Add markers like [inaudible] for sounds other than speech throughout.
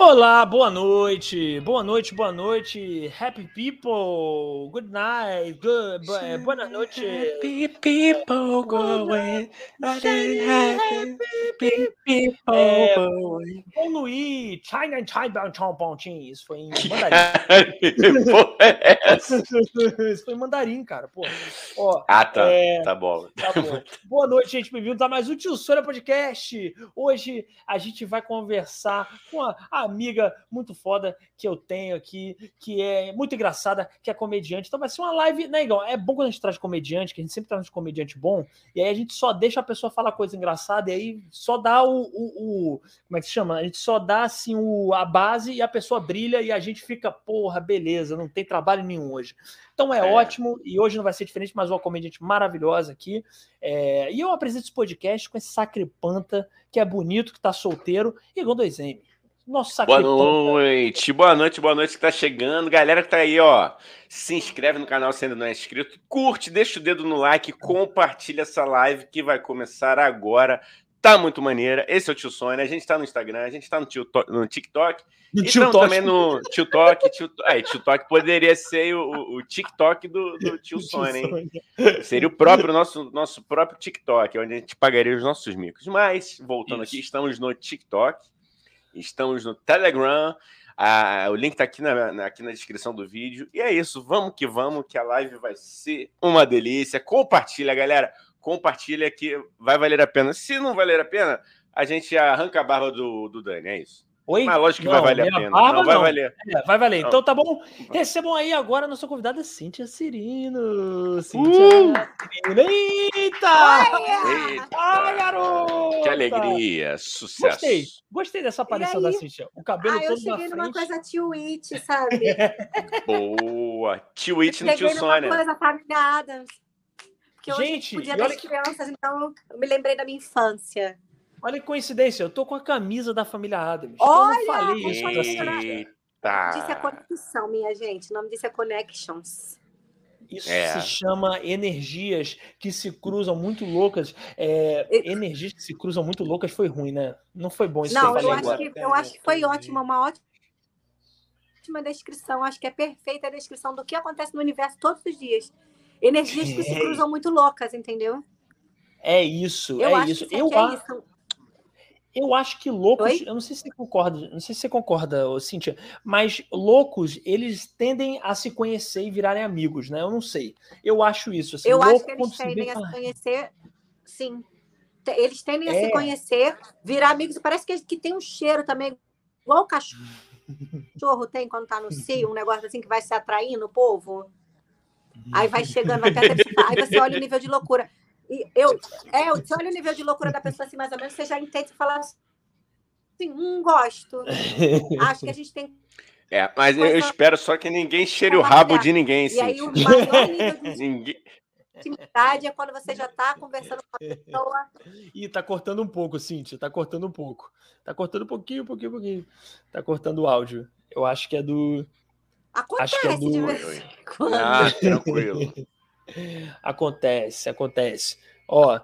Olá, boa noite, boa noite, boa noite, happy people, good night, good, boa, boa noite. Happy people going, happy people É, going. Bom Luí, China, China, Chong Pontin, isso foi em mandarim. [laughs] Isso foi em mandarim, cara, pô. Ó, Ah, tá. É. Tá bom. Tá bom. Boa noite, gente. Bem-vindos a mais um Tio Sônia Podcast. Hoje a gente vai conversar com a amiga muito foda que eu tenho aqui, que é muito engraçada, que é comediante. Então vai ser uma live, né, Igão? É bom quando a gente traz comediante, que a gente sempre traz um comediante bom, e aí a gente só deixa a pessoa falar coisa engraçada, e aí só dá o. o- o- como é que se chama? A gente só dá assim o, a base e a pessoa brilha e a gente fica, porra, beleza, não tem trabalho nenhum hoje. Então é, É. ótimo, e hoje não vai ser diferente, mas uma comediante maravilhosa aqui. É, e eu apresento esse podcast com esse sacripanta que é bonito, que tá solteiro, e igual 2M. Nosso Boa noite, boa noite, boa noite que tá chegando. Galera que tá aí, ó, se inscreve no canal se ainda não é inscrito, curte, deixa o dedo no like, compartilha essa live que vai começar agora. Tá muito maneira. Esse é o Tio Sônia. A gente tá no Instagram, a gente tá no, tio no TikTok. No E Toque. também no TikTok. Tio, é, TikTok poderia ser o, o TikTok do, do [laughs] Tio Sônia, hein? Seria o próprio nosso, nosso próprio TikTok, onde a gente pagaria os nossos micos. Mas, voltando Isso. aqui, estamos no TikTok, estamos no Telegram. ah, o link tá aqui na, na- aqui na descrição do vídeo. E é isso, vamos que vamos, que a live vai ser uma delícia. Compartilha, galera. Compartilha que vai valer a pena. Se não valer a pena, a gente arranca a barba do, do Dani, é isso. Oi? Mas lógico que Não, vai valer a pena. barba não vai não. valer. É, vai valer. Não. Então tá bom. Recebam aí agora a nossa convidada Cíntia Cirino. Uh! Cíntia Cirino. Eita! Eita, Ai, garota! que alegria, sucesso. Gostei. Gostei dessa aparição da? Cíntia. O cabelo Ah, eu todo na cheguei numa frente. coisa tio It, sabe? [laughs] Boa. Tio It no cheguei Tio numa Sônia. coisa família Adams. Porque hoje Gente, podia das olha que- crianças, então eu me lembrei da minha infância. Olha que coincidência, eu tô com a camisa da família Adams. Olha, eu não falei isso pra olha. Cíntia. Disse a conexão, minha gente. O nome disso é Connections. Isso É. se chama energias que se cruzam muito loucas. É, energias que se cruzam muito loucas foi ruim, né? Não foi bom isso Não, que eu eu acho, que, eu acho que foi ótima, uma ótima descrição. Acho que é perfeita a descrição do que acontece no universo todos os dias. Energias que se É. cruzam muito loucas, entendeu? É isso, Eu é acho isso. que isso Eu, é a- isso. Eu acho que loucos, Oi? eu não sei se você concorda, não sei se você concorda, Cíntia, mas loucos, eles tendem a se conhecer e virarem amigos, né? Eu não sei. Eu acho isso. Assim, Eu acho que eles vê, tendem a se conhecer, sim. Eles tendem a É. se conhecer, virar amigos. Parece que, que tem um cheiro também, igual o cachorro tem quando tá no cio, um negócio assim que vai se atraindo o povo. Aí vai chegando, vai até aí você olha o nível de loucura. E eu, é, você olha o nível de loucura da pessoa assim, mais ou menos, você já entende e fala assim, hum, gosto. [laughs] Acho que a gente tem. É, mas eu, eu espero só que ninguém cheire o rabo de ninguém, E aí o Cíntia. maior nível de [laughs] Ninguém... intimidade é quando você já está conversando com a pessoa. Ih, tá cortando um pouco, Cíntia, tá cortando um pouco. Tá cortando um pouquinho, um pouquinho, um pouquinho. Tá cortando o áudio. Eu acho que é do. Acontece Acho que é do- de vez em quando. Ah, tranquilo. Acontece, acontece. Ó,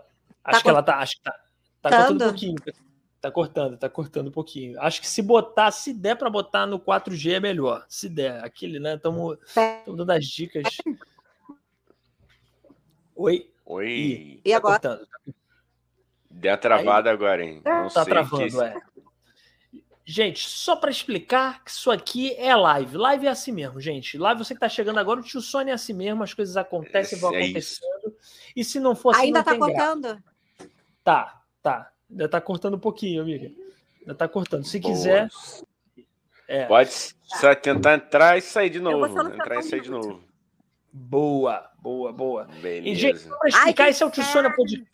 acho que ela tá. Acho que tá, tá cortando um cortando? pouquinho. Tá cortando, tá cortando um pouquinho. Acho que se botar, se der pra botar no 4G é melhor. Se der. Aquele, né? Estamos dando as dicas. Oi? Oi. Ih, E tá agora? cortando. Deu a travada agora, hein? Não Tá sei travando, que... é. Gente, só para explicar que isso aqui é live. Live é assim mesmo, gente. Live, você que tá chegando agora, o tio Sônia é assim mesmo, as coisas acontecem, vão É isso. acontecendo. E se não for assim, Ainda não tá tem graça. cortando? Tá, tá. Ainda tá cortando um pouquinho, amiga. Ainda tá cortando. Se Boa. quiser. É. Pode só tentar entrar e sair de novo. Entrar e sair de novo. Boa, boa, boa. Beleza. E, gente, só pra explicar, Ai, esse é o tio Sônia Podcast.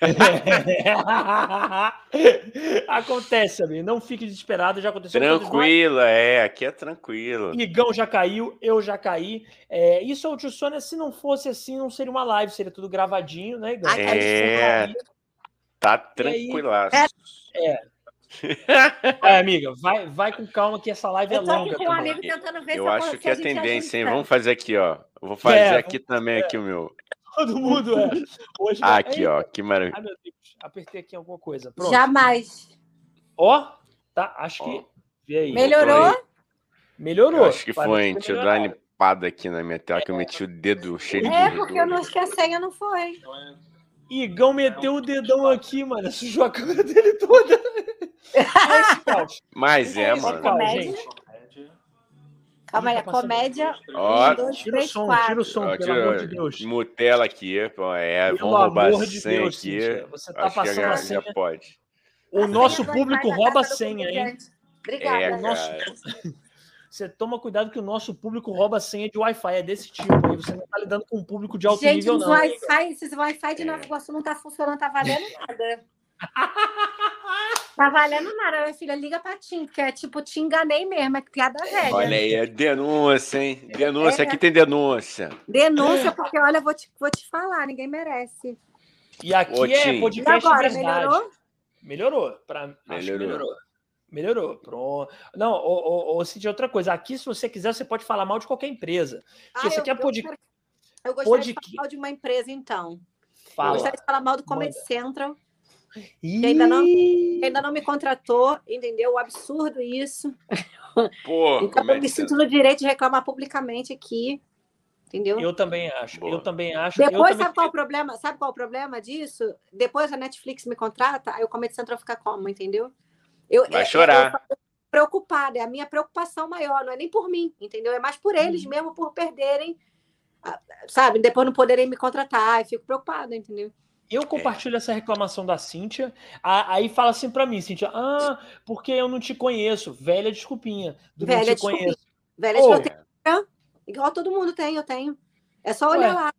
[laughs] Acontece, amigo. Não fique desesperado, já aconteceu. Tranquilo, é. Aqui é tranquilo. Igão já caiu, eu já caí. É, isso é o tio Sônia. Se não fosse assim, não seria uma live, seria tudo gravadinho, né, Igão? É. caía. Tá aí? tranquilaço. É, [laughs] amiga, vai, vai com calma que essa live é Eu tô aqui longa com também. amigo tentando ver Eu acho que é a tendência, hein? Vamos fazer aqui, ó. Vou fazer É, aqui também aqui o meu. Todo mundo é. Hoje Ah, aqui, Eita, ó. Que maravilha. Ai, meu Deus. Apertei aqui alguma coisa. Pronto. Jamais. Ó, tá? Acho que. Vê aí. Melhorou? Melhorou. Eu acho que foi, deixa eu dar uma limpada aqui na minha tela, que eu meti o dedo cheio de É, porque eu não acho que a senha não foi. Igão meteu o dedão aqui, mano. Sujou a câmera dele toda. [laughs] Mas é, É, mano. gente. Calma aí, tá comédia. Ó, um, dois, Tira o três, som, quatro. tira o som, Ó, pelo amor de Deus. Mutela aqui, pô, é, Pelo vamos roubar amor a de senha Deus, aqui. Cíntia. Você tá Acho que a passando a senha. já pode. O nosso público rouba a senha, hein? Obrigada. É, nosso... [laughs] Você toma cuidado que o nosso público rouba a senha de Wi-Fi. É desse tipo aí. Você não tá lidando com um público de alto Gente, nível, não. Wi-Fi, esses Wi-Fi de É. Nova Iguaçu não tá funcionando, tá valendo [laughs] nada. Tá valendo nada, minha filha. Liga pra Tim, porque é tipo, te enganei mesmo, é piada velha. Olha aí, é denúncia, hein? Denúncia, É. aqui tem denúncia. Denúncia, porque olha, eu vou te, vou te falar, ninguém merece. E aqui Ô, é Tim. E podcast agora, de verdade. melhorou? Melhorou. Pra... Acho que Melhorou. melhorou. Melhorou. Pronto. Não, ô, Cintia, outra coisa. Aqui, se você quiser, você pode falar mal de qualquer empresa. Eu, aqui é eu pod... quero- Eu gostaria de Pod- falar mal de uma empresa, então. Eu Fala. gostaria de falar mal do Comedy Manda. Central, Ih, ainda não- que ainda não me contratou, entendeu? O absurdo isso. Pô, Então como é eu me que sinto no direito de reclamar publicamente aqui, entendeu? Eu também acho. Boa. Eu também acho. eu Depois, também... sabe qual é o problema? Sabe qual é o problema disso? Depois a Netflix me contrata, aí o Comedy Central fica como, entendeu? Eu, Vai é- chorar. eu preocupada, é a minha preocupação maior, não é nem por mim, entendeu? É mais por eles Uhum. mesmo, por perderem, ah, sabe? Depois não poderem me contratar, eu fico preocupada, entendeu? Eu compartilho essa reclamação da Cíntia. Aí fala assim pra mim, Cíntia, ah, porque eu não te conheço. Velha desculpinha. Do não Velha te desculpinha. conheço. Velha, Ô, eu tenho, igual todo mundo tem, eu tenho. É só olhar Ué, lá.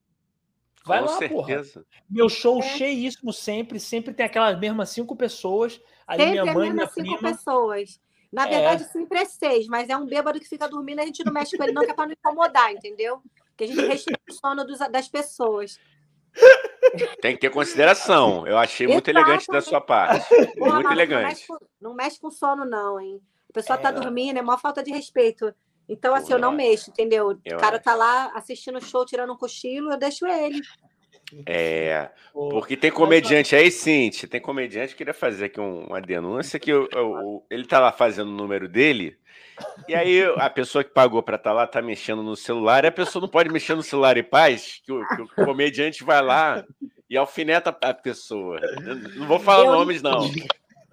Vai Com lá, porra. certeza. Meu show É. cheíssimo sempre, sempre tem aquelas mesmas cinco pessoas. Ali Sempre minha é mãe, mesmo minha cinco prima. pessoas. Na É. verdade, sempre é seis, mas é um bêbado que fica dormindo, a gente não mexe com ele, não, que é para não incomodar, entendeu? Que a gente respeita o sono dos- das pessoas. Tem que ter consideração. Eu achei muito elegante da sua parte. Porra, Muito Não elegante. mexe, com, não mexe com sono, não, hein? A pessoa tá É. dormindo, é maior falta de respeito. Então, assim, eu eu não mexo, entendeu? Eu o cara acho. tá lá assistindo o show, tirando um cochilo, eu deixo ele. É, porque tem comediante aí, Cintia, tem comediante que queria fazer aqui um- uma denúncia que o- o- ele tá lá fazendo o número dele, e aí a pessoa que pagou pra estar lá tá mexendo no celular, e a pessoa não pode mexer no celular em paz, que o, que o comediante vai lá e alfineta a pessoa. Eu não vou falar Eu- nomes, não.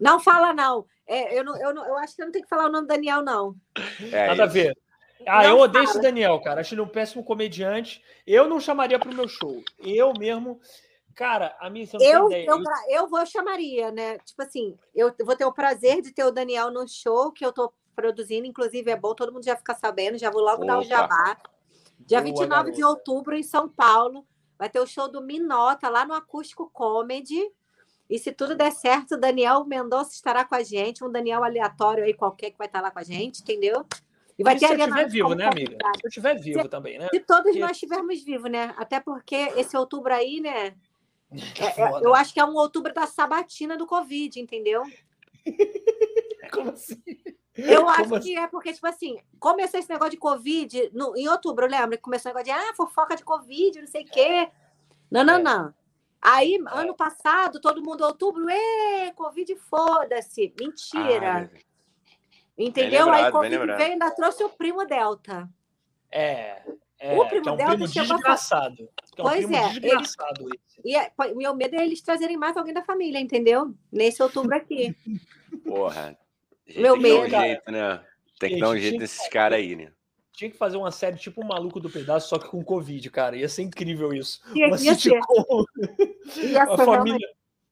Não fala, não. É, eu, não, eu, não, eu acho que eu não tenho que falar o nome do Daniel, não. É Nada a isso. ver. Ah, Não eu odeio fala. esse Daniel, cara. Acho ele um péssimo comediante. Eu não chamaria pro meu show. Eu mesmo. Cara, a minha, Eu, eu, eu vou, chamaria, né? Tipo assim, eu vou ter o prazer de ter o Daniel no show que eu tô produzindo, inclusive é bom todo mundo já ficar sabendo, já vou logo dar o Opa. jabá. Dia Boa, 29 de outubro, em São Paulo, vai ter o show do Minota, lá no Acústico Comedy. E se tudo der certo, o Daniel Mendonça estará com a gente, um Daniel aleatório aí qualquer que vai estar lá com a gente, entendeu? E vai ter se eu estiver vivo, né, amiga? Se eu estiver vivo também, né? Se todos Porque- nós estivermos vivos, né? Até porque esse outubro aí, né? [laughs] É- é- eu acho que é um outubro da sabatina do Covid, entendeu? [laughs] Como assim? Eu acho Como que é porque, tipo assim, começou esse negócio de Covid no- em outubro, lembra? Começou o negócio de ah, fofoca de Covid, não sei o quê. Não, não, É. não. Aí, ano passado, todo mundo, outubro, ê, Covid, foda-se. Mentira. Ah, entendeu? lembrado, Aí, Covid veio e ainda trouxe o primo Delta. É. é O primo que é um dela primo desgraçado. Que é um Pois primo é, desgraçado esse. E é, o meu medo é eles trazerem mais alguém da família, entendeu? Nesse outubro aqui. porra. Meu tem que dar um medo, jeito, né? Tem que Gente, dar um jeito nesses caras aí, né? Tinha que fazer uma série tipo o Maluco do Pedaço, só que com Covid, cara. Ia ser incrível isso. Ia- Uma ia ser. sitcom. [laughs] Ia a ser família.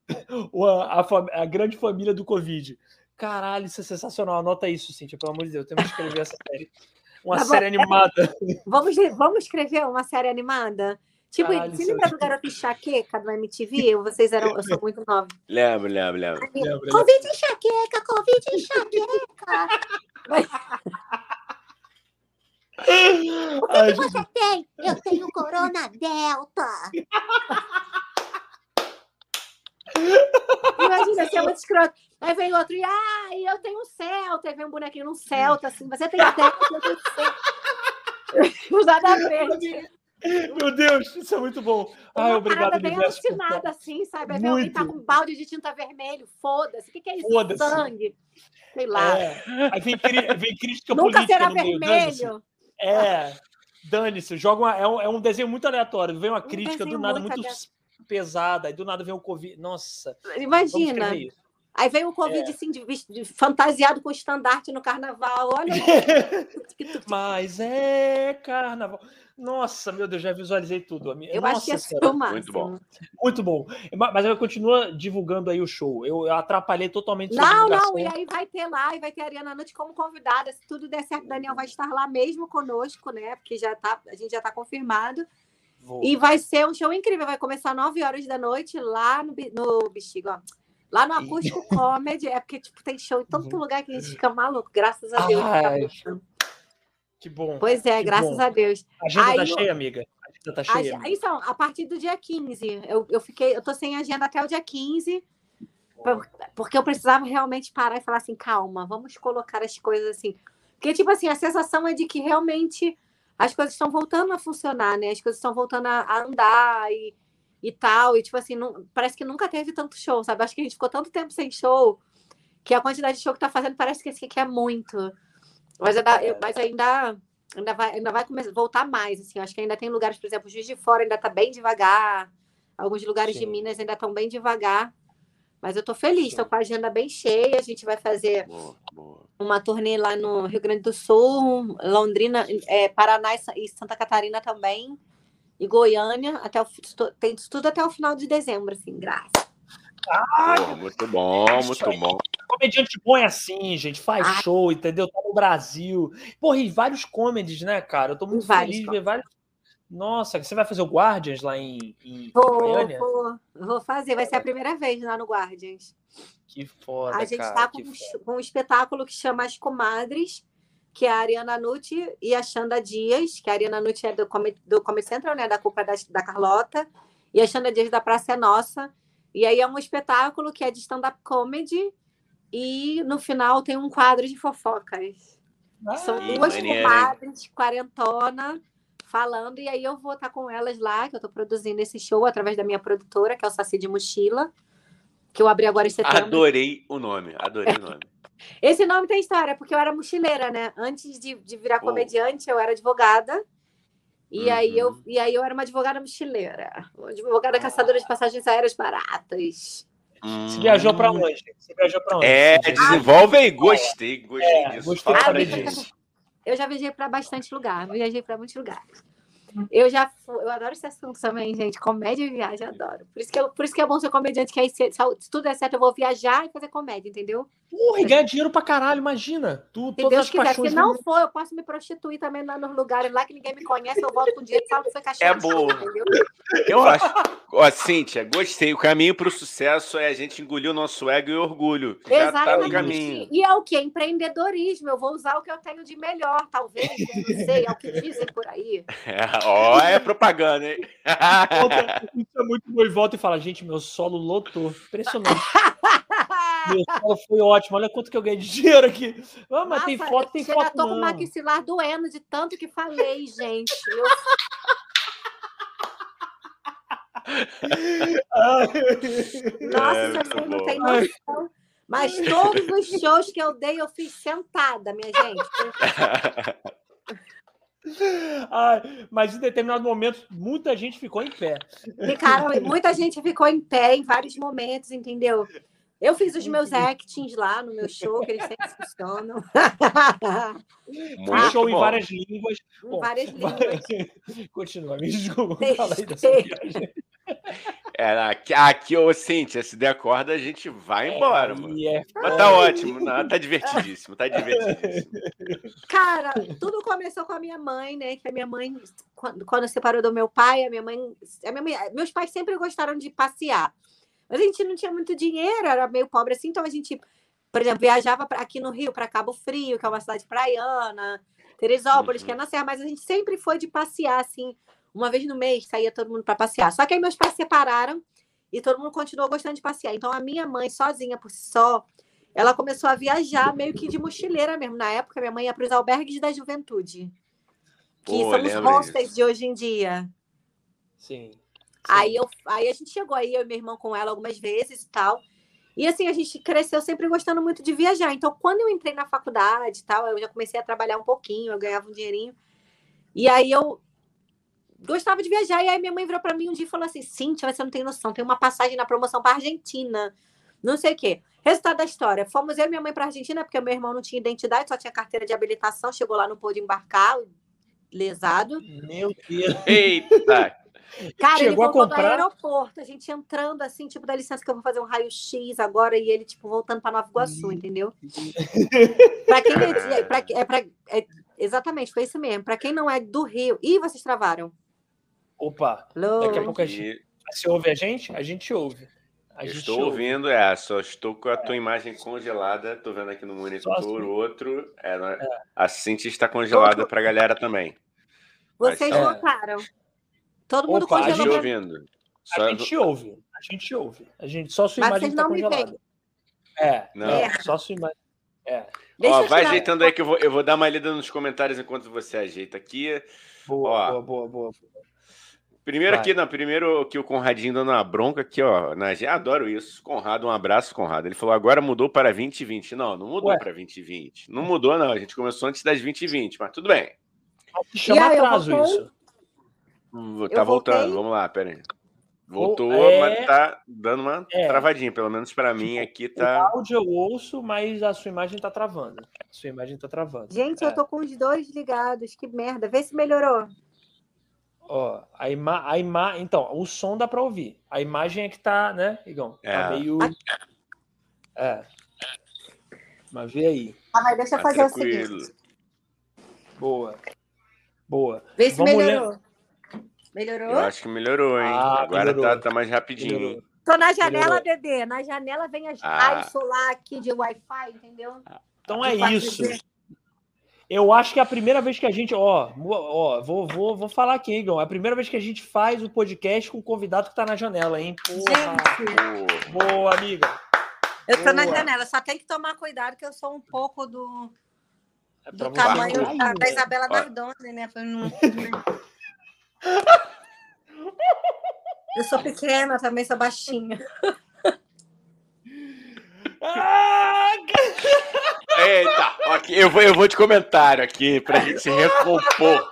[laughs] A, a, fam- a grande família do Covid. Caralho, isso é sensacional. Anota isso, Cintia, pelo amor de Deus. Temos que escrever essa série. [laughs] Uma Tá bom. série animada. [laughs] Vamos, vamos escrever uma série animada? Tipo, Caralho, se isso é lembra do Garoto Enxaqueca do MTV? Vocês eram, eu sou muito nova. Lembro, lembro, lembro. Lembra? Covid enxaqueca, Covid enxaqueca. [laughs] Ai, gente, Tem, eu tenho Corona Delta. Imagina, você é muito escroto. Aí vem outro, e ah, eu tenho um Celta. Aí vem um bonequinho num Celta, assim. Você tem eu tenho Celta. Nada a ver. Meu Deus, isso é muito bom. Ai, Uma obrigado, parada bem alucinada, assim, sabe? Aí vem alguém tá Muito. com um balde de tinta vermelho. Foda-se. O que, que é isso? Foda-se. Sangue. sei lá. É. Aí vem, vem crítica Nunca será vermelho. É, dane-se. Joga uma, é, um, é um desenho muito aleatório. Vem uma crítica do nada muito muito aleatório. Pesada. E do nada vem o Covid. Nossa, Imagina. Aí vem o Covid É. assim, de, de- fantasiado com estandarte no carnaval. Olha. [laughs] Mas é carnaval. Nossa, meu Deus, já visualizei tudo. Eu Nossa acho que o máximo. Muito bom. muito bom. Ma- Mas eu continuo divulgando aí o show. Eu atrapalhei totalmente Não, não, e aí vai ter lá, e vai ter a Ariana Nutt como convidada. Se tudo der certo, o Daniel vai estar lá mesmo conosco, né? Porque já tá, a gente já está confirmado. Vou. E vai ser um show incrível. Vai começar 9 horas da noite lá no, no Bexiga, ó. Lá no. Acústico [laughs] Comedy. É porque, tipo, tem show em tanto Uhum. lugar que a gente fica maluco. Graças a Deus. Ai, Que bom. Pois é, graças bom. a Deus. A agenda Aí tá eu- cheia, amiga. A agenda tá A, cheia. amiga. então, a partir do dia 15, eu, eu fiquei, eu tô sem agenda até o dia 15, por- porque eu precisava realmente parar e falar assim, calma, vamos colocar as coisas assim. Porque, tipo assim, a sensação é de que realmente as coisas estão voltando a funcionar, né? As coisas estão voltando a, a andar e, e tal. E, tipo assim, não- parece que nunca teve tanto show, sabe? Acho que a gente ficou tanto tempo sem show que a quantidade de show que tá fazendo parece que, é muito. Mas, ainda- eu- mas ainda, ainda vai, ainda vai começar, voltar mais, assim. Acho que ainda tem lugares, por exemplo, Juiz de Fora ainda tá bem devagar. Alguns lugares de Sim. Minas ainda estão bem devagar. Mas eu tô feliz, tô com a agenda bem cheia. A gente vai fazer Boa, boa. uma turnê lá no Rio Grande do Sul, Londrina, é, Paraná e Sa- Santa Catarina também, e Goiânia, até o, tem tudo até o final de dezembro, assim, graças. Boa, muito bom, muito aí. bom. Comediante bom é assim, gente. Faz Ah. show, entendeu? Tá no Brasil. Porra, e vários comedies, né, cara? Eu tô muito Vários feliz de ver vários. Nossa, você vai fazer o Guardians lá em, em Vou, Goiânia? vou, vou fazer, vai ser a primeira vez lá no Guardians. Que foda, a gente cara. tá com, um, com um espetáculo que chama As Comadres, que é a Ariana Nucci e a Xanda Dias, que a Ariana Nucci é do Comedy, do Comedy Central, né, da culpa da, da Carlota, e a Xanda Dias da Praça é Nossa. E aí é um espetáculo que é de stand-up comedy e no final tem um quadro de fofocas. São Ah, Ih, duas maneiro, comadres, quarentona, falando, e aí eu vou estar com elas lá, que eu estou produzindo esse show através da minha produtora, que é o Saci de Mochila, que eu abri agora em setembro. Adorei o nome, adorei o [laughs] nome. Esse nome tem história, porque eu era mochileira, né? Antes de, de virar Oh. comediante, eu era advogada. E, aí eu, Uhum. e aí eu era uma advogada mochileira. Uma advogada caçadora de passagens aéreas baratas. Você viajou pra Hum. onde? Você viajou pra onde? É, desenvolve aí, gostei, gostei É, disso. gostei Fala pra gente. Eu já viajei para bastante lugar, viajei para muitos lugares. Eu já fui, eu adoro esse assunto também, gente. Comédia e viagem, adoro. Por isso que, eu, por isso que é bom ser comediante, que aí se, se tudo der certo, eu vou viajar e fazer comédia, entendeu? Porra, e ganha dinheiro pra caralho, imagina. Tu, Se Deus quiser. Se não for, eu posso me prostituir também lá nos lugares lá que ninguém me conhece, eu volto com dinheiro e falo que foi cachorro. É boa. Entendeu? Eu acho. Ó, Cíntia, gostei. O caminho pro sucesso é a gente engolir o nosso ego e orgulho. Já tá no caminho. E é o que? Empreendedorismo. Eu vou usar o que eu tenho de melhor, talvez. Eu não sei, é o que dizem por aí. [laughs] É, ó, é propaganda, hein? Volta- é muito bom e volta e fala, gente, meu solo lotou. Impressionante. [laughs] meu solo foi ótimo. Olha quanto que eu ganhei de dinheiro aqui. Ah, mas tem Nossa, foto, tem eu já foto tô com o maxilar doendo de tanto que falei, gente. Eu. Nossa, É, não tem noção. Mas todos os shows que eu dei, eu fiz sentada, minha gente. [laughs] Ai, mas em determinado momento, muita gente ficou em pé. Ficaram, muita gente ficou em pé em vários momentos, entendeu? Eu fiz os meus actings lá no meu show, que eles sempre funcionam. Muito show em bom. várias línguas. em várias [laughs] línguas. Continua, me desculpa. Deixa, Fala aí dessa viagem. É, aqui, aqui, ô Cíntia, se der corda, a gente vai embora, mano. Aí é Mas tá ótimo, não, tá divertidíssimo, tá divertidíssimo. Cara, tudo começou com a minha mãe, né? Que a minha mãe, quando, quando separou do meu pai, a minha mãe, a minha mãe- meus pais sempre gostaram de passear. Mas a gente não tinha muito dinheiro, era meio pobre assim, então a gente, por exemplo, viajava pra, aqui no Rio para Cabo Frio, que é uma cidade praiana, Teresópolis, Uhum. que é na Serra, mas a gente sempre foi de passear assim, uma vez no mês saía todo mundo para passear. Só que aí meus pais separaram e todo mundo continuou gostando de passear. Então a minha mãe sozinha por si só, ela começou a viajar meio que de mochileira mesmo. Na época, minha mãe ia para os albergues da juventude, que Pô, são os hostels de hoje em dia. Sim. Aí, eu, aí a gente chegou aí, eu e meu irmão com ela algumas vezes e tal. E assim, a gente cresceu sempre gostando muito de viajar. Então, quando eu entrei na faculdade e tal, eu já comecei a trabalhar um pouquinho, eu ganhava um dinheirinho. E aí eu gostava de viajar. E aí minha mãe virou para mim um dia e falou assim: Cíntia, você não tem noção, tem uma passagem na promoção para Argentina. Não sei o quê. Resultado da história: fomos eu e minha mãe para Argentina, porque meu irmão não tinha identidade, só tinha carteira de habilitação. Chegou lá, não pôde embarcar, lesado. Meu Deus. Eita! [laughs] Cara, ele Chegou a voltou do comprar? aeroporto, a gente entrando assim, tipo, dá licença que eu vou fazer um raio-x agora, e ele, tipo, voltando para Nova Iguaçu, entendeu? Pra quem é, pra, é, pra- é- exatamente, foi isso mesmo. Para quem não é do Rio. Ih, vocês travaram. Opa, Alô? daqui a pouco a gente. Você ouve a gente? A gente ouve. A gente estou ouve. ouvindo, é, só estou com a tua imagem congelada. Tô vendo aqui no monitor assim. o outro. É, não é? A Cintia está congelada pra galera também. Vocês Mas voltaram. Todo mundo Opa, a A gente congelou. gente- ouvindo. A Só- gente ouve. A gente ouve. A gente, só sua Mas imagem vocês está não me congelada. veem. É, Não. é, só sua imagem. É, Deixa Ó, vai tirar- ajeitando aí que eu vou, eu vou dar uma lida nos comentários enquanto você ajeita aqui. boa, Ó. boa, boa, boa. Primeiro aqui, não, primeiro aqui o Conradinho dando uma bronca aqui, ó. Na, adoro isso. Conrado, um abraço, Conrado. Ele falou, agora mudou para 2020. Não, não mudou Ué. para 2020. Não mudou, não. A gente começou antes das 2020, mas tudo bem. Chama aí, atraso voltei? isso. Hum, Tá Eu voltando, voltei? vamos lá, pera aí. Voltou, é- mas tá dando uma É. travadinha. Pelo menos para mim aqui O tá. áudio eu ouço, mas a sua imagem tá travando. A sua imagem tá travando. Gente, É. eu tô com os dois ligados. Que merda. Vê se melhorou. Ó, a ima... a ima... Então, o som dá pra ouvir. A imagem é que tá, né, Igão? Tá É. meio. É. Mas vê aí. Ah, mas deixa eu Tá fazer o tranquilo. seguinte. Boa. Boa. Vê se Vamos melhorou. Eu Melhorou? acho que melhorou, hein? Ah, Agora melhorou. tá, tá mais rapidinho. Melhorou. Tô na janela, Melhorou. bebê. Na janela vem as Ah. raios solar aqui de Wi-Fi, entendeu? Então é De 4G. Eu acho que é a primeira vez que a gente, ó, ó, vou, vou, vou falar aqui, Igão. É a primeira vez que a gente faz o podcast com o convidado que tá na janela, hein? Porra. Gente, Pô, Boa, amiga. eu tô na Boa. janela. Só tem que tomar cuidado que eu sou um pouco do, É do tamanho da, né? Isabela. Nardoni, né? Foi num- [laughs] Eu sou pequena, também sou baixinha. Ah, Eita, ok, eu vou, eu vou de comentário aqui pra gente se recompor.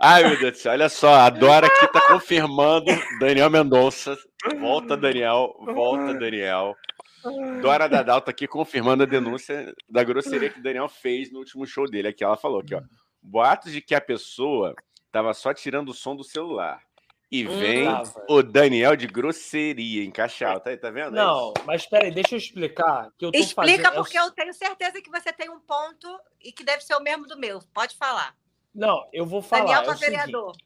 Ai, meu Deus do céu, olha só, a Dora aqui tá confirmando Daniel Mendonça. Volta, Daniel, volta, Daniel. Dora Dadal tá aqui confirmando a denúncia da grosseria que o Daniel fez no último show dele. Aqui ela falou aqui, ó. Boatos de que a pessoa tava só tirando o som do celular. E Hum. vem Tava. o Daniel de grosseria em Caixal. Tá, aí, tá vendo? É Não, mas peraí, deixa eu explicar. Que eu tô Explica, fazendo... porque eu tenho certeza que você tem um ponto e que deve ser o mesmo do meu. Pode falar. Não, eu vou falar. Daniel é tá vereador.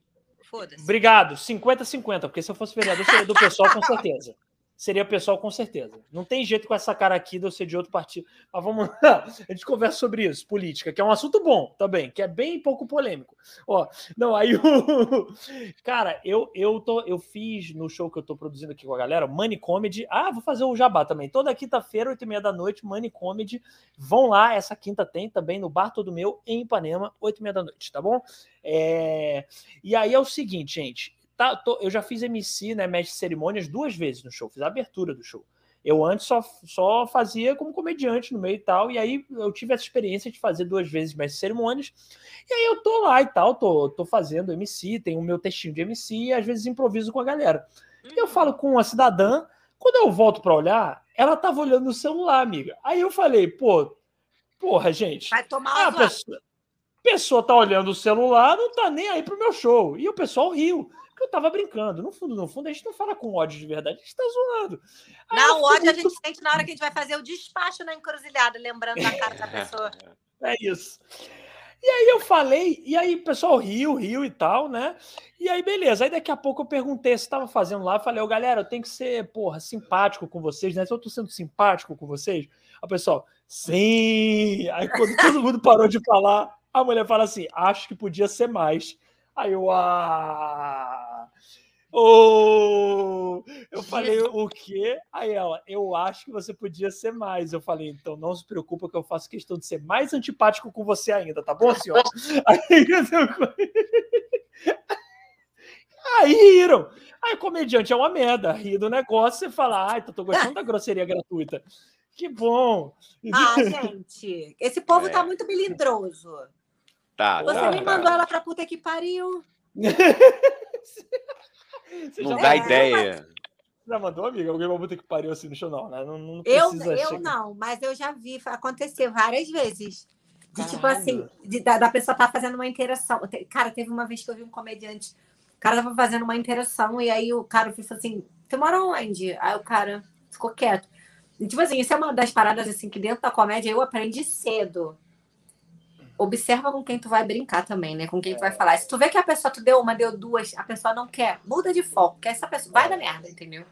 Foda-se. Obrigado, 50-50, porque se eu fosse vereador, seria do pessoal com [laughs] certeza. Seria pessoal com certeza. Não tem jeito com essa cara aqui de eu ser de outro partido. Mas vamos lá, [laughs] a gente conversa sobre isso, política, que é um assunto bom também, que é bem pouco polêmico. Ó, não, aí [laughs] o. Cara, eu, eu, tô, eu fiz no show que eu tô produzindo aqui com a galera, Money Comedy. Ah, vou fazer o jabá também. Toda quinta-feira, 8 e meia da noite, Money Comedy. Vão lá, essa quinta tem também no Bar Todo Meu, em Ipanema, 8 e meia da noite, tá bom? É... E aí é o seguinte, gente. Tá, tô- eu já fiz MC, né, mestre de cerimônias, duas vezes no show. Fiz a abertura do show. Eu antes só, só fazia como comediante no meio e tal. E aí eu tive essa experiência de fazer duas vezes mestre de cerimônias. E aí eu tô lá e tal, tô, tô fazendo MC, tenho o meu textinho de MC e às vezes improviso com a galera. E eu falo com uma cidadã, quando eu volto pra olhar, ela tava olhando no celular, amiga. Aí eu falei, pô, porra, gente. Vai tomar a pessoa, a pessoa tá olhando o celular, não tá nem aí pro meu show. E o pessoal riu. Eu tava brincando. No fundo, no fundo, a gente não fala com ódio de verdade, a gente tá zoando. Aí Não, o ódio a muito- gente sente na hora que a gente vai fazer o despacho na encruzilhada, lembrando da cara da [laughs] pessoa. É isso. E aí eu falei, e aí o pessoal riu, riu e tal, né? E aí, beleza. Aí daqui a pouco eu perguntei se estava fazendo lá. Eu falei, ô galera, eu tenho que ser, porra, simpático com vocês, né? Se eu tô sendo simpático com vocês, o pessoal, sim. Aí quando todo mundo parou de falar, a mulher fala assim: acho que podia ser mais. Aí eu, ah. Oh! Eu falei, o quê? Aí ela, eu acho que você podia ser mais. Eu falei, então não se preocupa que eu faço questão de ser mais antipático com você ainda, tá bom, senhora? [laughs] Aí, Aí riram. Aí o comediante é uma merda, ri do negócio, você fala, ai, tô, tô gostando da grosseria gratuita. Que bom! Ah, gente, esse povo tá é. tá muito melindroso. Tá, Você tá, me mandou tá. ela pra puta que pariu. [laughs] não dá ideia. Já mandou, amiga? Alguém vai puta que pariu assim no show, não, né? Não, não eu, eu não, mas eu já vi acontecer várias vezes. De tipo assim, de, da, da, pessoa tá fazendo uma interação. Cara, teve uma vez que eu vi um comediante, o cara tava fazendo uma interação, e aí o cara falou assim: Você mora onde? Aí o cara ficou quieto. E, tipo assim, isso é uma das paradas assim que dentro da comédia eu aprendi cedo. Observa com quem tu vai brincar também, né? Com quem tu vai é. falar. Se tu vê que a pessoa tu deu uma, deu duas, a pessoa não quer, muda de foco, que essa pessoa vai dar merda, entendeu?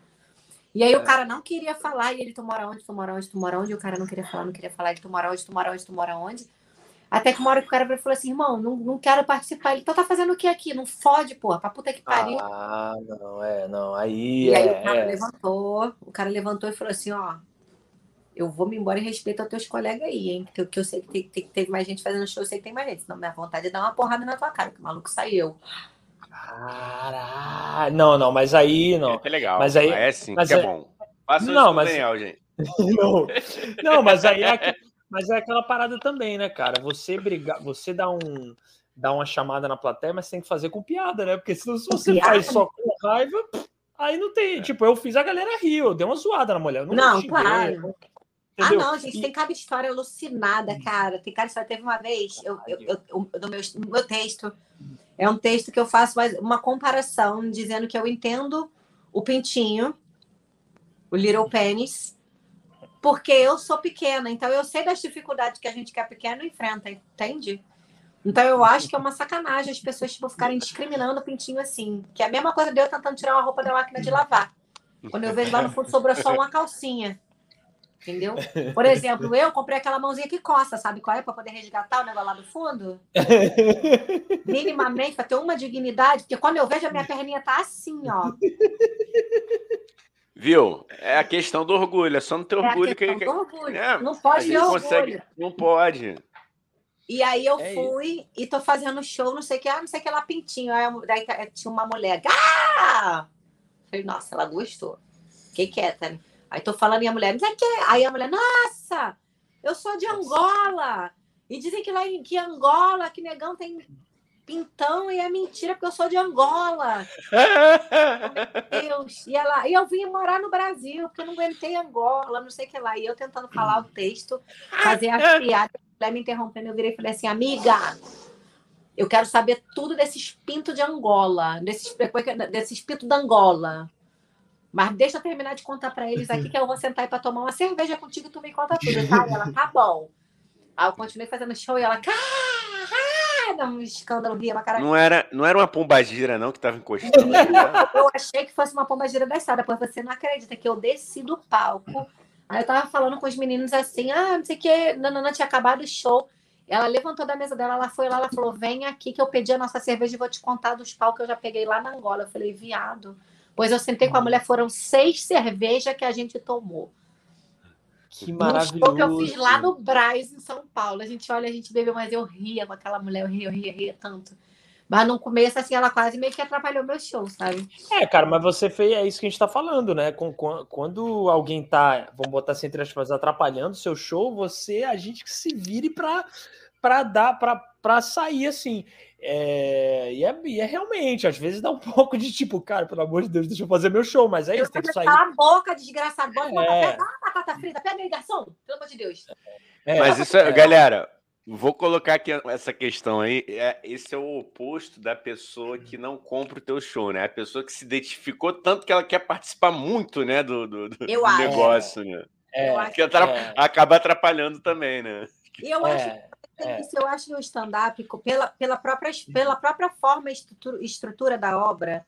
E aí o é. cara não queria falar, e ele, tu mora onde, tu mora onde, tu mora onde, e o cara não queria falar, não queria falar, ele, tu mora onde, tu mora onde, tu mora onde. Até que uma hora que o cara falou assim, irmão, não, não quero participar. Ele, então tá fazendo o que aqui? Não fode, porra, pra puta que pariu. Ah, não, é, não, aí E é, aí o cara é. levantou, o cara levantou e falou assim, ó, eu vou me embora em respeito aos teus colegas aí, hein? Porque, eu sei que tem, teve mais gente fazendo show, eu sei que tem mais gente. Senão minha vontade é dar uma porrada na tua cara, que o maluco saiu. Caralho. Não, não, mas aí não. É legal. Mas aí, é sim, mas que é, é bom. Faça não, mas... Daniel, gente. [laughs] não, não, mas aí é, mas é aquela parada também, né, cara? Você brigar, você dá um dá uma chamada na plateia, mas tem que fazer com piada, né? Porque se você piada? faz só com raiva, aí não tem. É. Tipo, eu fiz a galera rir, eu dei uma zoada na mulher. Não, não claro. Ah, não, gente, e... tem cada história alucinada, cara. Tem cada história. Teve uma vez, eu, eu, eu, no, meu, no meu texto, é um texto que eu faço uma comparação, dizendo que eu entendo o pintinho, o little penis, porque eu sou pequena, então eu sei das dificuldades que a gente que é pequeno enfrenta, entende? Então eu acho que é uma sacanagem as pessoas tipo, ficarem discriminando o pintinho assim. Que é a mesma coisa de eu tentando tirar uma roupa da máquina de lavar. Quando eu vejo lá no fundo sobrou só uma calcinha. Entendeu? [laughs] Por exemplo, eu comprei aquela mãozinha que coça, sabe qual é? Para poder resgatar o negócio lá do fundo. [laughs] Minimamente, para ter uma dignidade, porque quando eu vejo a minha perninha tá assim, ó. Viu? É a questão do orgulho, é só no teu é orgulho que. Do orgulho. É, não pode ter orgulho. Consegue... Não pode. E aí eu é fui isso. e tô fazendo show, não sei o que, ah, não sei o que lá, pintinho. Aí, daí tinha uma mulher. Ah! Falei, nossa, ela gostou. Que quieta, né? Aí tô falando e a mulher, não que Aí a mulher, nossa, eu sou de Angola. E dizem que lá em que Angola, que negão tem pintão e é mentira, porque eu sou de Angola. [laughs] Meu Deus. E, ela, e eu vim morar no Brasil, porque eu não aguentei Angola, não sei o que lá. E eu tentando falar o texto, fazer as [laughs] piadas, a mulher me interrompendo, eu virei e falei assim, amiga, eu quero saber tudo desses pintos de Angola, desses, desses pintos da Angola. Mas deixa eu terminar de contar para eles aqui que eu vou sentar aí para tomar uma cerveja contigo e tu me conta tudo, tá? E ela, tá bom. Aí eu continuei fazendo show e ela, cara, um escândalo, ria pra caralho. Não era, não era uma pombagira, não, que tava encostando. Né? eu achei que fosse uma pombagira da estrada, porque você não acredita que eu desci do palco. Aí eu tava falando com os meninos assim, ah, não sei o que, Nanana tinha acabado o show. Ela levantou da mesa dela, ela foi lá, ela falou: vem aqui que eu pedi a nossa cerveja e vou te contar dos pau que eu já peguei lá na Angola. Eu falei, viado. Pois eu sentei com a mulher, foram seis cervejas que a gente tomou. Que maravilhoso. que eu fiz lá no Braz, em São Paulo. A gente olha, a gente bebeu, mas eu ria com aquela mulher, eu ria, eu ria, eu ria tanto. Mas no começo, assim, ela quase meio que atrapalhou meu show, sabe? É, cara, mas você fez, é isso que a gente tá falando, né? Quando alguém tá, vamos botar assim entre aspas, atrapalhando o seu show, você, a gente que se vire pra, pra dar, pra, pra sair, assim. É, e, é, e é realmente, às vezes dá um [laughs] pouco de tipo, cara, pelo amor de Deus, deixa eu fazer meu show, mas é isso, tem que sair. Cala a boca, desgraçado, bota é. pega uma batata frita, pega aí, garçom, pelo amor de Deus. É, mas isso, é, galera, vou colocar aqui essa questão aí, é, esse é o oposto da pessoa que não compra o teu show, né? A pessoa que se identificou tanto que ela quer participar muito, né, do, do, do negócio, né? É, que é. acaba atrapalhando também, né? Eu acho é. Isso eu acho no stand-up, pela, pela, própria, pela própria forma e estrutura, estrutura da obra,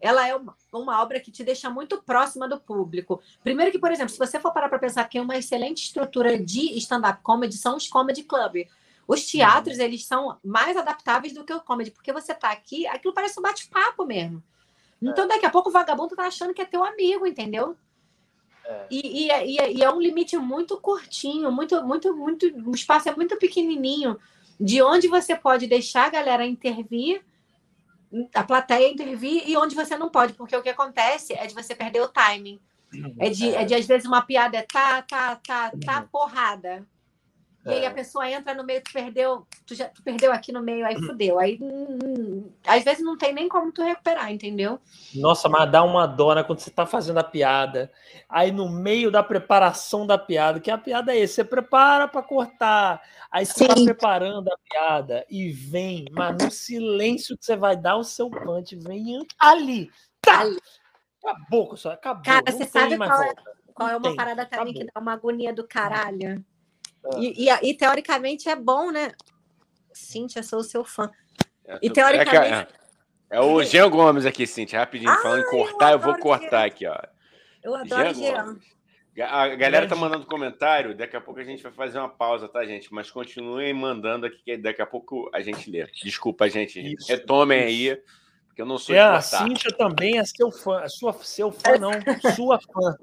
ela é uma, uma, obra que te deixa muito próxima do público. Primeiro que, por exemplo, se você for parar para pensar que é uma excelente estrutura de stand-up comedy, são os comedy club. Os teatros, uhum. eles são mais adaptáveis do que o comedy, porque você está aqui, aquilo parece um bate-papo mesmo. Então, daqui a pouco o vagabundo tá achando que é teu amigo, entendeu? É. E, e, é, e, é, e, é um limite muito curtinho, muito, muito, muito. O espaço é muito pequenininho, de onde você pode deixar a galera intervir a plateia intervir e onde você não pode, porque o que acontece é de você perder o timing. É de, é de às vezes, uma piada é tá, tá, tá, tá, Uhum. porrada. E aí É. a pessoa entra no meio, tu perdeu, tu, já, tu perdeu aqui no meio, aí fudeu. Aí, hum, hum, às vezes, não tem nem como tu recuperar, entendeu? Nossa, mas dá uma dona quando você tá fazendo a piada. Aí no meio da preparação da piada, que a piada é esse, você prepara para cortar. Aí você tá Sim. preparando a piada e vem, mas no silêncio que você vai dar o seu punch, vem ali. Tá! Ali. Acabou, só acabou. Cara, não você sabe qual é-. Qual é uma tem, parada também acabou. que dá uma agonia do caralho? Ah. E, e, e, teoricamente é bom, né? Cíntia, sou o seu fã. É, E teoricamente- É, que- é- é o Jean Gomes aqui, Cintia, rapidinho. Ai, falando em eu cortar, eu, vou adoro cortar Jean. aqui, ó. Eu adoro Jean A galera tá mandando comentário, daqui a pouco a gente vai fazer uma pausa, tá, gente? Mas continuem mandando aqui, que daqui a pouco a gente lê. Desculpa, gente. Isso, Retomem isso. aí, porque eu não sou É, de a. Cíntia também é seu fã. É sua, seu fã, não. Sua fã.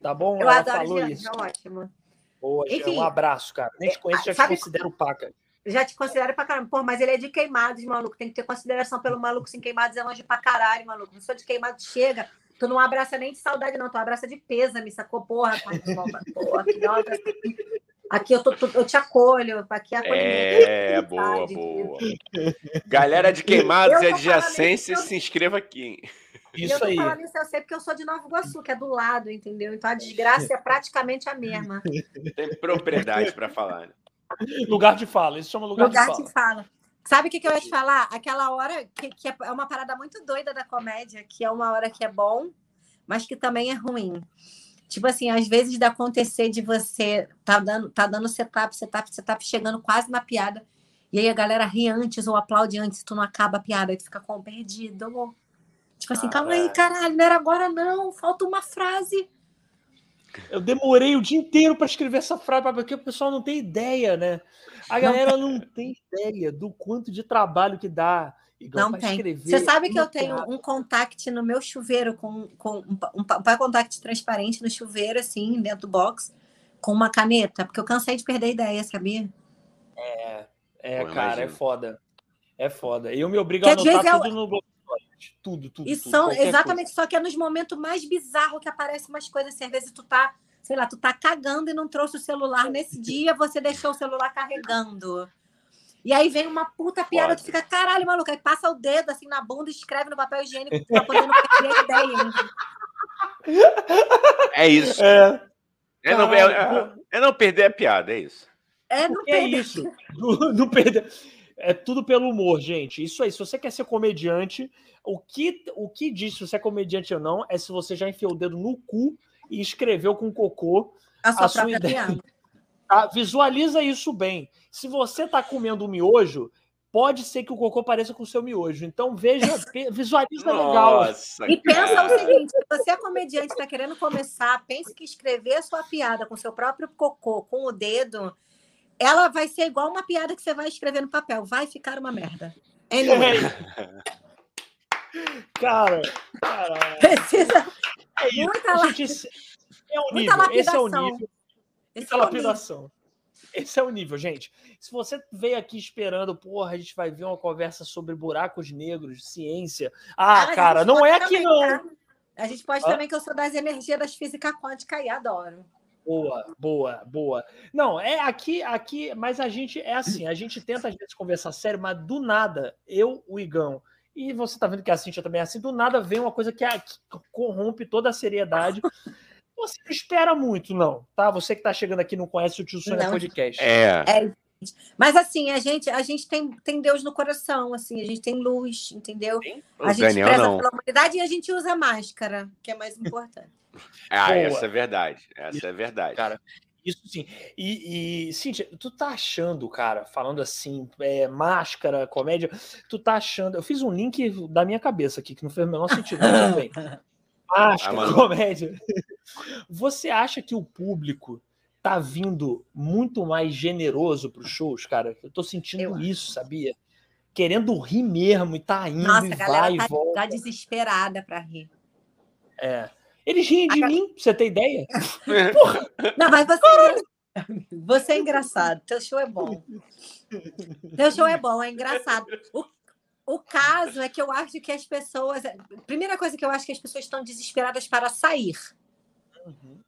Tá bom? Eu Ela adoro falou Jean, isso. Jean, ótimo. Boa, Enfim, um abraço, cara. Nem te conheço, já te considero paca. Já te considero pra caramba. Pô, mas ele é de queimados, maluco. Tem que ter consideração pelo maluco. Sem queimados é longe pra caralho, maluco. Não sou de queimados, chega. Tu não abraça nem de saudade, não. Tu abraça de pêsame, sacou? Porra, pai, porra, aqui, aqui. Eu, tô- tô- eu te acolho. Aqui é acolhimento. É, boa, boa. Galera de queimados Eu e tô falando adjacência, isso, eu- se inscreva aqui. Hein? E eu Isso tô aí. falando isso, eu sei porque eu sou de Nova Iguaçu, que é do lado, entendeu? Então a desgraça é praticamente a mesma. [laughs] Tem propriedade para falar. né? Lugar de fala. Isso chama lugar, Lugar de de fala. fala. Sabe o que, que eu ia te falar? Aquela hora que, que é uma parada muito doida da comédia, que é uma hora que é bom, mas que também é ruim. Tipo assim, às vezes de acontecer de você tá dando, tá dando setup, setup, setup, chegando quase na piada, e aí a galera ri antes ou aplaude antes, tu não acaba a piada, aí tu fica com perdido. Tipo assim, calma aí, caralho, não era agora não, falta uma frase. Eu demorei o dia inteiro para escrever essa frase, porque o pessoal não tem ideia, né? A Não galera não tem ideia do quanto de trabalho que dá. Igor, Não tem. escrever Você sabe que eu tenho um contact no meu chuveiro, com, com um, um, um contact transparente no chuveiro, assim, dentro do box, com uma caneta, porque eu cansei de perder a ideia, sabia? É, Pô, cara, é imagino. foda. É foda. Eu me obrigo Que a anotar é tudo no Globo Esporte. Tudo, tudo. E tudo, são exatamente, só que é nos momentos mais bizarros que aparecem umas coisas assim. Às vezes tu tá, sei lá, tu tá cagando e não trouxe o celular nesse [laughs] dia, você deixou o celular carregando. E aí vem uma puta piada, tu fica, caralho, maluco, aí passa o dedo assim na bunda e escreve no papel higiênico pra poder não perder a ideia. É isso. coisa. É, É não, é- é não perder a piada, é isso. É, não é perder. isso. Não, não perder. É tudo pelo humor, gente. Isso aí. Se você quer ser comediante, o que, o que diz se você é comediante ou não é se você já enfiou o dedo no cu e escreveu com cocô a sua a sua ideia. Tá? Visualiza isso bem. Se você está comendo um miojo, pode ser que o cocô pareça com o seu miojo. Então veja, [laughs] visualiza legal. Nossa, E pensa cara. o seguinte: se você é comediante, está querendo começar, pense que escrever a sua piada com seu próprio cocô, com o dedo, ela vai ser igual uma piada que você vai escrever no papel. Vai ficar uma merda. Anyway, Cara, cara, precisa é isso. Muita la- Gente, esse é o muita nível. Esse é o nível. Esse Muita é lapidação. Esse é o nível, gente. Se você veio aqui esperando, porra, a gente vai ver uma conversa sobre buracos negros, ciência. Ah, cara, não é aqui não. tá? A gente pode Hã? também que eu sou das energias das física quântica e adoro. Boa, boa, boa. Não, é aqui, aqui, mas a gente é assim, a gente tenta às vezes conversar sério, mas do nada, eu, o Igão, e você tá vendo que a Cintia também é assim, do nada vem uma coisa que, é- que corrompe toda a seriedade. Você não espera muito, não, tá? Você que tá chegando aqui não conhece o Tio Sônia. Podcast. É. Mas assim, a gente, a gente tem, tem Deus no coração, assim, a gente tem luz, entendeu? O A gente Daniel preza não. pela humanidade e a gente usa máscara, que é mais importante. Ah, Boa. essa é verdade. Essa é verdade. Cara, Isso sim. E, e Cíntia, tu tá achando, cara, falando assim, é, máscara, comédia, tu tá achando. Eu fiz um link da minha cabeça aqui, que não fez o menor sentido, mas tudo bem. [laughs] Máscara, Ah, comédia. Você acha que o público tá vindo muito mais generoso pros shows, cara? Eu tô sentindo Eu isso, sabia? Querendo rir mesmo e tá indo Nossa, e a galera vai e tá, volta. tá desesperada para rir. É. Eles riem de A- mim, pra você ter ideia. [laughs] Não, mas você, é engra- você é engraçado. Teu show é bom. Teu show é bom, é engraçado. O, O caso é que eu acho que as pessoas. Primeira coisa que eu acho que as pessoas estão desesperadas para sair. Uhum.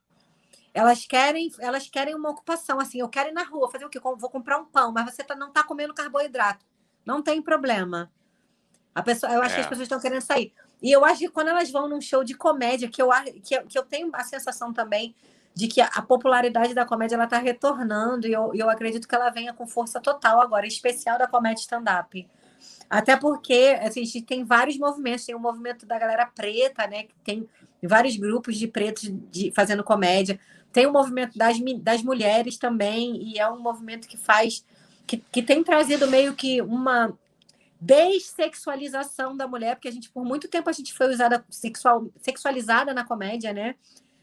Elas querem, elas querem uma ocupação, assim, eu quero ir na rua, fazer o quê? Vou comprar um pão, mas você tá, não está comendo carboidrato. Não tem problema. A pessoa, eu acho é. que as é. pessoas estão querendo sair. E eu acho que quando elas vão num show de comédia, que eu, que, que eu tenho a sensação também de que a popularidade da comédia ela está retornando, e eu, eu acredito que ela venha com força total agora, especial da comédia stand-up. Até porque assim, a gente tem vários movimentos, tem o movimento da galera preta, né? Que tem vários grupos de pretos de, fazendo comédia. Tem o movimento das, das mulheres também, e é um movimento que faz. que, que tem trazido meio que uma dessexualização da mulher, porque a gente, por muito tempo, a gente foi usada sexual, sexualizada na comédia, né?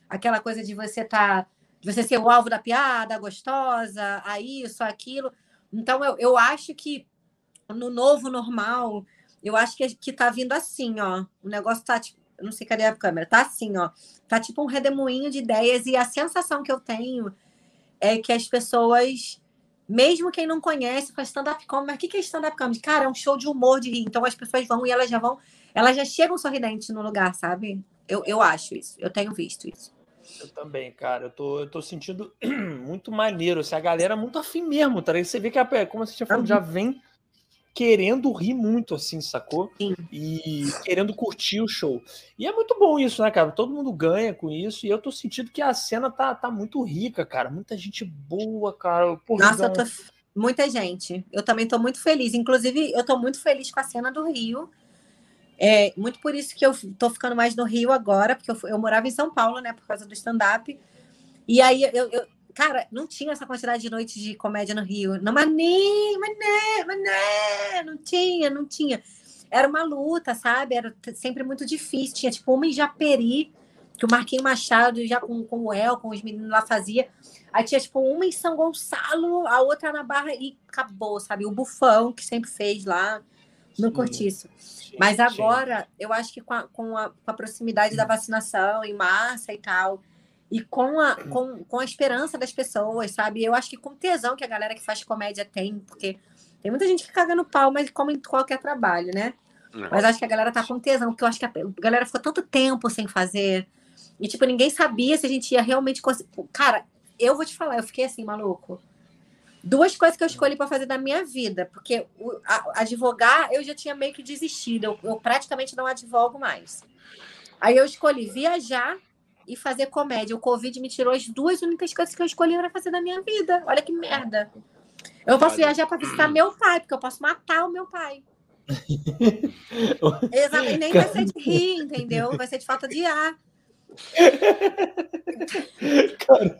Aquela coisa de você tá, de você ser o alvo da piada, gostosa, a isso, aquilo. Então, eu, eu acho que no novo normal, eu acho que, que tá vindo assim, ó. O negócio tá, tipo, não sei cadê a câmera, tá assim, ó. Tá tipo um redemoinho de ideias e a sensação que eu tenho é que as pessoas, mesmo quem não conhece, faz stand-up comedy, mas o que é stand-up comedy? Cara, é um show de humor, de rir. Então as pessoas vão e elas já vão, elas já chegam sorridentes no lugar, sabe? Eu, eu acho isso, eu tenho visto isso. Eu também, cara. Eu tô, eu tô sentindo [clears throat] muito maneiro. Assim, a galera é muito afim mesmo, tá? Você vê que, a, como você tinha falado, já vem querendo rir muito, assim, sacou? Sim. E querendo curtir o show. E é muito bom isso, né, cara? Todo mundo ganha com isso. E eu tô sentindo que a cena tá, tá muito rica, cara. Muita gente boa, cara. Porra, Nossa, eu tô... muita gente. Eu também tô muito feliz. Inclusive, eu tô muito feliz com a cena do Rio. É muito por isso que eu tô ficando mais no Rio agora, porque eu, eu morava em São Paulo, né, por causa do stand-up. E aí eu, eu Cara, não tinha essa quantidade de noites de comédia no Rio. Não, mas nem, mas nem, mas nem, não tinha, não tinha. Era uma luta, sabe? Era sempre muito difícil. Tinha tipo uma em Japeri, que o Marquinhos Machado já com, com o El, com os meninos lá fazia. Aí tinha tipo uma em São Gonçalo, a outra na Barra e acabou, sabe? O Bufão, que sempre fez lá no Cortiço. Mas agora, sim. eu acho que com a, com a, com a proximidade da vacinação em massa e tal, e com a, com, com a esperança das pessoas, sabe? Eu acho que com tesão que a galera que faz comédia tem, porque tem muita gente que caga no pau, mas como em qualquer trabalho, né? Não. Mas acho que a galera tá com tesão, porque eu acho que a galera ficou tanto tempo sem fazer. E, tipo, ninguém sabia se a gente ia realmente conseguir. Cara, eu vou te falar, eu fiquei assim, maluco. Duas coisas que eu escolhi para fazer da minha vida, porque o, a, advogar eu já tinha meio que desistido, eu, eu praticamente não advogo mais. Aí eu escolhi viajar e fazer comédia. O Covid me tirou as duas únicas coisas que eu escolhi para fazer na minha vida. Olha que merda. Eu posso viajar para visitar meu pai, porque eu posso matar o meu pai. [laughs] Exato. E nem vai ser de rir, entendeu? Vai ser de falta de ar. Cara,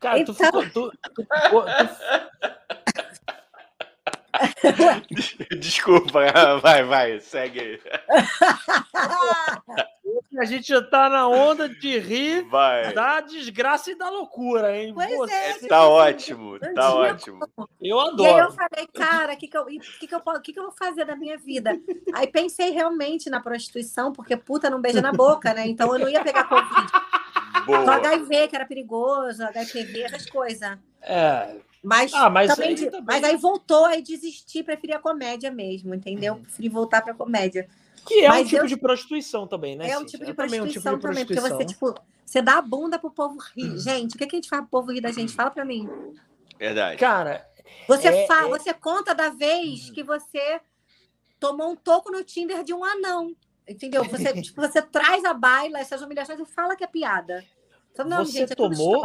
cara então... tu, ficou, tu, tu, [laughs] tu, Desculpa, [laughs] vai, vai, segue aí. A gente tá na onda de rir Vai. da desgraça e da loucura, hein? Pois Você, é, tá ótimo, tá ótimo. Eu adoro. E aí eu falei, cara, o que, que, eu, que, que, eu, que, que eu vou fazer da minha vida? Aí pensei realmente na prostituição, porque puta não beija na boca, né? Então eu não ia pegar Covid. Boa. Só HIV, que era perigoso, HPV, essas coisas. É. Mas, ah, mas, também, aí, também... mas aí voltou, aí desisti, preferi a comédia mesmo, entendeu? Uhum. Preferi voltar pra comédia. Que é Mas um tipo eu... de prostituição também, né? É um tipo de, é prostituição, um tipo de também, porque você, tipo, você dá a bunda pro povo rir. Hum. Gente, o que, que a gente faz pro povo rir da gente? Fala pra mim. Verdade. Cara. Você, é, fala, é... você conta da vez hum. que você tomou um toco no Tinder de um anão. Entendeu? Você, [laughs] tipo, você traz a baila, essas humilhações e fala que é piada. Então, não, você gente, é tomou.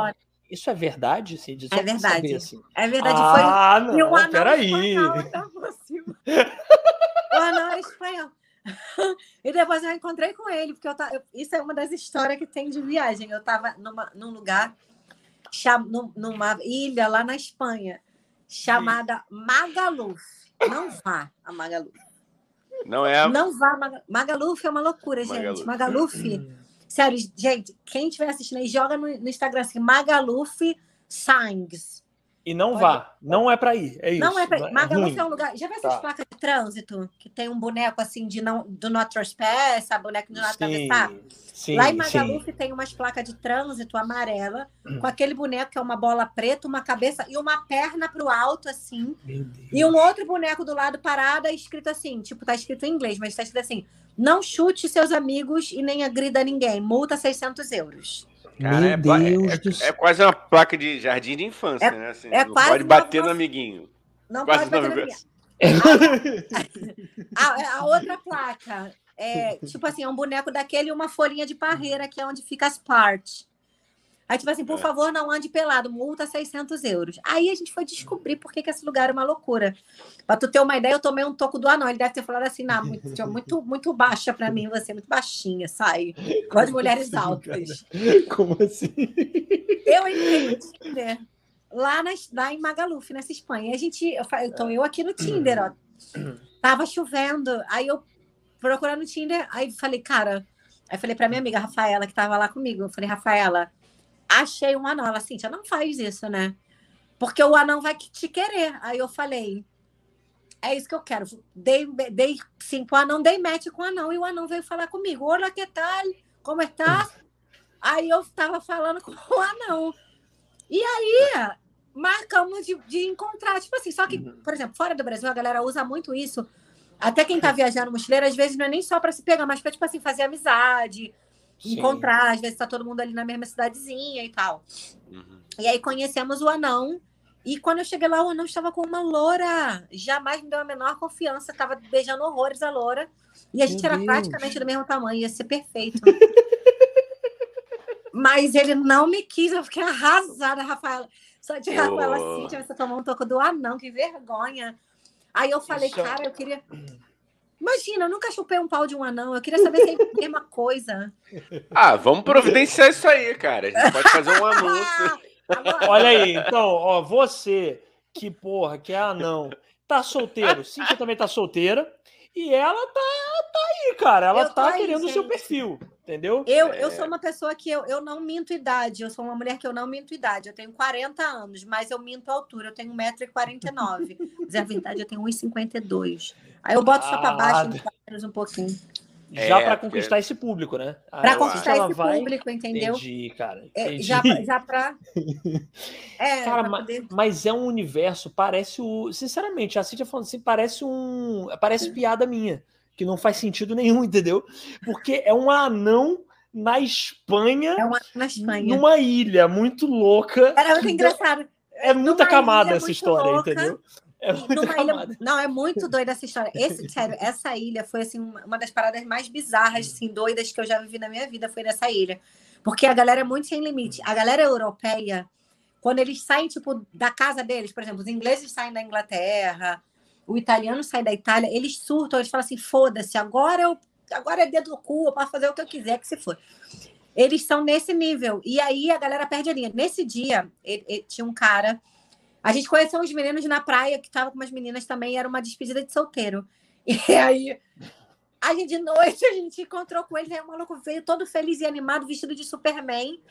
Isso é verdade, Cid? Só é verdade. Saber, assim. É verdade. Ah, foi... não, e o anão peraí. [laughs] [laughs] o anão é espanhol. [laughs] e depois eu encontrei com ele, porque eu tava, isso é uma das histórias que tem de viagem. Eu estava num lugar, cham, numa ilha lá na Espanha, chamada Magaluf. Não vá a Magaluf. Não é? A... Não vá a Magaluf é uma loucura, Magaluf. gente. Magaluf. Sério, gente, quem estiver assistindo aí, joga no, no Instagram assim, Magaluf Sangs. E não vá, não é para ir, é isso. Não é para ir. É é um lugar. Já viu essas Tá. placas de trânsito que tem um boneco assim de não do not trespass, sabe? boneco de não atravessar? Sim, sim, Lá em sim. Magalufe tem umas placas de trânsito amarela, com aquele boneco que é uma bola preta, uma cabeça e uma perna pro alto, assim. Meu Deus. E um outro boneco do lado parada, escrito assim, tipo, tá escrito em inglês, mas tá escrito assim: não chute seus amigos e nem agrida ninguém. Multa 600 euros. Cara, Meu é, ba- Deus é- do é céu. quase uma placa de jardim de infância, né? Assim, é não quase pode bater no amiguinho. Não Quase pode bater viu? ninguém. [laughs] A, a outra placa é tipo assim, é um boneco daquele e uma folhinha de parreira, que é onde fica as partes. Aí, tipo assim, por É. favor, não ande pelado, multa 600 euros. Aí a gente foi descobrir por que, que esse lugar é uma loucura. Pra tu ter uma ideia, eu tomei um toco do anão. Ele deve ter falado assim, não, muito, muito, [laughs] muito baixa pra mim, você é muito baixinha, sai. Gosto de mulheres altas. Como assim? Eu entrei no Tinder lá, na, lá em Magaluf, nessa Espanha. E a gente, eu, fa- então eu aqui no Tinder, ó. Tava chovendo. Aí eu procurando no Tinder, aí falei, cara. Aí falei pra minha amiga Rafaela, que tava lá comigo. Eu falei, Rafaela, achei um anão. Ela, Cíntia, não faz isso, né? Porque o anão vai te querer. Aí eu falei, é isso que eu quero. Dei, dei sim pro anão, dei match com o anão. E o anão veio falar comigo. Olá, que tal? Como está? Aí eu tava falando com o anão. E aí, marcamos de, de encontrar. Tipo assim, só que, por exemplo, fora do Brasil, a galera usa muito isso. Até quem tá viajando mochileiro, às vezes não é nem só para se pegar, mas para, tipo assim, fazer amizade, Sim. encontrar. Às vezes tá todo mundo ali na mesma cidadezinha e tal. Uhum. E aí conhecemos o anão. E quando eu cheguei lá, o anão estava com uma loura. Jamais me deu a menor confiança. Tava beijando horrores a loura. E a gente Meu era Deus. praticamente do mesmo tamanho. Ia ser perfeito. [laughs] Mas ele não me quis. Eu fiquei arrasada, Rafaela. Só de Rafaela Oh. Cíntia, você tomou um toco do anão. Que vergonha. Aí eu falei, cara, eu queria... Imagina, eu nunca chupei um pau de um anão. Eu queria saber se é a mesma coisa. [laughs] Ah, vamos providenciar isso aí, cara. A gente pode fazer um anúncio. [laughs] Olha aí, então, ó, você que, porra, que é anão, tá solteiro, Cíntia também tá solteira, e ela tá, tá aí, cara, ela Eu tá aí, querendo o seu perfil, entendeu? Eu, É. eu sou uma pessoa que eu, eu não minto idade. Eu sou uma mulher que eu não minto idade. Eu tenho 40 anos, mas eu minto a altura. Eu tenho 1,49m. Mas é verdade, eu tenho 1,52m. Aí eu boto só para baixo, Ah, menos um pouquinho. Já É, pra porque- conquistar esse público, né? Para a conquistar esse vai- público, entendeu? Entendi, cara. É, entendi. já, já para. [laughs] É, Cara, pra poder- Mas é um universo, parece o. Sinceramente, a Cintia falando assim, parece um. Parece piada minha, que não faz sentido nenhum, [laughs] entendeu? Porque é um anão na Espanha, É uma na Espanha. numa ilha muito louca. Era muito engraçado. É muita numa camada essa história, louca, entendeu? É muita numa ilha- camada. Não, é muito doida essa história. Esse, [laughs] sério, essa ilha foi assim uma uma das paradas mais bizarras, assim, doidas que eu já vivi na minha vida foi nessa ilha. Porque a galera é muito sem limite. A galera europeia, quando eles saem tipo da casa deles, por exemplo, os ingleses saem da Inglaterra, o italiano sai da Itália, eles surtam, eles falam assim: "Foda-se, agora eu agora é dedo no cu, eu posso fazer o que eu quiser que se for". Eles são nesse nível. E aí a galera perde a linha. Nesse dia, ele- ele- tinha um cara a gente conheceu uns meninos na praia que estavam com umas meninas também, era uma despedida de solteiro. [laughs] E aí, a gente de noite a gente encontrou com ele, aí o maluco veio todo feliz e animado, vestido de Superman.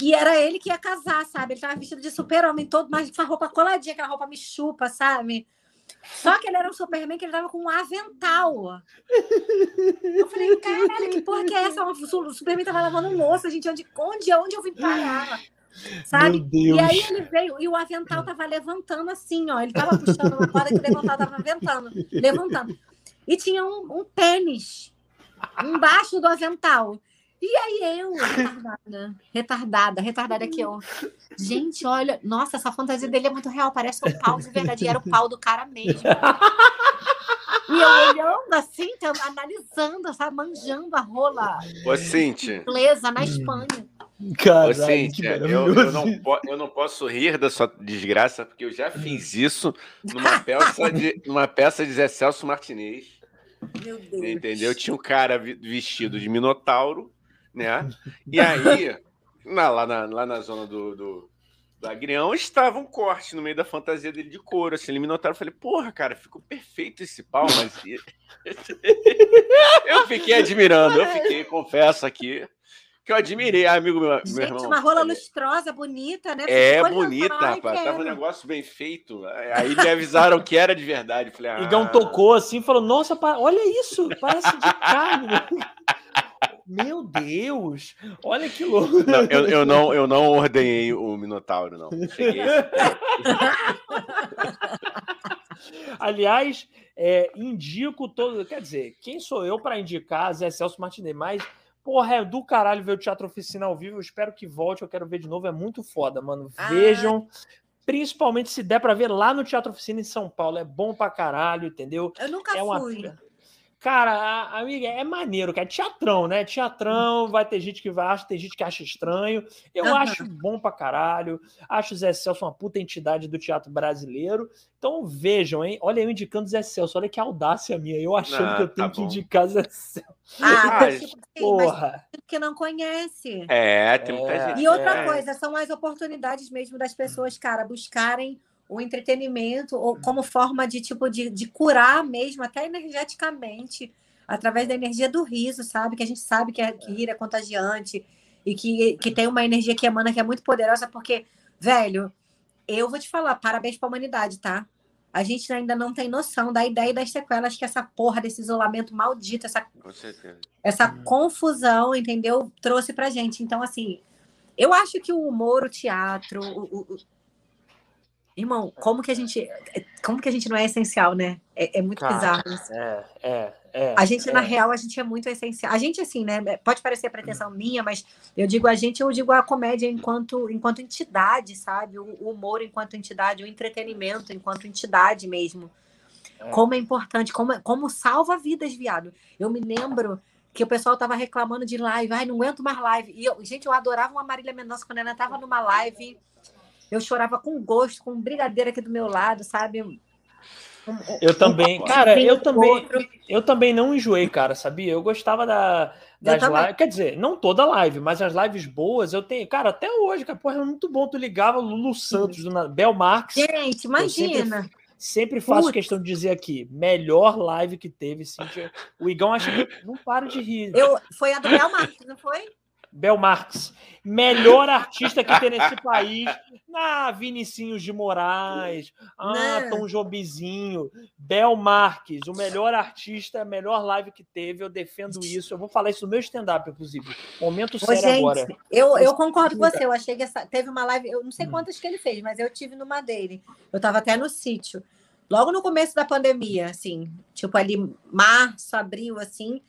E era ele que ia casar, sabe? Ele tava vestido de super-homem, todo, mas com a roupa coladinha, aquela roupa me chupa, sabe? Só que ele era um Superman que ele tava com um avental. Eu falei, caralho, que porra que é essa? O Superman tava lavando louça, gente. Onde, onde, onde eu vim parar? Sabe? E aí ele veio, e o avental tava levantando assim, ó. Ele tava puxando uma corda que o avental tava levantando, levantando. E tinha um, um tênis embaixo do avental. E aí eu, retardada, retardada, retardada que eu. Gente, olha, nossa, essa fantasia dele é muito real, parece um pau de verdade. Era o pau do cara mesmo. E eu olhando assim, analisando, sabe, manjando a rola Ô, Cíntia. inglesa na Espanha. Ô, Caralho, Cíntia, eu, eu, não po- eu não posso rir da sua desgraça, porque eu já fiz isso numa peça de, numa peça de Zé Celso Martinez. Meu Deus. Entendeu? Tinha um cara vestido de minotauro, né? E aí, na- lá, na, lá na zona do, do, do Agrião, estava um corte no meio da fantasia dele de couro, assim, ele minotauro. Eu falei, porra, cara, ficou perfeito esse pau, mas. [laughs] eu fiquei admirando, eu fiquei, confesso aqui, que eu admirei, amigo meu, meu Gente, irmão. uma rola lustrosa, bonita, né? É bonita, falando, "Ai, rapaz. Tava um quero." negócio bem feito. Aí me avisaram que era de verdade. Falei, ah, Igão tocou assim e falou: Nossa, olha isso, parece de carne. [laughs] Meu Deus, olha que louco. Não, eu, eu não, eu não ordenhei o Minotauro, não. Cheguei [laughs] Aliás, é, indico todo. Quer dizer, quem sou eu para indicar Zé Celso Martinez? Mas, porra, é do caralho ver o Teatro Oficina ao vivo. Eu espero que volte, eu quero ver de novo. É muito foda, mano. Ah. Vejam. Principalmente se der para ver lá no Teatro Oficina em São Paulo. É bom pra caralho, entendeu? Eu nunca É uma. fui. Cara, amiga, é maneiro, cara. É teatrão, né? Teatrão, vai ter gente que vai achar, tem gente que acha estranho. Eu Aham. acho bom pra caralho. Acho o Zé Celso uma puta entidade do teatro brasileiro. Então vejam, hein? Olha eu indicando Zé Celso. Olha que audácia minha. Eu achando Ah, que eu tenho tá que bom. indicar Zé Celso. Ah, Mas- tipo, sim, mas Porra. que não conhece. É, tem muita É. gente. E outra é. coisa, são as oportunidades mesmo das pessoas, cara, buscarem o entretenimento ou como forma de tipo de, de curar mesmo, até energeticamente, através da energia do riso, sabe? Que a gente sabe que, é, que rir é contagiante e que, que tem uma energia que emana que é muito poderosa, porque, velho, eu vou te falar, parabéns pra humanidade, tá? A gente ainda não tem noção da ideia e das sequelas que essa porra desse isolamento maldito, essa essa Uhum. confusão, entendeu? Trouxe pra gente. Então, assim, eu acho que o humor, o teatro, o- o- Irmão, como que a gente. Como que a gente não é essencial, né? É, é muito Cara, bizarro isso. É, é, é. A gente, na é. real, a gente é muito essencial. A gente, assim, né? Pode parecer pretensão minha, mas eu digo a gente, eu digo a comédia enquanto, enquanto entidade, sabe? O, o humor enquanto entidade, o entretenimento enquanto entidade mesmo. É. Como é importante, como, como salva vidas, viado. Eu me lembro que o pessoal tava reclamando de live, ai, não aguento mais live. E eu, gente, eu adorava uma Marília Mendonça quando ela tava numa live. Eu chorava com gosto, com um brigadeiro aqui do meu lado, sabe? Um- Eu também, cara, eu também, outro. eu também não enjoei, cara, sabia? Eu gostava da, das lives, quer dizer, não toda live, mas as lives boas eu tenho, cara, até hoje, cara, porra, é muito bom, tu ligava Lulu Santos, do Bel Marx, Gente, imagina. sempre faço Putz. questão de dizer aqui, melhor live que teve, Cíntia, o Igão acha que não paro de rir, Eu, foi a do Real Marques, não foi? Bel Marx, melhor artista que tem nesse país, na Vinicinhos de Moraes, ah. Tom Jobizinho, Bel Marques, o melhor artista, a melhor live que teve, eu defendo isso. Eu vou falar isso no meu stand-up, inclusive. Momento Ô, sério gente, agora. eu, eu concordo com você. Eu achei que essa, teve uma live, eu não sei Hum. quantas que ele fez, mas eu tive numa dele. Eu estava até no sítio. Logo no começo da pandemia, assim, tipo ali março, abril, assim.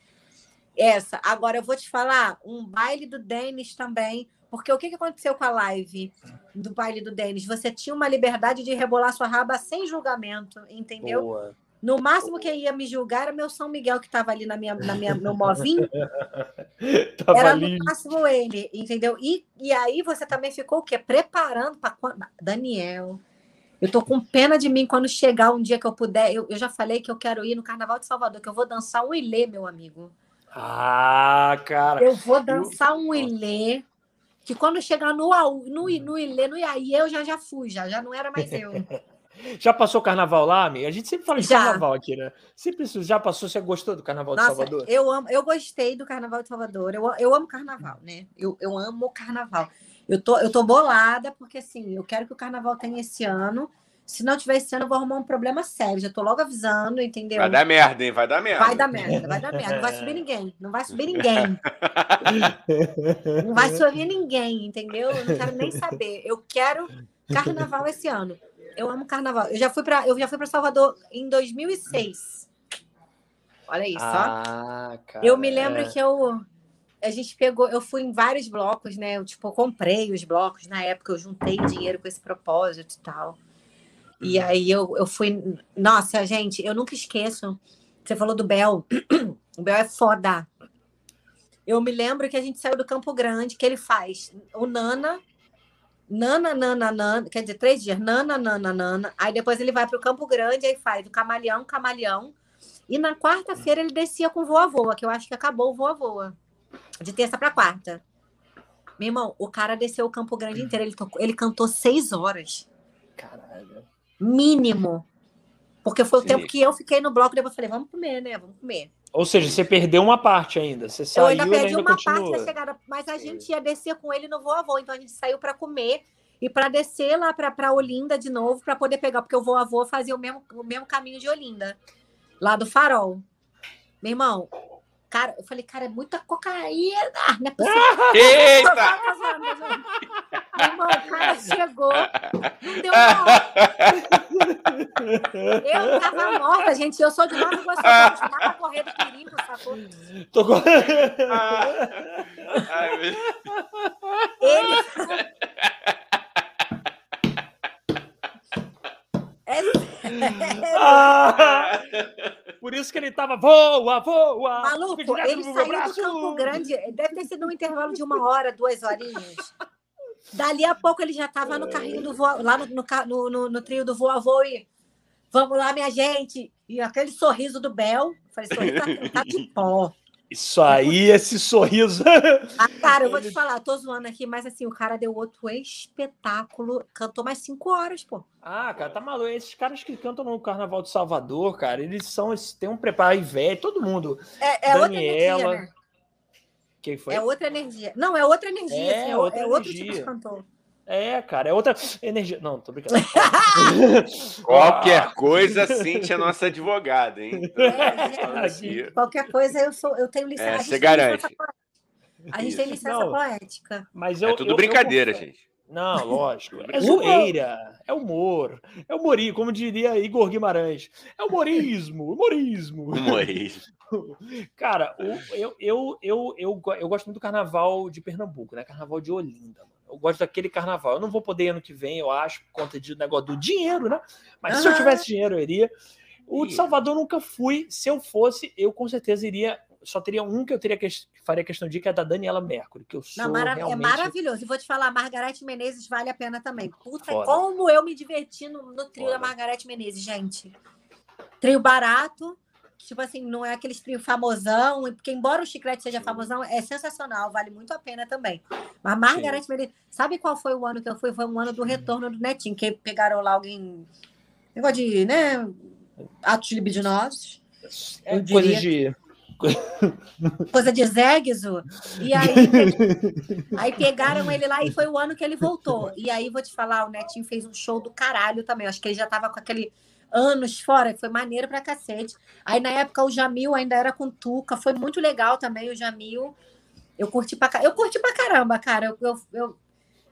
Essa. Agora eu vou te falar, um baile do Denis também. Porque o que, aconteceu com a live do baile do Denis? Você tinha uma liberdade de rebolar sua raba sem julgamento, entendeu? Boa. No máximo que ia me julgar era meu São Miguel que estava ali na minha, na minha, no movinho. [laughs] Era ali. no máximo ele, entendeu? E, e aí você também ficou o quê? Preparando para. Daniel, eu tô com pena de mim quando chegar um dia que eu puder. Eu, eu já falei que eu quero ir no Carnaval de Salvador, que eu vou dançar um ilê, meu amigo. Ah, cara. Eu vou dançar um ilê. Que quando chegar no, no, no Ilê, no Iaí, eu já, já fui, já, já não era mais eu. [laughs] Já passou carnaval lá, amiga? A gente sempre fala de Já. carnaval aqui, né? Sempre. Já passou? Você gostou do carnaval de Nossa, Salvador? eu amo, eu gostei do Carnaval de Salvador. Eu, eu amo carnaval, né? Eu, eu amo o carnaval. Eu tô, eu tô bolada, porque assim, eu quero que o carnaval tenha esse ano. Se não tiver esse ano, eu vou arrumar um problema sério. Já tô logo avisando, entendeu? Vai dar merda, hein? Vai dar merda. Vai dar merda, vai dar merda. Não vai subir ninguém. Não vai subir ninguém. Não vai subir ninguém, entendeu? Eu não quero nem saber. Eu quero carnaval esse ano. Eu amo carnaval. Eu já fui para eu já fui para Salvador em 2006. Olha isso, ó. Ah, cara. Eu me lembro é. que eu a gente pegou, eu fui em vários blocos, né? Eu tipo eu comprei os blocos na época, eu juntei dinheiro com esse propósito e tal. E aí eu, eu fui, nossa, gente, eu nunca esqueço. Você falou do Bel. [clears throat] O Bel é foda. Eu me lembro que a gente saiu do Campo Grande, que ele faz o Nana, Nana, Nana, Nana, quer dizer, três dias, Nana, Nana, Nana. Aí depois ele vai para o Campo Grande, aí faz o Camaleão, Camaleão. E na quarta-feira ele descia com Voa Voa, que eu acho que acabou o Voa Voa. De terça para quarta. Meu irmão, o cara desceu o Campo Grande inteiro. Ele, tocou, ele cantou seis horas. Caralho. Mínimo. Porque foi o Sim. tempo que eu fiquei no bloco, depois eu falei, vamos comer, né? Vamos comer. Ou seja, você perdeu uma parte ainda. Você Eu saiu ainda e perdi ainda uma continua. parte da chegada, mas a gente ia descer com ele no voavô, então a gente saiu para comer e para descer lá para Olinda de novo para poder pegar, porque o voavô fazia o mesmo, o mesmo caminho de Olinda, lá do Farol. Meu irmão, cara, eu falei, cara, é muita cocaína, não é possível. [laughs] Eita! [laughs] Irmão, o cara chegou, não deu uma hora. Eu tava morta, gente. Eu sou de Nova Iguaçu, eu correr do perigo, sacou? Tô Ai, meu- Ele. É, Ah! Por isso que ele tava voa, voa. maluco, ele saiu do. Campo Grande, deve ter sido um intervalo de uma hora, duas horinhas. Dali a pouco ele já estava no carrinho do voa, lá no, no, no, no- no trio do voavô e vamos lá, minha gente. E aquele sorriso do Bel. Eu Falei, sorriso tá, [laughs] tá de pó. Isso aí, esse sorriso. Ah, cara, eu vou te falar, tô zoando aqui, mas assim, o cara deu outro espetáculo. Cantou mais cinco horas, pô. Ah, cara, tá maluco. Esses caras que cantam no Carnaval de Salvador, cara, eles são, eles têm um preparo aí velho, todo mundo. É, é outra Daniela. energia, né? Quem foi? É outra energia. Não, é outra energia, É, assim, é, outra é outro energia. tipo de cantor. É, cara, é outra energia. Não, tô brincando. [laughs] Qualquer coisa, Cintia é nossa advogada, hein? É, qualquer coisa eu sou, eu tenho licença. É, você garante. A gente tem licença Não. poética. Mas eu, É tudo eu- eu brincadeira, confesso- gente. Não, lógico. É zoeira. É humor. É humorismo, como diria Igor Guimarães. É humorismo, humorismo. Humorismo. [laughs] Cara, eu, eu, eu, eu, eu gosto muito do carnaval de Pernambuco, né? Carnaval de Olinda, mano. Eu gosto daquele carnaval. Eu não vou poder ano que vem, eu acho, por conta de negócio do dinheiro, né? Mas se eu Aham. tivesse dinheiro, eu iria. O de. Salvador nunca fui. Se eu fosse, eu com certeza iria. Só teria um que eu teria que, faria questão de que é da Daniela Mercury, que eu sou Não, mara- realmente... É maravilhoso. E vou te falar, Margarete Menezes vale a pena também. Puta, Foda. como eu me diverti no, no trio Foda. da Margarete Menezes, gente. Trio barato. Tipo assim, não é aquele trio famosão, porque embora o chiclete seja Sim. famosão, é sensacional, vale muito a pena também. Mas Margarete Menezes, sabe qual foi o ano que eu fui? Foi um ano do retorno do Netinho, que pegaram lá alguém. Negócio de, né? Atos libidinosos. É eu coisa de... [laughs] coisa de Zegzo. E aí, [laughs] aí pegaram ele lá e foi o ano que ele voltou. E aí, vou te falar, o Netinho fez um show do caralho também. Acho que ele já tava com aquele anos fora, foi maneiro pra cacete. Aí, na época, o Jamil ainda era com Tuca. Foi muito legal também o Jamil. Eu curti pra, eu curti pra caramba, cara. Eu, eu, eu-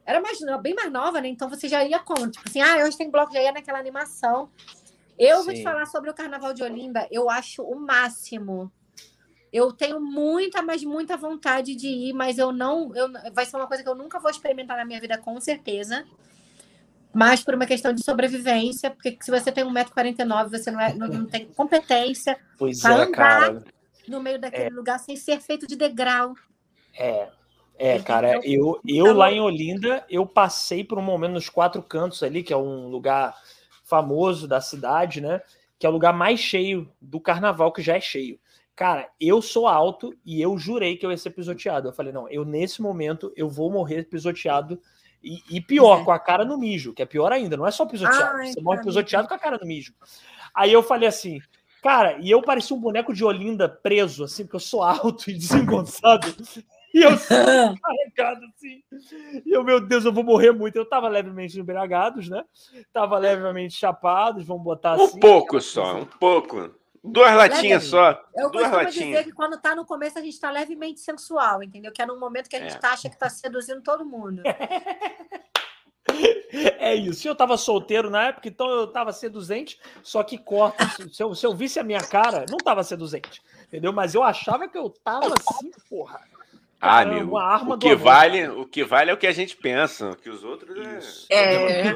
era mais, bem mais nova, né? Então você já ia com, tipo assim, ah, hoje tem bloco, já ia naquela animação. Eu vou te Sim. falar sobre o Carnaval de Olinda, eu acho o máximo. Eu tenho muita, mas muita vontade de ir, mas eu não. Eu, vai ser uma coisa que eu nunca vou experimentar na minha vida, com certeza. Mas por uma questão de sobrevivência, porque se você tem 1,49m, você não, é, não, não tem competência Pois Pra é, andar. cara. no meio daquele lugar sem ser feito de degrau. É, é, cara, eu, eu Então- lá em Olinda, eu passei por um momento nos quatro cantos ali, que é um lugar famoso da cidade, né? Que é o lugar mais cheio do carnaval, que já é cheio. Cara, eu sou alto e eu jurei que eu ia ser pisoteado. Eu falei, não, eu nesse momento eu vou morrer pisoteado. E, e pior, É. com a cara no mijo, que é pior ainda, não é só pisoteado, Ai, você morre cara. pisoteado com a cara no mijo. Aí eu falei assim, cara, e eu parecia um boneco de Olinda preso, assim, porque eu sou alto e desengonçado. E eu [laughs] carregado assim. E eu, meu Deus, eu vou morrer muito. Eu tava levemente embriagados, né? Tava levemente chapados, vamos botar Um assim. pouco só, um pouco. Duas latinhas só. Eu Duas costumo latinhas. dizer que quando tá no começo a gente tá levemente sensual, entendeu? Que é num momento que a gente É. tá, acha que tá seduzindo todo mundo. [laughs] É isso. Eu tava solteiro na época, então eu tava seduzente, só que corta. Se eu, se eu visse a minha cara, não tava seduzente. Entendeu? Mas eu achava que eu tava assim, porra. Ah, Caramba, amigo. uma arma O que, vale, o que vale é o que a gente pensa. O que os outros Isso. é. É.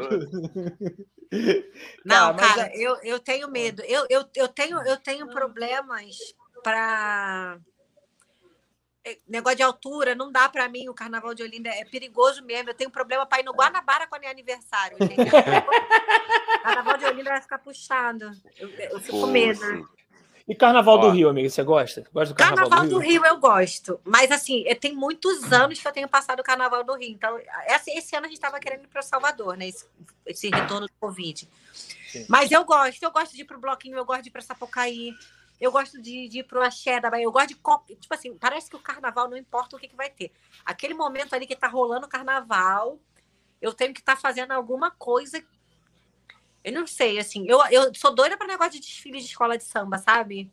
[laughs] Não, Tá, cara, eu, eu tenho medo. Eu, eu, eu tenho, eu tenho problemas para negócio de altura. Não dá para mim o Carnaval de Olinda. É perigoso mesmo. Eu tenho problema para ir no Guanabara quando é aniversário. entendeu? [laughs] Carnaval de Olinda vai ficar puxado. Eu, eu fico com medo. E Carnaval do Ó. Rio, amigo, você gosta? Gosta do Carnaval, Carnaval do do Rio? Rio eu gosto, mas assim, eu tenho muitos anos que eu tenho passado o Carnaval do Rio. Então, esse, esse ano a gente estava querendo ir para Salvador, né? Esse, esse retorno do Covid. Sim. Mas eu gosto, eu gosto de ir pro bloquinho, eu gosto de ir para Sapucaí. eu gosto de, de ir pro axé da Bahia, eu gosto de. Tipo assim, parece que o carnaval não importa o que, que vai ter. Aquele momento ali que tá rolando o carnaval, eu tenho que estar tá fazendo alguma coisa. Eu não sei, assim, eu, eu sou doida para negócio de desfile de escola de samba, sabe?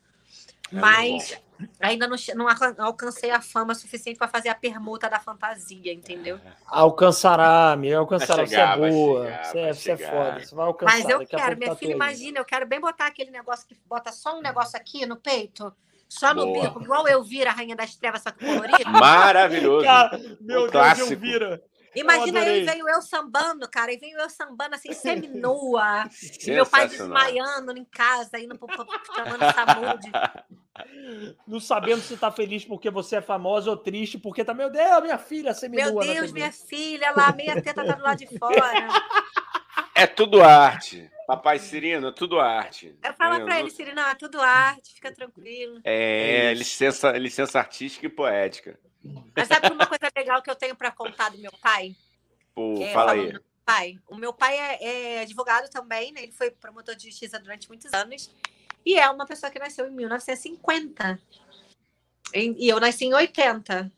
É Mas ainda não, não alcancei a fama suficiente para fazer a permuta da fantasia, entendeu? Alcançará, me alcançará. Chegar, você é boa. Chegar, você, é, você é foda. Você vai alcançar. Mas eu quero, minha tá filha, imagina, eu quero bem botar aquele negócio que bota só um negócio aqui no peito. Só no bico, igual eu vira a Rainha das Trevas, só que colorido. Maravilhoso. Cara, meu Deus, clássico. eu vira. Imagina eu, eu e veio eu sambando, cara, e veio eu sambando assim, seminua. [laughs] e meu pai desmaiando em casa, indo pro, chamando saúde. [laughs] Não sabendo se tá feliz porque você é famosa ou triste, porque tá, meu Deus, minha filha seminua. Meu Deus, minha filha, lá, meia teta tá do lado de fora. É tudo arte. Papai Cirino, tudo arte. Eu falo para ele, Cirino, é tudo arte, fica tranquilo. É, licença, licença artística e poética. Mas sabe uma coisa legal que eu tenho para contar do meu pai? Pô, é, fala aí. Pai. O meu pai é, é, advogado também, né? Ele foi promotor de justiça durante muitos anos. E é uma pessoa que nasceu em 1950. E eu nasci em 80.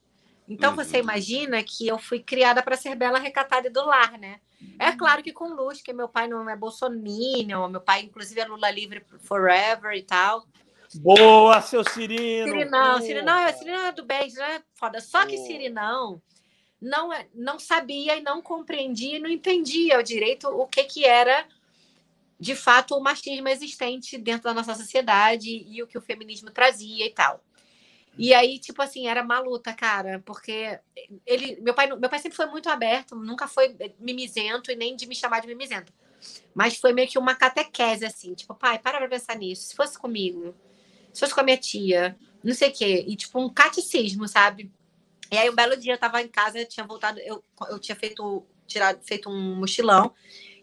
Então uhum. você imagina que eu fui criada para ser bela, recatada e do lar, né? É claro que com luz, que meu pai não é bolsominion, meu pai inclusive é Lula livre forever e tal. Boa, seu Cirino! Cirinão, Cirinão, é, Cirinão é do bem, não é foda. Só que Cirinão não, é, não sabia e não compreendia e não entendia o direito o que, que era de fato o machismo existente dentro da nossa sociedade e o que o feminismo trazia e tal. E aí, tipo assim, era uma luta, cara, porque ele, meu pai, meu pai sempre foi muito aberto, nunca foi mimizento e nem de me chamar de mimizento. Mas foi meio que uma catequese, assim, tipo, pai, para pra pensar nisso. Se fosse comigo, se fosse com a minha tia, não sei o quê. E, tipo, um catecismo, sabe? E aí, um belo dia, eu tava em casa, eu tinha voltado, eu, eu tinha feito, tirado, feito um mochilão.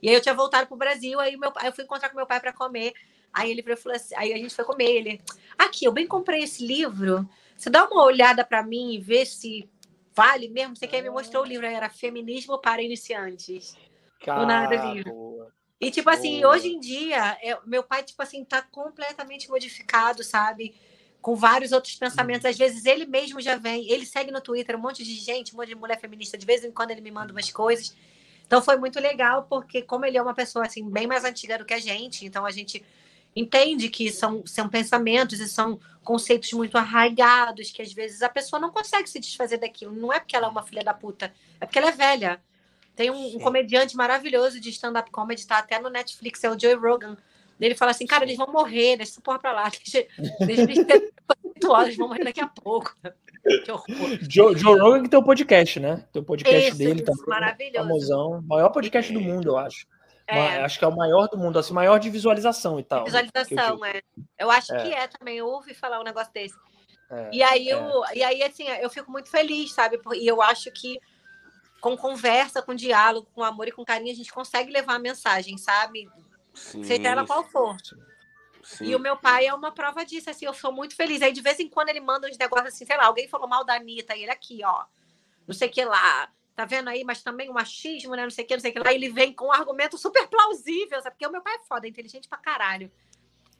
E aí, eu tinha voltado pro Brasil, aí, meu, aí eu fui encontrar com meu pai para comer. Aí ele falou assim, aí a gente foi comer. Ele, aqui, eu bem comprei esse livro. Você dá uma olhada para mim e vê se vale mesmo. Você quer me mostrou o livro? Aí era Feminismo para Iniciantes. Cara, nada livro. E, tipo assim, Boa. hoje em dia, é, meu pai, tipo assim, tá completamente modificado, sabe? Com vários outros pensamentos. Às vezes ele mesmo já vem, ele segue no Twitter um monte de gente, um monte de mulher feminista. De vez em quando ele me manda umas coisas. Então foi muito legal, porque como ele é uma pessoa, assim, bem mais antiga do que a gente, então a gente entende que são, são pensamentos e são conceitos muito arraigados, que às vezes a pessoa não consegue se desfazer daquilo. Não é porque ela é uma filha da puta, é porque ela é velha. Tem um, um comediante maravilhoso de stand-up comedy, tá até no Netflix, é o Joe Rogan. Ele fala assim, cara, eles vão morrer, deixa essa porra pra lá. [laughs] Deixa, deixa eles ter horas, eles vão morrer daqui a pouco. [laughs] Que horror. Joe, Joe Rogan que tem o um podcast, né? Tem o um podcast isso, dele isso, também. Maravilhoso. Famosão. Maior podcast do mundo, eu acho. É. Acho que é o maior do mundo, assim, maior de visualização e tal. Visualização, né? eu é. Eu acho é. que é também. Eu ouvi falar um negócio desse. É, e aí, eu, é. e aí, assim, eu fico muito feliz, sabe? E eu acho que com conversa, com diálogo, com amor e com carinho, a gente consegue levar a mensagem, sabe? Sim, Seja ela qual for. Sim. E o meu pai é uma prova disso, assim, eu sou muito feliz. Aí, de vez em quando, ele manda uns negócios assim, sei lá, alguém falou mal da Anitta, e ele aqui, ó, não sei o que lá, tá vendo aí? Mas também o machismo, né, não sei o que, não sei o que lá. Ele vem com um argumento super plausível, sabe? Porque o meu pai é foda, é inteligente pra caralho.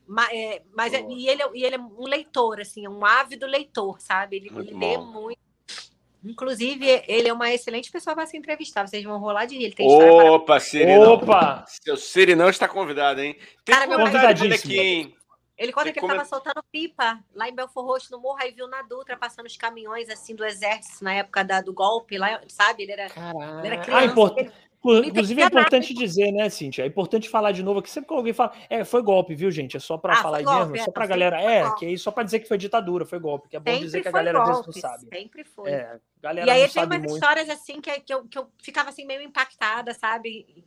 Mas, é, mas é, e, ele, é, e ele é um leitor, assim, um ávido leitor, sabe? Ele, ele lê muito Inclusive, ele é uma excelente pessoa para se entrevistar. Vocês vão rolar de rir. Ele tem Opa, para... Sirinão. Opa! Seu Sirinão está convidado, hein? Tem Cara, meu aqui, hein? Ele conta tem que ele estava soltando pipa lá em Belfor Roxo, no morro, aí viu na Dutra passando os caminhões assim do exército na época da, do golpe lá, sabe? Ele era, ele era criança. Ah, import... ele... Inclusive é importante dizer, né, Cintia? É importante falar de novo que sempre que alguém fala, é, foi golpe, viu, gente? É só para ah, falar aí golpe, mesmo, é só para galera, é, que é só para dizer que foi ditadura, foi golpe, que é bom sempre dizer que a galera golpe, não sabe. Sempre foi. É, galera e aí tem umas muito. histórias assim que, que, eu, que eu ficava assim meio impactada, sabe?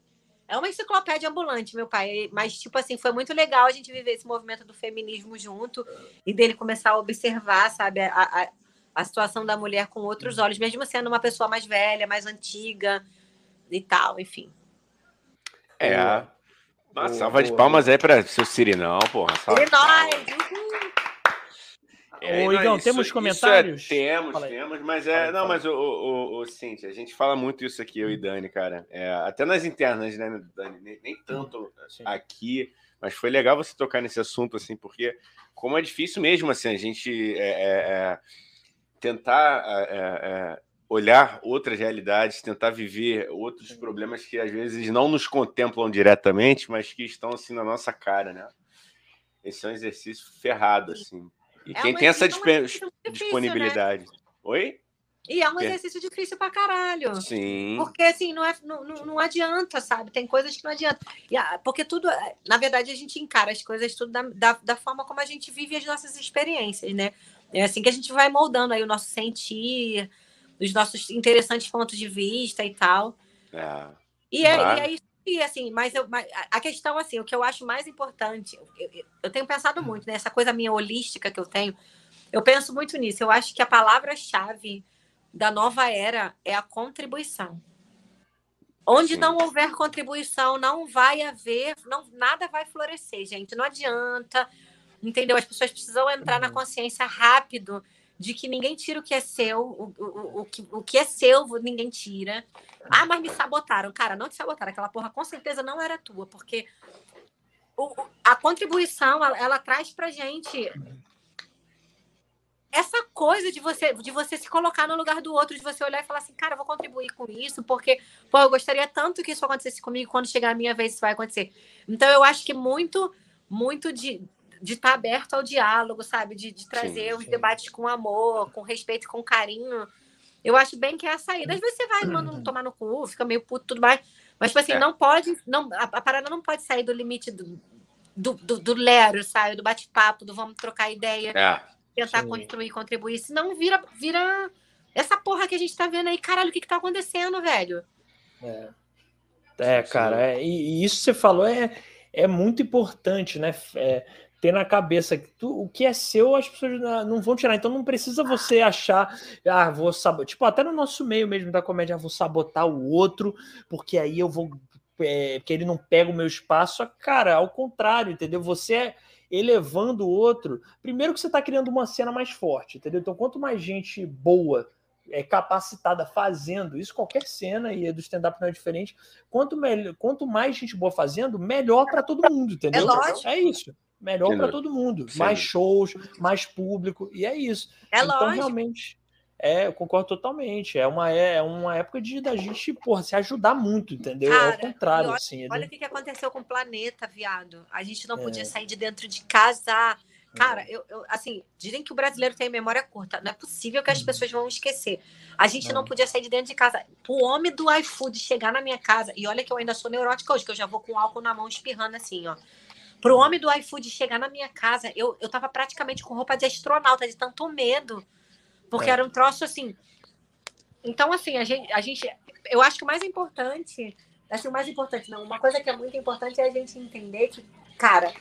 É uma enciclopédia ambulante, meu pai. Mas, tipo assim, foi muito legal a gente viver esse movimento do feminismo junto e dele começar a observar, sabe, a, a, a situação da mulher com outros olhos, mesmo sendo uma pessoa mais velha, mais antiga e tal, enfim. É. Uma salva de palmas aí para seu Sirinão, porra. Sirinóis! É, Ô, Igão, temos isso, comentários? Isso é, temos, temos, mas é. Fala, não, mas o, o, o, Cintia, a gente fala muito isso aqui, eu e Dani, cara. É, até nas internas, né, Dani? Nem, nem tanto Sim. aqui, Mas foi legal você tocar nesse assunto, assim, porque como é difícil mesmo, assim, a gente é, é, é tentar é, é, olhar outras realidades, tentar viver outros problemas que às vezes não nos contemplam diretamente, mas que estão assim na nossa cara, né? Esse é um exercício ferrado, assim. E é quem tem essa disponibilidade. Difícil, né? Oi? E é um exercício difícil pra caralho. Sim. Porque, assim, não, é, não, não adianta, sabe? Tem coisas que não adianta. Porque tudo, na verdade, a gente encara as coisas tudo da, da, da, forma como a gente vive as nossas experiências, né? É assim que a gente vai moldando aí o nosso sentir, os nossos interessantes pontos de vista e tal. É. E, é, e é isso. E assim, mas, eu, mas a questão, assim, o que eu acho mais importante, eu, eu tenho pensado muito nessa né, coisa minha holística que eu tenho, eu penso muito nisso. Eu acho que a palavra-chave da nova era é a contribuição. Onde Sim. não houver contribuição, não vai haver, não, nada vai florescer, gente. Não adianta, entendeu? As pessoas precisam entrar na uhum. consciência rápido de que ninguém tira o que é seu, o, o, o, que, o que é seu, ninguém tira. Ah, mas me sabotaram. Cara, não te sabotaram. Aquela porra com certeza não era tua, porque o, a contribuição, ela, ela traz pra gente essa coisa de você de você se colocar no lugar do outro, de você olhar e falar assim, cara, eu vou contribuir com isso, porque pô, eu gostaria tanto que isso acontecesse comigo, quando chegar a minha vez isso vai acontecer. Então eu acho que muito muito de de estar tá aberto ao diálogo, sabe, de, de trazer sim, os sim. debates com amor, com respeito, com carinho. Eu acho bem que é a saída. Às vezes você vai, manda uhum. tomar no cu, fica meio puto tudo mais, mas tipo assim, é. não pode, não a, a, parada não pode sair do limite do do, do, do lero, sabe, do bate-papo, do vamos trocar ideia. É tentar Sim. construir, contribuir, senão vira, vira essa porra que a gente tá vendo aí. Caralho, o que que tá acontecendo, velho? É, é cara, é, e, isso que você falou é, é muito importante, né? É, ter na cabeça que tu, o que é seu, as pessoas não vão tirar. Então não precisa você achar, ah, vou sabotar. Tipo, até no nosso meio mesmo da comédia, ah, vou sabotar o outro, porque aí eu vou. É, porque ele não pega o meu espaço. Cara, ao contrário, entendeu? Você é elevando o outro, primeiro que você está criando uma cena mais forte, entendeu? Então, quanto mais gente boa é capacitada fazendo isso, qualquer cena, e do stand-up não é diferente, quanto, melhor, quanto mais gente boa fazendo, melhor para todo mundo, entendeu? É, lógico. é isso. Melhor para todo mundo. Sim. Mais shows, mais público, e é isso. É então, lógico. realmente, é, eu concordo totalmente. É uma, é, é uma época de da gente, porra, se ajudar muito, entendeu? Cara, Ao contrário, olha, assim. Olha o que aconteceu com o planeta, viado. A gente não é. podia sair de dentro de casa. Cara, é. eu, eu, assim, dizem que o brasileiro tem memória curta. Não é possível que as uhum. pessoas vão esquecer. A gente não podia sair de dentro de casa. O homem do iFood chegar na minha casa, e olha que eu ainda sou neurótica hoje, que eu já vou com álcool na mão espirrando assim, ó. Pro homem do iFood chegar na minha casa, eu, eu tava praticamente com roupa de astronauta, de tanto medo. Porque é. era um troço assim. Então, assim, a gente, a gente. Eu acho que o mais importante. Assim, o mais importante, não. Uma coisa que é muito importante é a gente entender que, cara,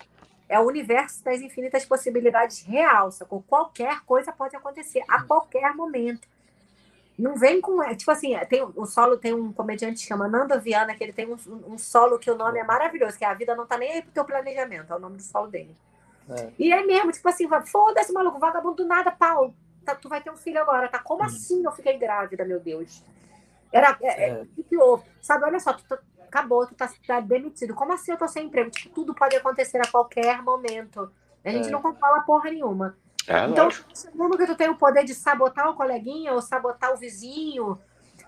é o universo das infinitas possibilidades real, sacou? Qualquer coisa pode acontecer a qualquer momento. Não vem com. Tipo assim, tem o solo, tem um comediante que chama Nanda Viana, que ele tem um, um solo que o nome é maravilhoso, que é A Vida Não Tá Nem Aí pro teu planejamento, é o nome do solo dele. É. E é mesmo, tipo assim, foda-se, maluco, vagabundo do nada, pau tá, tu vai ter um filho agora, tá? Como hum. assim eu fiquei grávida, meu Deus? Era, é, é. que houve? Sabe, olha só, tu, tu, acabou, tu tá, tá, demitido. Como assim eu tô sem emprego? Tipo, tudo pode acontecer a qualquer momento. A gente é. não controla porra nenhuma. É, então, segundo que tu tem o poder de sabotar o coleguinha ou sabotar o vizinho,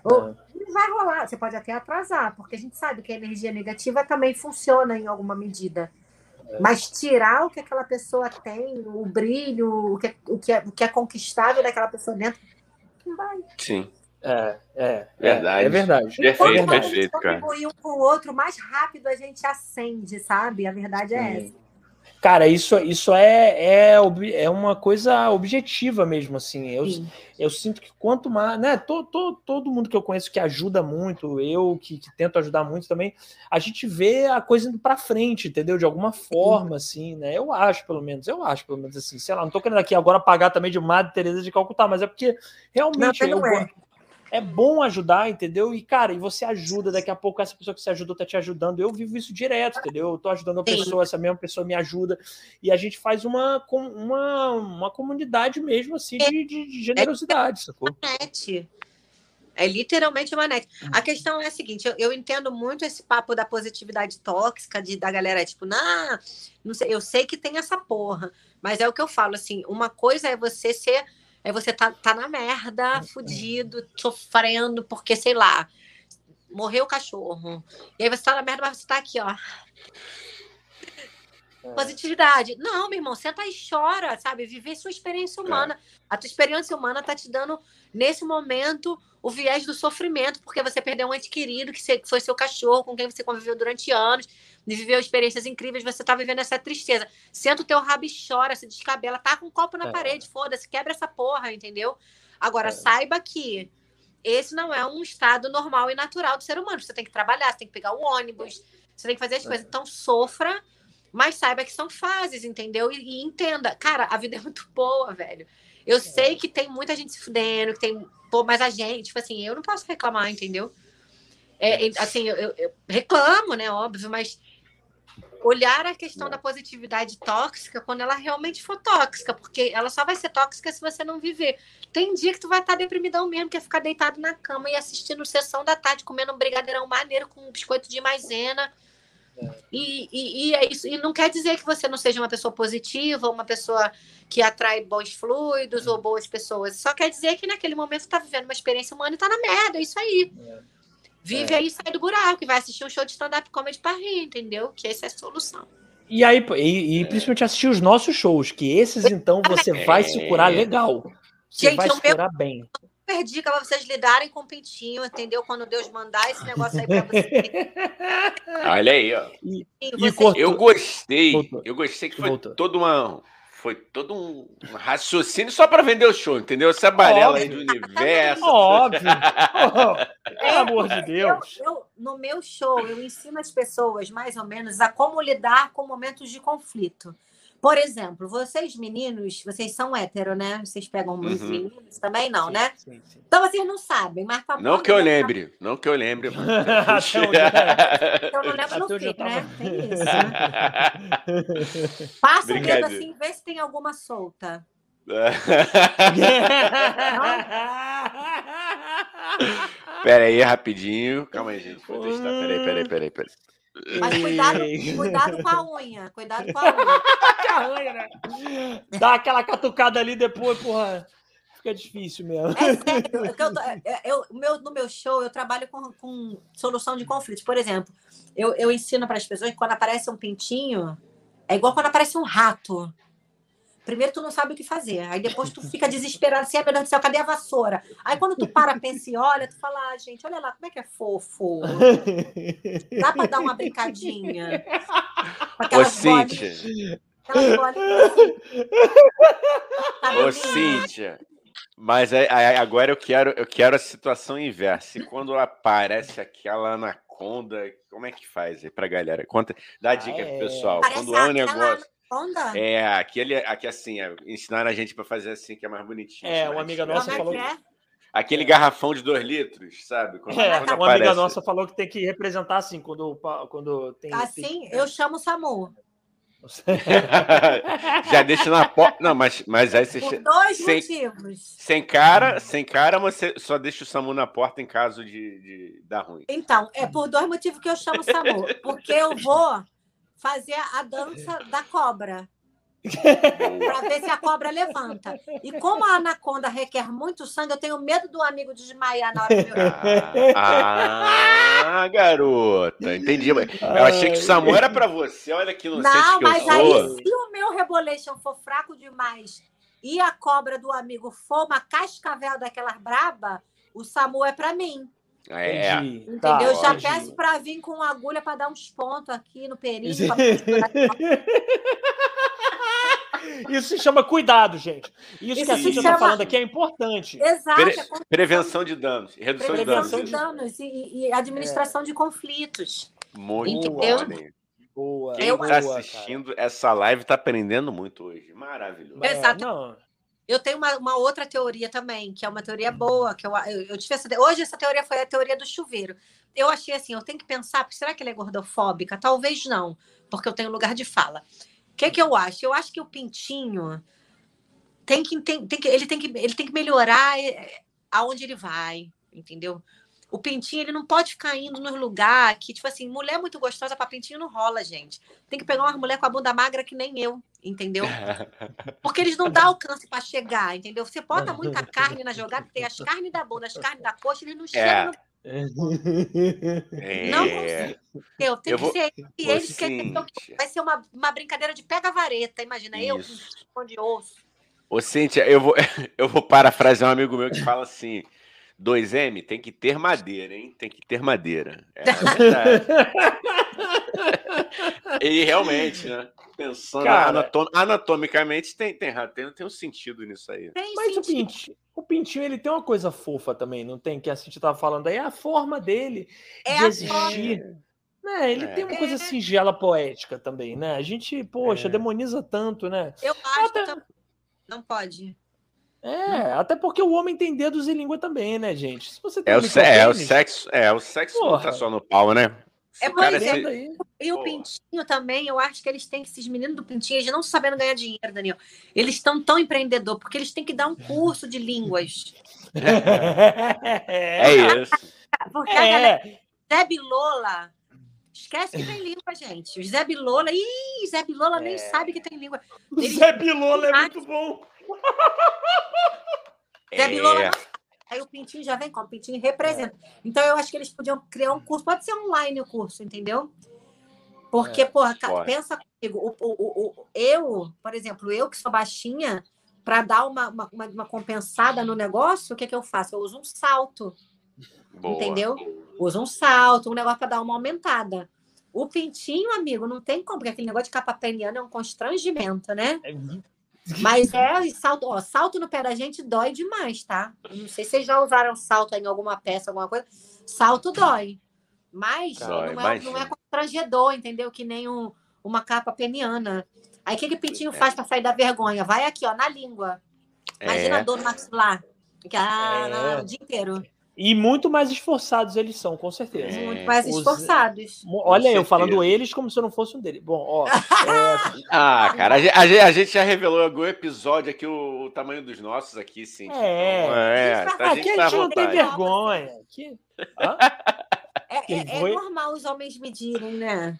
ou, é. vai rolar. Você pode até atrasar, porque a gente sabe que a energia negativa também funciona em alguma medida. Mas tirar o que aquela pessoa tem, o brilho, o que, o que, é, o que é conquistável daquela pessoa dentro, não vai. Sim. É, é, verdade. É, é verdade. Perfeito, perfeito, cara. um com o outro, mais rápido a gente acende, sabe? A verdade é Sim. essa. Cara, isso, isso é, é, é uma coisa objetiva mesmo, assim. Eu, eu sinto que quanto mais, né? Todo, todo, todo mundo que eu conheço que ajuda muito, eu que, que tento ajudar muito também, a gente vê a coisa indo para frente, entendeu? De alguma forma, assim, né? Eu acho, pelo menos, eu acho, pelo menos assim, sei lá, não tô querendo aqui agora pagar também de Madre Teresa de Calcutá, mas é porque realmente não, eu, é é bom ajudar, entendeu? E, cara, e você ajuda, daqui a pouco essa pessoa que você ajudou tá te ajudando. Eu vivo isso direto, entendeu? Eu tô ajudando a pessoa, essa mesma pessoa me ajuda. E a gente faz uma, uma, uma comunidade mesmo, assim, de, de generosidade, sacou? É literalmente uma net. A questão é a seguinte: eu, eu entendo muito esse papo da positividade tóxica, de, da galera, tipo, nah, não sei, eu sei que tem essa porra, mas é o que eu falo, assim, uma coisa é você ser, é você tá, tá na merda, fudido, sofrendo, porque, sei lá, morreu o cachorro. E aí você tá na merda, mas você tá aqui, ó. É. Positividade. Não, meu irmão, senta e chora, sabe? Viver sua experiência é. humana. É. A tua experiência humana tá te dando, nesse momento, o viés do sofrimento, porque você perdeu um ente querido, que foi seu cachorro, com quem você conviveu durante anos, e viveu experiências incríveis, você tá vivendo essa tristeza. Senta o teu rabo e chora, se descabela, tá com um copo na é. parede, foda-se, quebra essa porra, entendeu? Agora, é. saiba que esse não é um estado normal e natural do ser humano. Você tem que trabalhar, você tem que pegar o ônibus, você tem que fazer as coisas. Então, sofra, mas saiba que são fases, entendeu? E, e entenda. Cara, a vida é muito boa, velho. Eu é. sei que tem muita gente se fudendo, que tem. Pô, mas a gente, tipo assim, eu não posso reclamar, entendeu? É, assim, eu, eu, eu reclamo, né? Óbvio, mas olhar a questão da positividade tóxica quando ela realmente for tóxica, porque ela só vai ser tóxica se você não viver. Tem dia que tu vai estar deprimidão mesmo, que é ficar deitado na cama e assistindo sessão da tarde, comendo um brigadeirão maneiro com um biscoito de maisena. É. E, e, e, é isso. E não quer dizer que você não seja uma pessoa positiva, uma pessoa que atrai bons fluidos ou boas pessoas. Só quer dizer que naquele momento está vivendo uma experiência humana e está na merda. É isso aí. É. Vive é. aí, sai do buraco e vai assistir um show de stand-up comedy para rir, entendeu? Que essa é a solução. E aí, e, e, principalmente assistir os nossos shows, que esses então você vai se curar legal. Você Gente, vai se curar meu... bem. Super dica para vocês lidarem com o pintinho, entendeu? Quando Deus mandar esse negócio aí para [laughs] vocês. Olha aí, ó. E, e Eu gostei. Voltou. Eu gostei que foi Voltou. toda uma foi todo um raciocínio só para vender o show, entendeu? Essa barela aí do universo. Óbvio. Oh, [laughs] pelo amor de Deus. Eu, eu, no meu show, eu ensino as pessoas, mais ou menos, a como lidar com momentos de conflito. Por exemplo, vocês meninos, vocês são hétero, né? Vocês pegam muitos uhum. meninos também, não, sim, né? Sim, sim. Então vocês não sabem, mas tá Não que eu lembre, não que eu lembre. [laughs] então não lembro no fim, né? Tem isso, né? [laughs] Passa o dedo assim, vê se tem alguma solta. [laughs] Pera aí, rapidinho. Calma aí, gente. Vou testar. Peraí, peraí, peraí, peraí. Mas cuidado, cuidado com a unha. Cuidado [laughs] com a unha. né? Dá aquela catucada ali depois, porra. Fica difícil mesmo. É sério. Eu, é, é, eu, meu, no meu show, eu trabalho com, com solução de conflitos. Por exemplo, eu, eu ensino para as pessoas que quando aparece um pintinho, é igual quando aparece um rato. Primeiro tu não sabe o que fazer, aí depois tu fica [laughs] desesperado, assim, ah, meu Deus do céu, cadê a vassoura? Aí quando tu para, pensa e olha, tu fala, ah, gente, olha lá, como é que é fofo. Dá para dar uma brincadinha. [laughs] Ô, Cíntia. Ô, Cíntia, mas agora eu quero, eu quero a situação inversa. E quando aparece aquela anaconda, como é que faz aí pra galera? Conta, dá a dica ah, pro pessoal. Parece quando é um negócio... Onda? É, aquele, aqui assim, é, ensinaram a gente para fazer assim, que é mais bonitinho. É, uma amiga nossa Como falou. É? Aquele garrafão de dois litros, sabe? Quando, é, quando uma aparece. amiga nossa falou que tem que representar assim, quando, quando tem. Assim, tem... eu chamo o SAMU. [laughs] Já deixa na porta. Não, mas, mas aí você. Por dois sem, motivos. Sem cara, sem cara, você só deixa o SAMU na porta em caso de, de dar ruim. Então, é por dois motivos que eu chamo o SAMU. Porque eu vou fazer a dança [laughs] da cobra. para ver se a cobra levanta. E como a anaconda requer muito sangue, eu tenho medo do amigo desmaiar na hora do [laughs] meu. Ah, ah, garota, entendi. Eu achei que o Samu era para você. Olha que inocente Não, que mas eu aí, se o meu Rebolation for fraco demais e a cobra do amigo for uma cascavel daquelas braba, o Samu é para mim. É. Entendeu? Tá, Já peço para vir com agulha para dar uns pontos aqui no perinho. [laughs] Isso se chama cuidado, gente. Isso, Isso que a Cíntia está chama... falando aqui é importante. Exato. Pre... É prevenção de danos, redução Prevenção de danos. de danos e, e administração é. de conflitos. Muito Entendeu? Boa. Quem está assistindo cara. essa live está aprendendo muito hoje. Maravilhoso. Exato. Não. Eu tenho uma, uma, outra teoria também, que é uma teoria boa, que eu, eu, eu tive essa, hoje essa teoria foi a teoria do chuveiro. Eu achei assim, eu tenho que pensar, será que ela é gordofóbica? Talvez não, porque eu tenho lugar de fala. O que, que eu acho? Eu acho que o pintinho tem que, tem, tem que, ele, tem que, ele tem que melhorar eh, aonde ele vai. entendeu? O pintinho, ele não pode ficar indo nos lugares que, tipo assim, mulher muito gostosa para pintinho não rola, gente. Tem que pegar uma mulher com a bunda magra que nem eu, entendeu? [laughs] Porque eles não dão alcance para chegar, entendeu? Você bota muita carne na jogada, tem as carnes da bunda, as carnes da coxa, eles não chegam no É. Não consigo. Eu tenho Eu vou- que ser. E eles querem que eu- vai ser uma, uma brincadeira de pega-vareta. Imagina, eu Isso. com um de osso. Ô, Cíntia, eu vou, [laughs] eu vou parafrasear um amigo meu que fala assim: 2M tem que ter madeira, hein? Tem que ter madeira. É [laughs] verdade. e realmente, né? Pensando Cara- anatom- anatomicamente, tem, tem, tem, tem um sentido nisso aí. Tem Mas o sentido. pintinho, o pintinho, ele tem uma coisa fofa também, não tem? Que a Cintia tava falando aí, é a forma dele É de a existir. Né? Ele É. tem uma coisa É. singela poética também, né? A gente, poxa, É. demoniza tanto, né? Eu acho Até- que não pode. É, até porque o homem tem dedos e língua também, né, gente? Se você tem É o, se- é o sexo, é, o sexo não tá só no pau, né? Se É, o cara pois é. E o pintinho também, eu acho que eles têm que, esses meninos do pintinho, eles não sabendo ganhar dinheiro, Daniel. Eles estão tão empreendedor, porque eles têm que dar um curso de línguas. [laughs] É isso. Porque a galera, É, Zé Bilola, esquece que tem língua, gente. O Zé Bilola, ih, Zé Bilola nem É. sabe que tem língua. o Eles- Zé Bilola é muito bom. [laughs] Bilola É. sabe. Aí o pintinho já vem como? O pintinho representa. Então eu acho que eles podiam criar um curso, pode ser online o curso, entendeu? Porque, porra, ca- pode. pensa comigo, o, o, o, o- eu, por exemplo, eu que sou baixinha, para dar uma, uma, uma- compensada no negócio, o que, que eu faço? Eu uso um salto, Boa. entendeu? Uso um salto, um negócio para dar uma aumentada. O pintinho, amigo, não tem como, porque aquele negócio de capa peniana é um constrangimento, né? Mas [laughs] é, salto, ó, salto no pé da gente dói demais, tá? Não sei se vocês já usaram salto em alguma peça, alguma coisa. Salto dói. Mas Dói, não, é, não é constrangedor, entendeu? Que nem um- uma capa peniana. Aí o que, que pintinho É. faz para sair da vergonha? Vai aqui, ó, na língua. Imagina a É. dor no maxilar. Que, ah, É. não, o dia inteiro. E muito mais esforçados eles são, com certeza. É. Muito mais Os- esforçados. Mo- Olha eu certeza. falando eles como se eu não fosse um deles. Bom, ó. [laughs] é, Ah, cara, a gente, já revelou em algum episódio aqui o, o tamanho dos nossos aqui, sim. É. Então, é, Gente, tá- a aqui gente a tá à gente não tem vergonha. Aqui... Hã? É, é- é normal os homens medirem, né?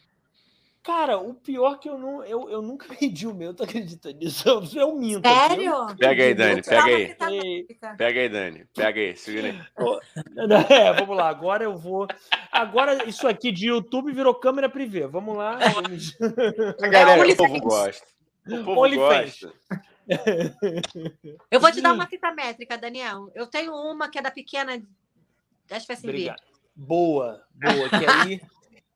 Cara, o pior que eu não. Eu, eu nunca [laughs] medi o meu, tu acredita nisso? Eu, eu minto. aqui, eu Sério? Pega aí, Dani, pega aí. Tá. Pega aí, Dani. Pega aí, segura aí. [laughs] [laughs] É, vamos lá, agora eu vou. Agora isso aqui de YouTube virou câmera privê. Vamos lá. vamos- A galera, o povo gosta. O povo gosta. Eu vou te dar uma fita métrica, Daniel. Eu tenho uma que é da pequena. Acho que vai servir. Obrigado. Boa, boa. Que aí,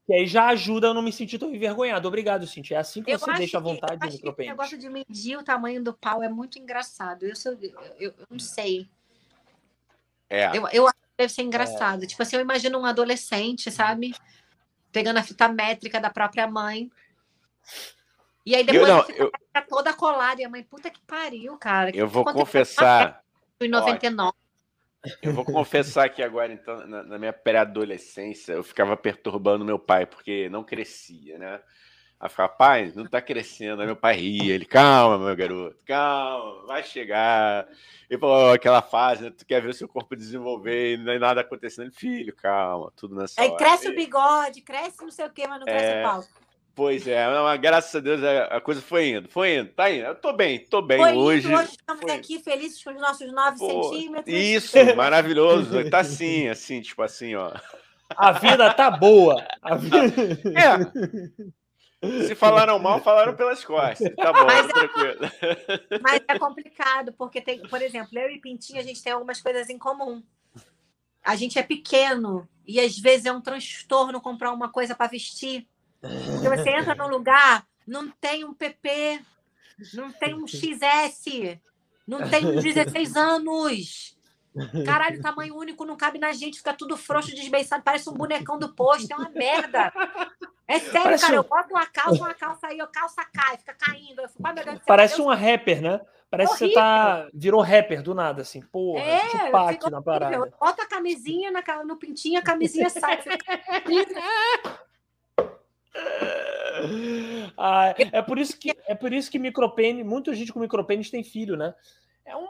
que aí já ajuda a eu não me sentir tão envergonhado. Obrigado, Cintia. É assim que Eu você acho deixa à que- vontade eu no acho que esse micropênis. negócio de medir o tamanho do pau é muito engraçado. Eu, sou- eu, eu- eu não sei. É. Eu, eu acho que deve ser engraçado. Tipo assim, eu imagino um adolescente, sabe? Pegando a fita métrica da própria mãe. E aí depois não, a fita eu- toda colada. E a mãe, puta que pariu, cara. Eu vou Quanto é que confessar. Em 99. Eu vou confessar que agora, então, na, na minha pré-adolescência, eu ficava perturbando meu pai, porque não crescia, né? Aí ficava, pai, não tá crescendo. Aí meu pai ria, ele, calma, meu garoto, calma, vai chegar. Ele falou, "Ó, aquela fase, né? Tu quer ver o seu corpo desenvolver e não é nada acontecendo. Ele, Filho, calma, tudo nessa Aí hora." cresce o bigode, cresce não sei o quê, mas não cresce É, o pau. Pois é, mas graças a Deus a a coisa foi indo, foi indo, tá indo. Eu tô bem, tô bem Foi hoje. hoje, hoje estamos foi. aqui felizes com os nossos 9 Pô, centímetros. Isso, maravilhoso. [laughs] Tá assim, assim, tipo assim, ó. A vida tá boa. A vida... É. Se falaram mal, falaram pelas costas. Tá bom, Mas- tranquilo. Mas é complicado, porque tem, por exemplo, eu e Pintinho, a gente tem algumas coisas em comum. A gente é pequeno e às vezes é um transtorno comprar uma coisa para vestir. Porque você entra num lugar, não tem um PP, não tem um XS, não tem um 16 anos. Caralho, tamanho único não cabe na gente, fica tudo frouxo, desbeiçado, parece um bonecão do posto, é uma merda. É sério, Parece cara, um- eu boto uma calça, uma calça aí, a calça cai, fica caindo. Eu fico, Deus Parece Deus uma rapper, né? Parece que você tá. Virou rapper do nada, assim. Porra, É, fica na horrível. parada. Bota a camisinha na, no pintinho, a camisinha sai. [laughs] Ah, é por isso que é por isso que micropênis, muita gente com micropênis tem filho, né? É um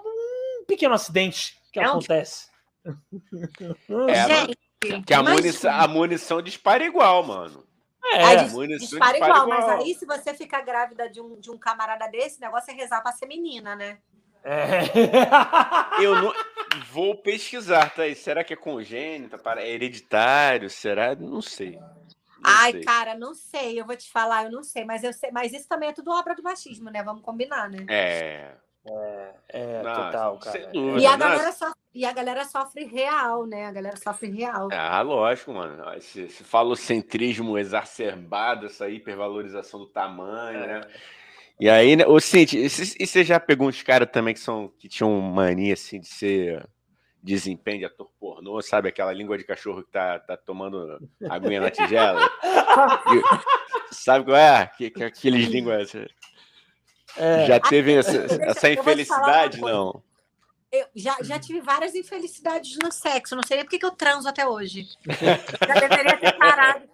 pequeno acidente que É um- acontece. É, Gente, Que a, munição, a munição dispara igual, mano. É, Aí a dis- munição dispara dispara igual, mas igual. aí se você ficar grávida de um, de um camarada desse, o negócio é rezar pra ser menina, né? é. [laughs] Eu não... vou pesquisar, tá? Será que é congênita? para- É hereditário? Será? Não sei. Ai, sei. cara, não sei, eu vou te falar, eu não sei, mas eu sei, mas isso também é tudo obra do machismo, né? Vamos combinar, né? É. É, Não, total, sem cara. dúvida. E a, Não, galera sofre, e a galera sofre real, né? A galera sofre real. Ah, lógico, mano. Esse, esse falocentrismo exacerbado, essa hipervalorização do tamanho, né? E aí, né, ô Cinti, e e você já pegou uns caras também que são que tinham mania assim de ser desempenho de ator pornô, sabe? Aquela língua de cachorro que tá, tá tomando aguinha na tigela. [laughs] E- sabe qual é? Que, que, aqueles línguas. É. Já teve essa, essa eu infelicidade, não? Eu já, já tive várias infelicidades no sexo, não sei nem por que eu transo até hoje. Já deveria ter parado.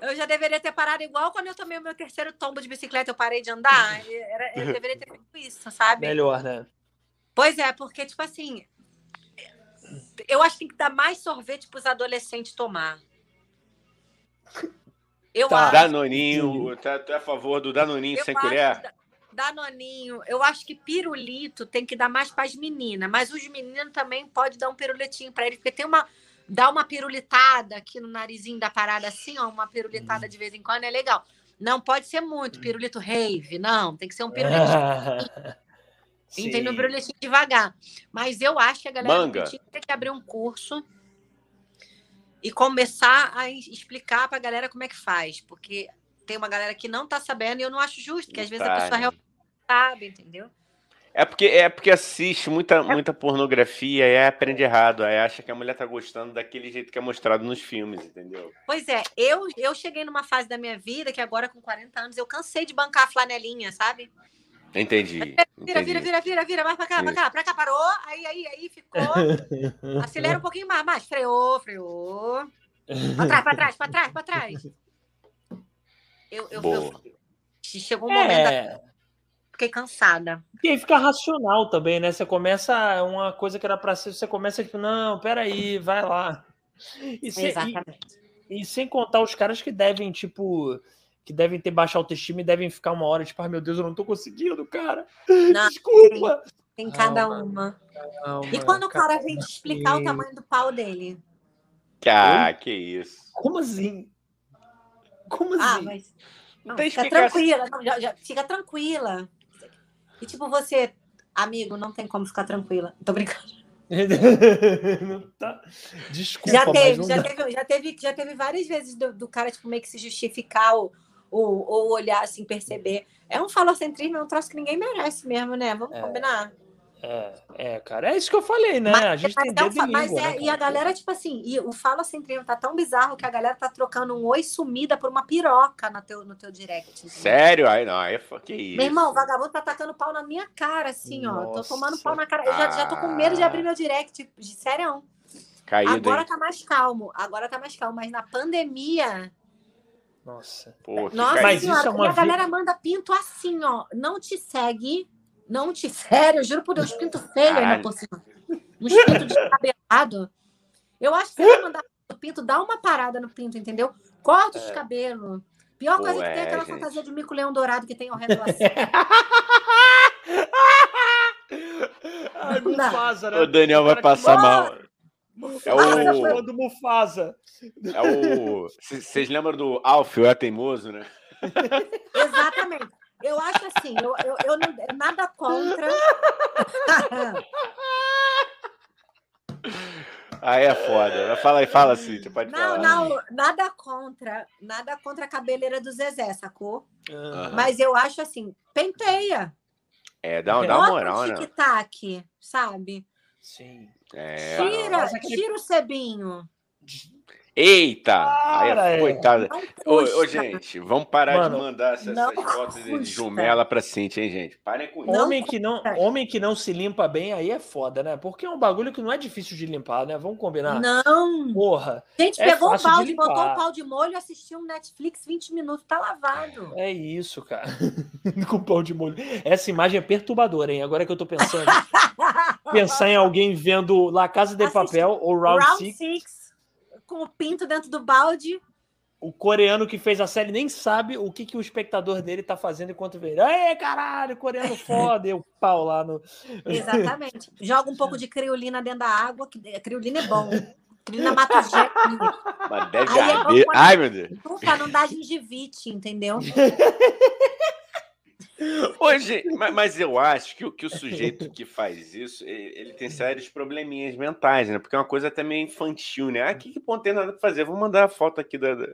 Eu já deveria ter parado igual quando eu tomei o meu terceiro tombo de bicicleta, eu parei de andar. Era- eu deveria ter feito isso, sabe? Melhor, né? Pois é, porque, tipo assim, eu acho que tem que dar mais sorvete para os adolescentes tomar. Eu Tá. acho. Danoninho, tá, tu é a favor do Danoninho eu sem acho colher? da- Danoninho, eu acho que pirulito tem que dar mais para as meninas, mas os meninos também pode dar um piruletinho para eles, porque tem uma dá uma pirulitada aqui no narizinho da parada assim, ó, uma pirulitada de vez em quando é legal. Não pode ser muito pirulito rave, não, tem que ser um [laughs] pirulitinho Entendeu? Sim. pirulitinho devagar. Mas eu acho que a galera Manga. tem que abrir um curso e começar a explicar pra galera como é que faz. Porque tem uma galera que não tá sabendo e eu não acho justo, porque às vezes a pessoa realmente não sabe, entendeu? É porque, é porque assiste muita, muita pornografia e aprende errado. Aí acha que a mulher tá gostando daquele jeito que é mostrado nos filmes, entendeu? Pois é, eu, eu cheguei numa fase da minha vida que agora, com 40 anos, eu cansei de bancar a flanelinha, sabe? Entendi. Vira, entendi. vira, vira, vira, vira, mais pra cá, pra cá, pra cá, parou, aí, aí, aí, ficou. [laughs] Acelera um pouquinho mais, mais, freou, freou. Pra trás, pra trás, pra trás, pra trás. Eu, eu, Boa. eu- chegou um momento É. fiquei cansada. E aí fica racional também, né? Você começa uma coisa que era pra ser, você começa tipo, não, peraí, vai lá. E, se- e- Exatamente. e sem contar os caras que devem, tipo, que devem ter baixa autoestima e devem ficar uma hora, tipo, ai meu Deus, eu não tô conseguindo, cara. Não, Desculpa. tem cada Calma. uma. Calma, E quando o cara vem te explicar o tamanho do pau dele? Ah, que isso. Como assim? Como Ah, assim? mas. Não Não, tem fica tranquila, não, já- já- fica tranquila. E tipo, você, amigo, não tem como ficar tranquila. Tô brincando. [laughs] Tá- Desculpa, Já mas teve, não já dá. teve, já teve, já teve várias vezes do, do cara, tipo, meio que se justificar ou, ou, ou olhar assim, perceber. É um falocentrismo, é um troço que ninguém merece mesmo, né? Vamos É. combinar. É, é, cara, é isso que eu falei, né? Mas- a gente tem Mas, é um fa- e mas língua, é, né, e a galera, tipo assim, e o falocentrismo tá tão bizarro que a galera tá trocando um oi sumida por uma piroca no teu, no teu direct. Sério? Aí não, é que isso. Meu irmão, o vagabundo tá atacando pau na minha cara, assim, ó. Tô Nossa. tomando pau na cara. Eu já, já tô com medo de abrir meu direct, de sério. Caído, Agora hein? tá mais calmo, agora tá mais calmo. Mas na pandemia, Nossa. Pô, que nossa. Mas senhora, isso é uma a vi- galera manda pinto assim, ó. Não te segue, não te sério, eu juro por Deus, pinto feio ainda Caralho. por cima. Uns pintos descabelado. Eu acho que você vai mandar o pinto, dá uma parada no pinto, entendeu? Corta os cabelos. Pior Pô, coisa que tem é é, aquela gente. fantasia de mico-leão dourado que tem ao redor assim. [laughs] Ai, Não. Mufasa, né? O Daniel vai passar mal. É o- do Mufasa. É o. Vocês lembram do Alf, o É Teimoso, né? [laughs] Exatamente. Eu acho assim, eu, eu, eu não, nada contra. Aí é foda. Fala aí, fala assim, você pode Não, falar. não, nada contra, nada contra a cabeleira do Zezé, sacou? Ah, Mas eu acho assim, penteia. É, dá, dá uma moral, um né? tic-tac, sabe? Sim. É. Tira, tira o cebinho. Eita! Aí Cara, é, é. coitada. Não Ô, ô, gente, vamos parar Mano, de mandar essas, não essas fotos de- jumela pra Cintia, hein, gente? Parem com isso. Não Homem que, não, homem que não se limpa bem, aí é foda, né? Porque é um bagulho que não é difícil de limpar, né? Vamos combinar. Não. Porra, A gente É pegou o de balde, botou o pau de molho, assistiu um Netflix 20 minutos, tá lavado. é isso, cara. [laughs] Com pão de molho. Essa imagem é perturbadora, hein? Agora que eu tô pensando. [laughs] pensar em alguém vendo La Casa de Assiste Papel ou Round, Round Six. Six, com o pinto dentro do balde. O coreano que fez a série nem sabe o que, que o espectador dele tá fazendo enquanto vê. Aê, caralho, coreano [laughs] foda, e o pau lá no. [laughs] Exatamente. Joga um pouco de criolina dentro da água, que a criolina é bom. Criolina mata os jequinhos. Mas deve Aí é bom Ai, meu Deus. Pra não dar gengivite, entendeu? [laughs] Hoje, ma- mas eu acho que, o- que o sujeito que faz isso, ele, ele tem sérios probleminhas mentais, né? Porque é uma coisa até meio infantil, né? Ah, que, que ponto tem nada pra fazer? Vou mandar a foto aqui da, da,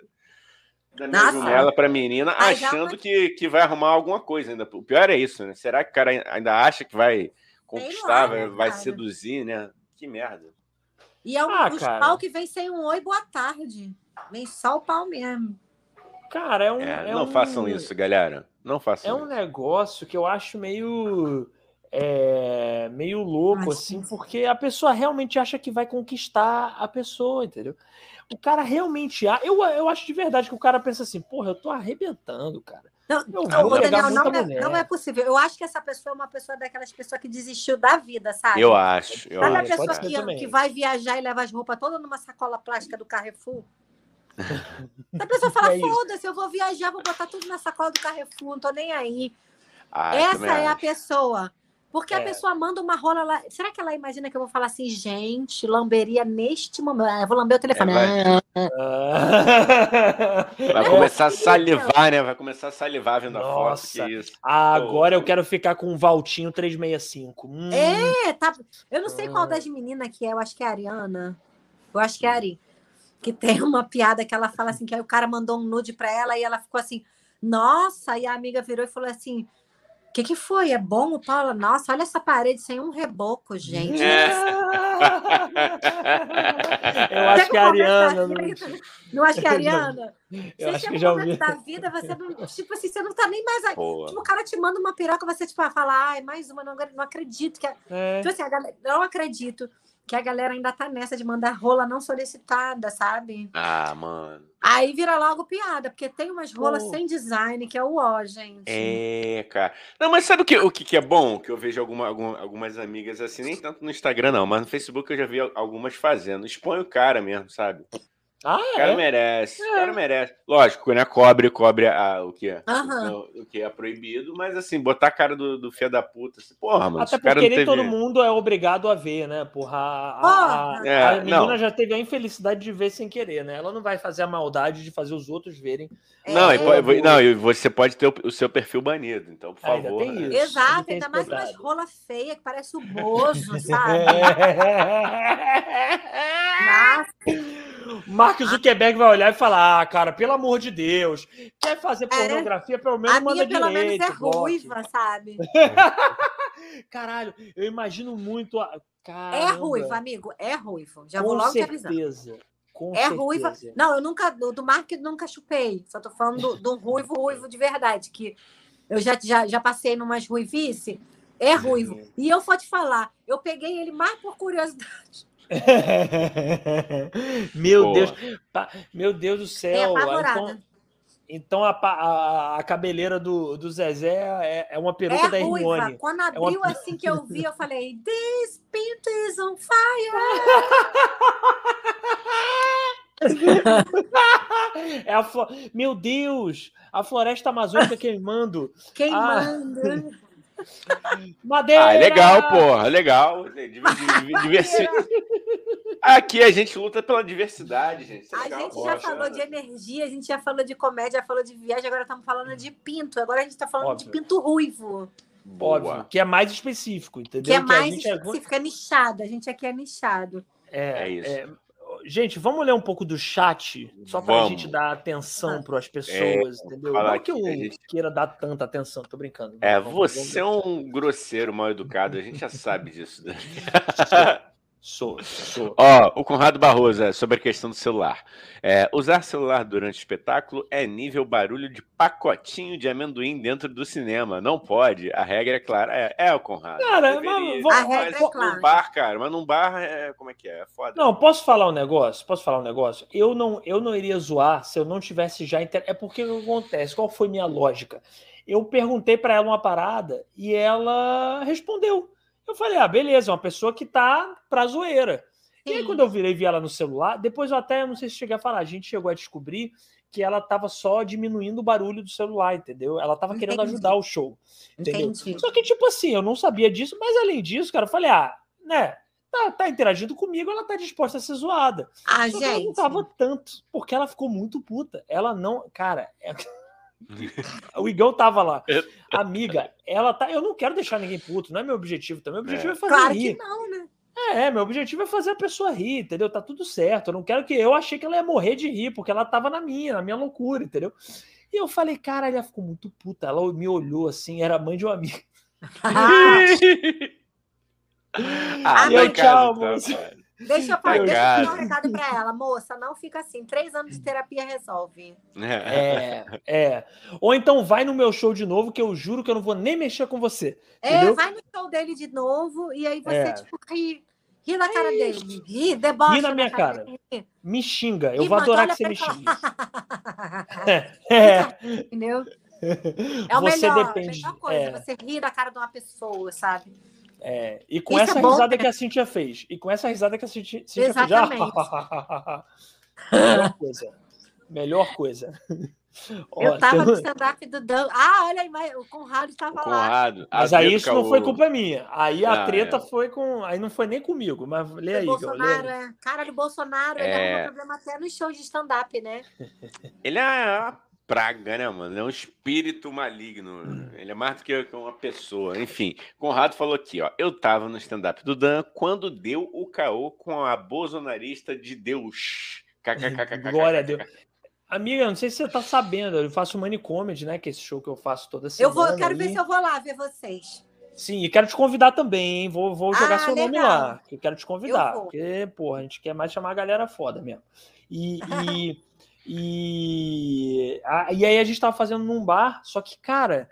da minha jumela pra menina, Mas achando uma- que, que vai arrumar alguma coisa ainda. O pior é isso, né? Será que o cara ainda acha que vai conquistar, lá, vai, né, vai seduzir, né? Que merda. E é um Ah, pau que vem sem um oi, boa tarde. Vem só o pau mesmo. Cara, é um. É, é não um- façam isso, galera. Não É façam um isso. negócio que eu acho meio. é, meio louco, Mas- assim, porque a pessoa realmente acha que vai conquistar a pessoa, entendeu? O cara realmente. a- Eu, eu acho de verdade que o cara pensa assim, porra, eu tô arrebentando, cara. Não, Eu não, Daniel, não, é, não é possível. Eu acho que essa pessoa é uma pessoa daquelas pessoas que desistiu da vida, sabe? Eu acho. Eu Sabe a acho, acho. pessoa pode ser que, que vai viajar e leva as roupas todas numa sacola plástica do Carrefour? A pessoa fala, É foda-se, eu vou viajar, vou botar tudo na sacola do Carrefour, não tô nem aí. Ah, Essa é a acho. pessoa. Porque a É. pessoa manda uma rola lá. Será que ela imagina que eu vou falar assim, gente, lamberia neste momento? Ah, eu vou lamber o telefone. É, Ah, Ah. Vai Não, começar a salivar, né? Vai começar a salivar vendo a foto. Nossa. Que isso. Agora eu quero ficar com um Valtinho 365. Hum, É, tá. Eu não sei qual das meninas que é, eu acho que é a Ariana. Eu acho que é a Ari. Que tem uma piada que ela fala assim, que aí o cara mandou um nude pra ela e ela ficou assim, nossa, e a amiga virou e falou assim. O que, que foi? É bom o Paula? Nossa, olha essa parede sem um reboco, gente. É. Eu acho Chega que a Ariana. Não... acho que a Ariana. Eu Você acho que um já ouvi. da vida, você não. Tipo assim, você não tá nem mais. Boa. Tipo, o cara te manda uma piroca, você, tipo, fala, ai, mais uma, não, não acredito que. a-" É. Tipo assim, a galera, não acredito que a galera ainda tá nessa de mandar rola não solicitada, sabe? Ah, mano. Aí vira logo piada, porque tem umas rolas sem design, que é o ó, gente. É, cara. Não, mas sabe o que, o que é bom? Que eu vejo alguma, alguma- algumas amigas assim, nem tanto no Instagram, não, mas no Facebook eu já vi al- algumas fazendo. Expõe o cara mesmo, sabe? Ah, O cara é? merece, o cara merece. Lógico, né? Cobre, cobre a, o que é. O, o que é proibido, mas assim, botar a cara do, do filho da puta. Assim, porra, mano. Até porque não nem todo mundo é obrigado a ver, né? Porra, a, a- Porra! a- a É, menina não. já teve a infelicidade de ver sem querer, né? Ela não vai fazer a maldade de fazer os outros verem. Não, É, e pode- não, e você pode ter o, o seu perfil banido, então, por Ainda favor. né? Exato, tem ainda esse mais umas rolas feias que parece o Bozo, [laughs] sabe? É. [laughs] Nossa, Mark Zuckerberg vai olhar e falar: Ah, cara, pelo amor de Deus, quer fazer É. pornografia, pelo menos a manda minha pelo direito. menos é ruiva, sabe? [laughs] Caralho, eu imagino muito. A... É ruivo, amigo, é ruivo. Já com vou logo te avisando. certeza. Com É ruiva. certeza. Não, eu nunca, do, Mark nunca chupei. Só tô falando do, do ruivo, ruivo de verdade. Que eu já, já, já passei numas ruivice. É ruivo. E eu vou te falar, eu peguei ele mais por curiosidade. [laughs] Meu Boa. Deus, pa- meu Deus do É céu. Então, então a, a, a cabeleira do, do Zezé é, é uma peruca da É ruiva. Hermione. Quando uma- abriu assim que eu vi, eu [laughs] falei, this pinto is on É a flo- Meu Deus! A floresta amazônica [laughs] queimando. queimando. Madeira! Ah, legal, porra, legal. Div- div- [laughs] diversi- Aqui a gente luta pela diversidade, gente. Isso é A legal, gente já gosto, falou né? de energia, a gente já falou de comédia, já falou de viagem, agora estamos falando de pinto. Agora a gente está falando Óbvio. de pinto ruivo, Boa. Óbvio, que é mais específico, entendeu? que é a mais gente é- específico, é nichado. A gente aqui é nichado. É, É isso. É, Gente, vamos ler um pouco do chat, só para a Vamos. gente dar atenção para as pessoas, entendeu? falar Não que eu gente- queira dar tanta atenção, tô brincando. É, Vamos- você é um grosseiro mal educado, a gente já sabe disso. [laughs] Sou, sou. Ó, o Conrado Barroso, é, sobre a questão do celular. É, usar celular durante o espetáculo é nível barulho de pacotinho de amendoim dentro do cinema. Não pode. A regra é clara. É, é o Conrado. Cara, mas vou- A regra é clara. Num bar, cara, mas num bar é. Como é que é? É foda. Não, posso falar um negócio? Posso falar um negócio? Eu não, eu não iria zoar se eu não tivesse já. Inter... É porque o que acontece? Qual foi minha lógica? Eu perguntei para ela uma parada e ela respondeu. Eu falei, ah, beleza, é uma pessoa que tá pra zoeira. E aí, quando eu virei e vi ela no celular, depois eu até, não sei se cheguei a falar, a gente chegou a descobrir que ela tava só diminuindo o barulho do celular, entendeu? Ela tava querendo Entendi. ajudar o show, entendeu? Entendi. Só que, tipo assim, eu não sabia disso, mas além disso, cara, eu falei, ah, né, tá, tá interagindo comigo, ela tá disposta a ser zoada. Ah, Só ela não gente. tava tanto, porque ela ficou muito puta. Ela não, cara, é- [laughs] o Igão tava lá. Amiga, ela tá. Eu não quero deixar ninguém puto, não é meu objetivo também. Meu objetivo é, fazer Claro rir. que não, né? É, meu objetivo é fazer a pessoa rir, entendeu? Tá tudo certo. Eu não quero que. Eu achei que ela ia morrer de rir, porque ela tava na minha, na minha loucura, entendeu? E eu falei, cara, ela ficou muito puta. Ela me olhou assim, era mãe de um amigo. [laughs] ah, [laughs] E eu, em tchau, casa, tá, pai. Deixa eu, falar, deixa eu dar um Cara. recado pra ela. Moça, não fica assim. Três anos de terapia resolve. É, é. Ou então vai no meu show de novo, que eu juro que eu não vou nem mexer com você. É, Entendeu? vai no show dele de novo e aí você, É. tipo, ri. Ri na cara dele. Ri, debocha. Ri na minha cara. dele. Me xinga. Eu Ih, vou mano, adorar que você me xingue. [laughs] É. Entendeu? [laughs] É o Você melhor, depende. a melhor coisa, é, você rir da cara de uma pessoa, sabe? É. E com Isso essa é bom, risada né? que a Cintia fez. E com essa risada que a Cintia, Cintia fez. [laughs] Melhor coisa. Melhor coisa. [laughs] Ó, eu tava tem- no stand-up do Dan. Ah, olha aí, mas o Conrado O tava lá. Conrado. Mas aí isso não foi culpa minha. Aí a Ah, treta é. foi com. Aí não foi nem comigo, mas lê O aí, Igor, lê Bolsonaro, aí. é. Caralho, o Bolsonaro, ele É. arruma problema até nos shows de stand-up, né? Ele é uma praga, né, mano? Ele é um espírito maligno. Ele é mais do que uma pessoa. Enfim, Conrado falou aqui, ó. Eu tava no stand-up do Dan quando deu o caô com a bolsonarista de Deus. KKKKK. Glória a Deus. Amiga, não sei se você tá sabendo, eu faço Money Comedy, né? Que é esse show que eu faço toda Eu semana. vou, eu quero aí. ver se eu vou lá ver vocês. Sim, e quero te convidar também, hein? Vou, vou jogar Ah, seu nome legal. lá. Que eu quero te convidar. Eu vou. Porque, porra, a gente quer mais chamar a galera foda mesmo. E. E, [laughs] e, a- e aí a gente tava fazendo num bar, só que, cara.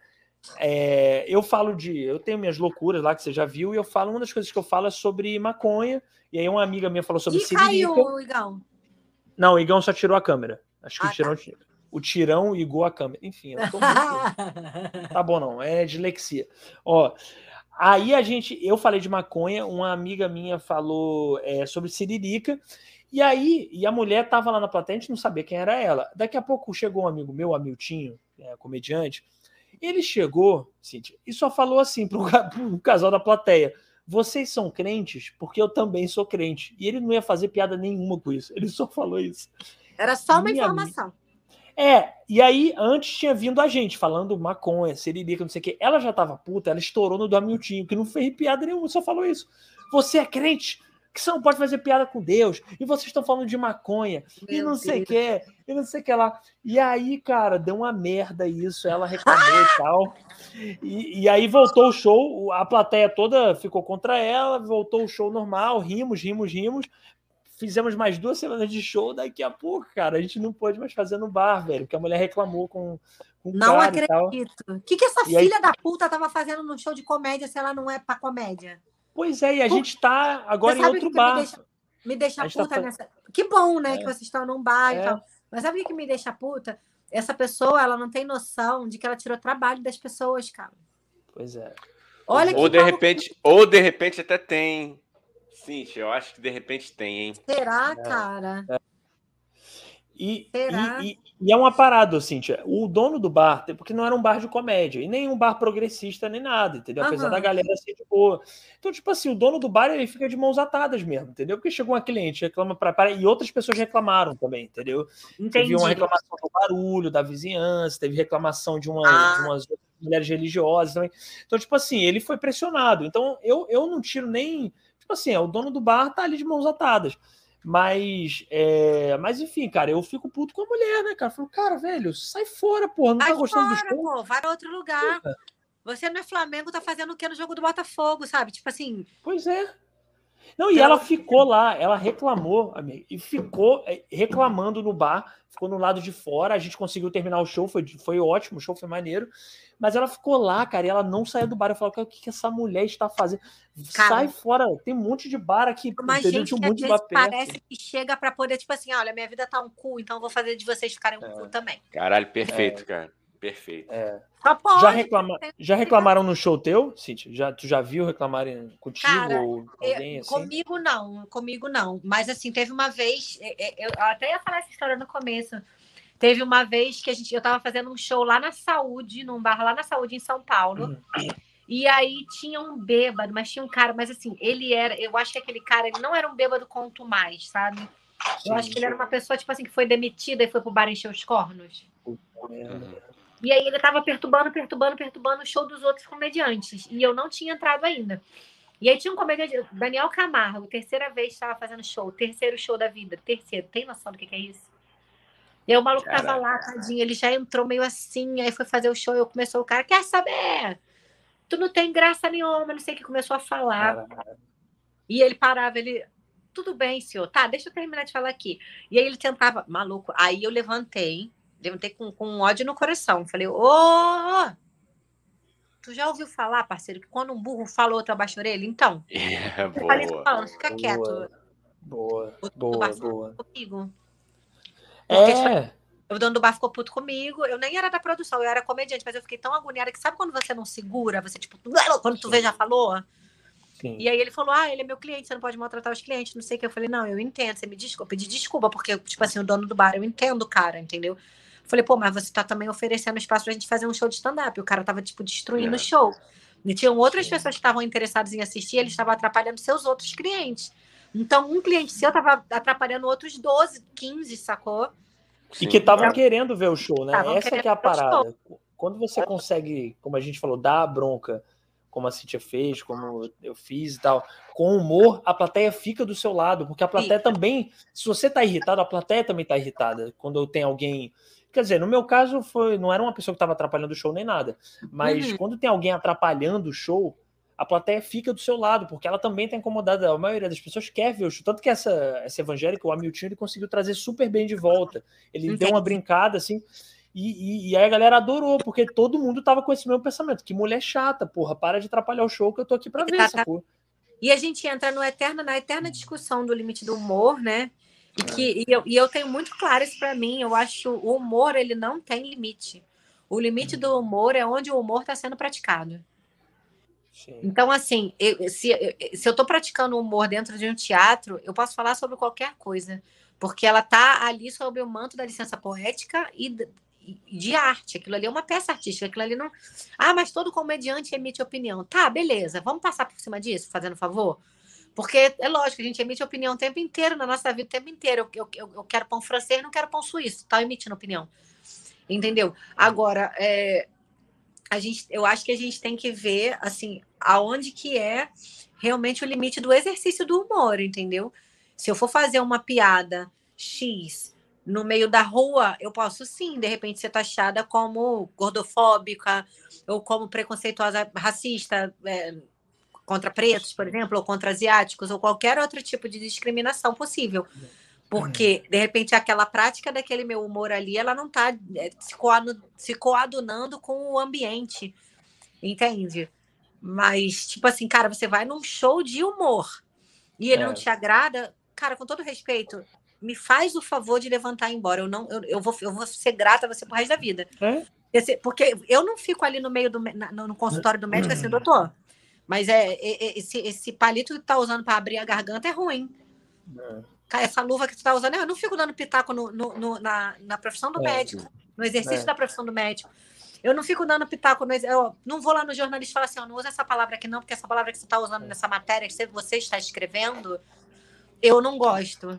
é, eu falo de. Eu tenho minhas loucuras lá que você já viu, e eu falo. Uma das coisas que eu falo é sobre maconha. E aí uma amiga minha falou sobre E caiu, Igão. Não, o Igão só tirou a câmera. Acho que Ah, o tirão, o tirão ligou a câmera. Enfim, eu tô muito... [laughs] Tá bom, não. É dislexia. Ó, aí a gente, eu falei de maconha, uma amiga minha falou é, sobre siririca. E aí, e a mulher tava lá na plateia, a gente não sabia quem era ela. Daqui a pouco chegou um amigo meu, Amiltinho, é, comediante. Ele chegou, Cíntia, e só falou assim pro, ca- pro casal da plateia: vocês são crentes? Porque eu também sou crente. E ele não ia fazer piada nenhuma com isso. Ele só falou isso. Era só uma Minha informação. É, e aí antes tinha vindo a gente falando maconha, siririca, não sei o quê. Ela já tava puta, ela estourou no do Hamilton, que não fez piada nenhuma, só falou isso. Você é crente, que você não pode fazer piada com Deus, e vocês estão falando de maconha, e Meu não sei o quê, e não sei o que lá. E aí, cara, deu uma merda isso, ela reclamou e tal. E, e aí voltou o show, a plateia toda ficou contra ela, voltou o show normal, rimos, rimos, rimos. Fizemos mais duas semanas de show, daqui a pouco, cara, a gente não pôde mais fazer no bar, velho, porque a mulher reclamou com, o Não e acredito. O que, que essa E aí- filha da puta tava fazendo num show de comédia se ela não é pra comédia? Pois é, e a Pô, gente tá agora em outro que me bar. deixa- Me deixa tá puta faz- nessa. Que bom, né? É. Que vocês estão num bar É. e tal. Mas sabe o que me deixa puta? Essa pessoa, ela não tem noção de que ela tirou trabalho das pessoas, cara. Pois é. Olha ou que de maluco- repente, ou de repente até tem. Cintia, eu acho que de repente tem, hein? Será, É. cara? E, e, e- e é uma parada, Cíntia. O dono do bar, porque não era um bar de comédia, e nem um bar progressista, nem nada, entendeu? Apesar Aham. da galera ser de boa. Então, tipo assim, o dono do bar ele fica de mãos atadas mesmo, entendeu? Porque chegou uma cliente, reclama pra. pra- E outras pessoas reclamaram também, entendeu? Entendi. Teve uma reclamação do barulho, da vizinhança, teve reclamação de, uma, Ah. de umas mulheres religiosas também. Então, tipo assim, ele foi pressionado. Então, eu, eu não tiro nem. Tipo assim, é, o dono do bar tá ali de mãos atadas. Mas, é, mas enfim, cara, eu fico puto com a mulher, né, cara? Eu falo, cara, velho, sai fora, porra, não Vai tá gostando do fora, show? pô. Vai pra outro lugar. Você não é Flamengo, tá fazendo o que no jogo do Botafogo, sabe? Tipo assim, Pois é. Não, e Pelo ela ficou lá, ela reclamou, amigo, e ficou é, reclamando no bar, ficou no lado de fora, a gente conseguiu terminar o show, foi, foi ótimo, o show foi maneiro, mas ela ficou lá, cara, e ela não saiu do bar. Eu falei, o que, que essa mulher está fazendo? Cara, Sai fora, tem um monte de bar aqui, Mas, entendeu? gente, Tinha um monte de bar perto. parece que chega pra poder, tipo assim, olha, minha vida tá um cu, então eu vou fazer de vocês ficarem um É. cu também. Caralho, perfeito, cara. Perfeito. É. Só pode. Já, reclama... já reclamaram no show teu, Cíntia? Já, tu já viu reclamarem contigo Cara, ou alguém Eu- assim? Comigo não, comigo não. Mas assim, teve uma vez, é, é, eu até ia falar essa história no começo. Teve uma vez que a gente, eu tava fazendo um show lá na Saúde, num bar lá na Saúde, em São Paulo. E aí tinha um bêbado, mas tinha um cara, mas assim, ele era, eu acho que aquele cara, ele não era um bêbado conto mais, sabe? Eu acho que ele era uma pessoa, tipo assim, que foi demitida e foi pro bar encher os cornos. Uhum. E aí ele tava perturbando, perturbando, perturbando o show dos outros comediantes. E eu não tinha entrado ainda. E aí tinha um comediante, Daniel Camargo, terceira vez estava fazendo show, terceiro show da vida, terceiro. Tem noção do que, que é isso? E aí o maluco tava Caraca. lá, tadinho, ele já entrou meio assim, aí foi fazer o show, eu começou o cara, quer saber? Tu não tem graça nenhuma, não sei o que, começou a falar. Cara, E ele parava, ele. Tudo bem, senhor. Tá, deixa eu terminar de falar aqui. E aí ele tentava, maluco. Aí eu levantei, levantei com, com ódio no coração. Falei, ô! tu já ouviu falar, parceiro, que quando um burro fala, outro abaixa a orelha? Então, [laughs] É, eu falei, boa. falando, fica Boa. quieto boa, O- boa, boa. comigo. É, O dono do bar ficou puto comigo. Eu nem era da produção, eu era comediante, mas eu fiquei tão agoniada que sabe quando você não segura? Você, tipo, [laughs] quando tu vê, já falou? sim. E aí ele falou: Ah, ele é meu cliente, você não pode maltratar os clientes, não sei o que. Eu falei, não, eu entendo, você me desculpa, eu pedi desculpa, porque, tipo assim, o dono do bar, eu entendo o cara, entendeu? Falei, pô, mas você tá também oferecendo espaço pra gente fazer um show de stand-up. O cara tava, tipo, destruindo É. o show. E tinham outras Sim. pessoas que estavam interessadas em assistir, ele estava atrapalhando seus outros clientes. Então, um cliente seu tava atrapalhando outros 12, 15, sacou? E Sim. que estavam querendo ver o show, né? Tavam Essa que é a parada. Quando você consegue, como a gente falou, dar a bronca, como a Cintia fez, como eu fiz e tal, com humor, a plateia fica do seu lado, porque a plateia também, se você tá irritado, a plateia também tá irritada. Quando tem alguém. Quer dizer, no meu caso, foi, não era uma pessoa que estava atrapalhando o show nem nada. Mas Uhum. quando tem alguém atrapalhando o show, a plateia fica do seu lado, porque ela também está incomodada. A maioria das pessoas quer ver o show. Tanto que essa, essa evangélica, o Hamilton, ele conseguiu trazer super bem de volta. Ele deu uma Entendi. brincada, assim, e, e, e aí a galera adorou, porque todo mundo tava com esse mesmo pensamento. Que mulher chata, porra, para de atrapalhar o show que eu tô aqui pra ver, Exata- sacou? E a gente entra no eterno, na eterna discussão do limite do humor, né? E, que, e, eu, e eu tenho muito claro isso para mim. Eu acho o humor ele não tem limite. O limite do humor é onde o humor está sendo praticado. Sim. Então, assim, eu- se, se eu estou praticando humor dentro de um teatro, eu posso falar sobre qualquer coisa, porque ela está ali sob o manto da licença poética e e de arte. Aquilo ali é uma peça artística. Aquilo ali não. Ah, mas todo comediante emite opinião. Tá, beleza. Vamos passar por cima disso, fazendo favor? Porque é lógico, a gente emite opinião o tempo inteiro, na nossa vida o tempo inteiro. Eu, eu, eu quero pão francês, não quero pão suíço. Tá emitindo opinião. Entendeu? Agora, é, a gente, eu acho que a gente tem que ver assim aonde que é realmente o limite do exercício do humor, entendeu? Se eu for fazer uma piada X no meio da rua, eu posso sim, de repente, ser taxada como gordofóbica ou como preconceituosa racista é, contra pretos, por exemplo, ou contra asiáticos, ou qualquer outro tipo de discriminação possível. Porque, de repente, aquela prática daquele meu humor ali, ela não está se, coadu- se coadunando com o ambiente, entende? Mas, tipo assim, cara, você vai num show de humor e ele É. não te agrada, cara, com todo respeito, me faz o favor de levantar e ir embora. Eu, não, eu, eu, vou, eu vou ser grata a você pro resto da vida. É? Porque eu não fico ali no meio do no, no consultório do médico assim, doutor. Mas é, é- é- esse, esse palito que tu tá usando para abrir a garganta é ruim. É. Cara, essa luva que tu tá usando, eu não fico dando pitaco no, no- no- na, na profissão do médico, no exercício da profissão do médico. Eu não fico dando pitaco, no, eu não vou lá no jornalista e falar assim, ó, não usa essa palavra aqui não, porque essa palavra que você está usando nessa matéria, que você- você está escrevendo, eu não gosto.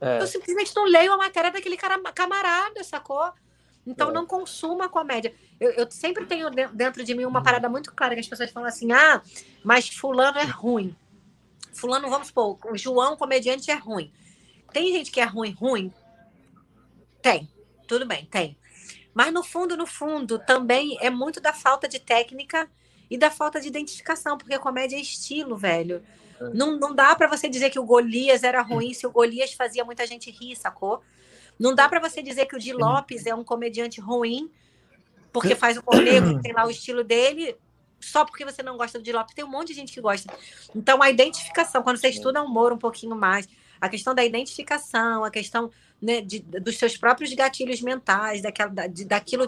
É. Eu simplesmente não leio a matéria daquele cara, camarada, sacou? Então É. não consuma a comédia. Eu, eu sempre tenho de- dentro de mim uma parada muito clara que as pessoas falam assim: ah, mas fulano é ruim. Fulano, vamos supor, o João, comediante, é ruim. Tem gente que é ruim, ruim? Tem. Tudo bem, tem. Mas no fundo, no fundo, também é muito da falta de técnica e da falta de identificação, porque comédia é estilo, velho. Não, não dá para você dizer que o Golias era ruim se o Golias fazia muita gente rir, sacou? Não dá para você dizer que o Di Lopes é um comediante ruim porque faz o humor negro, [clears throat] tem lá o estilo dele, só porque você não gosta do Di Lopes. Tem um monte de gente que gosta. Então, a identificação, quando você estuda humor um pouquinho mais, a questão da identificação, a questão né, de, dos seus próprios gatilhos mentais, daquela, da, de, daquilo,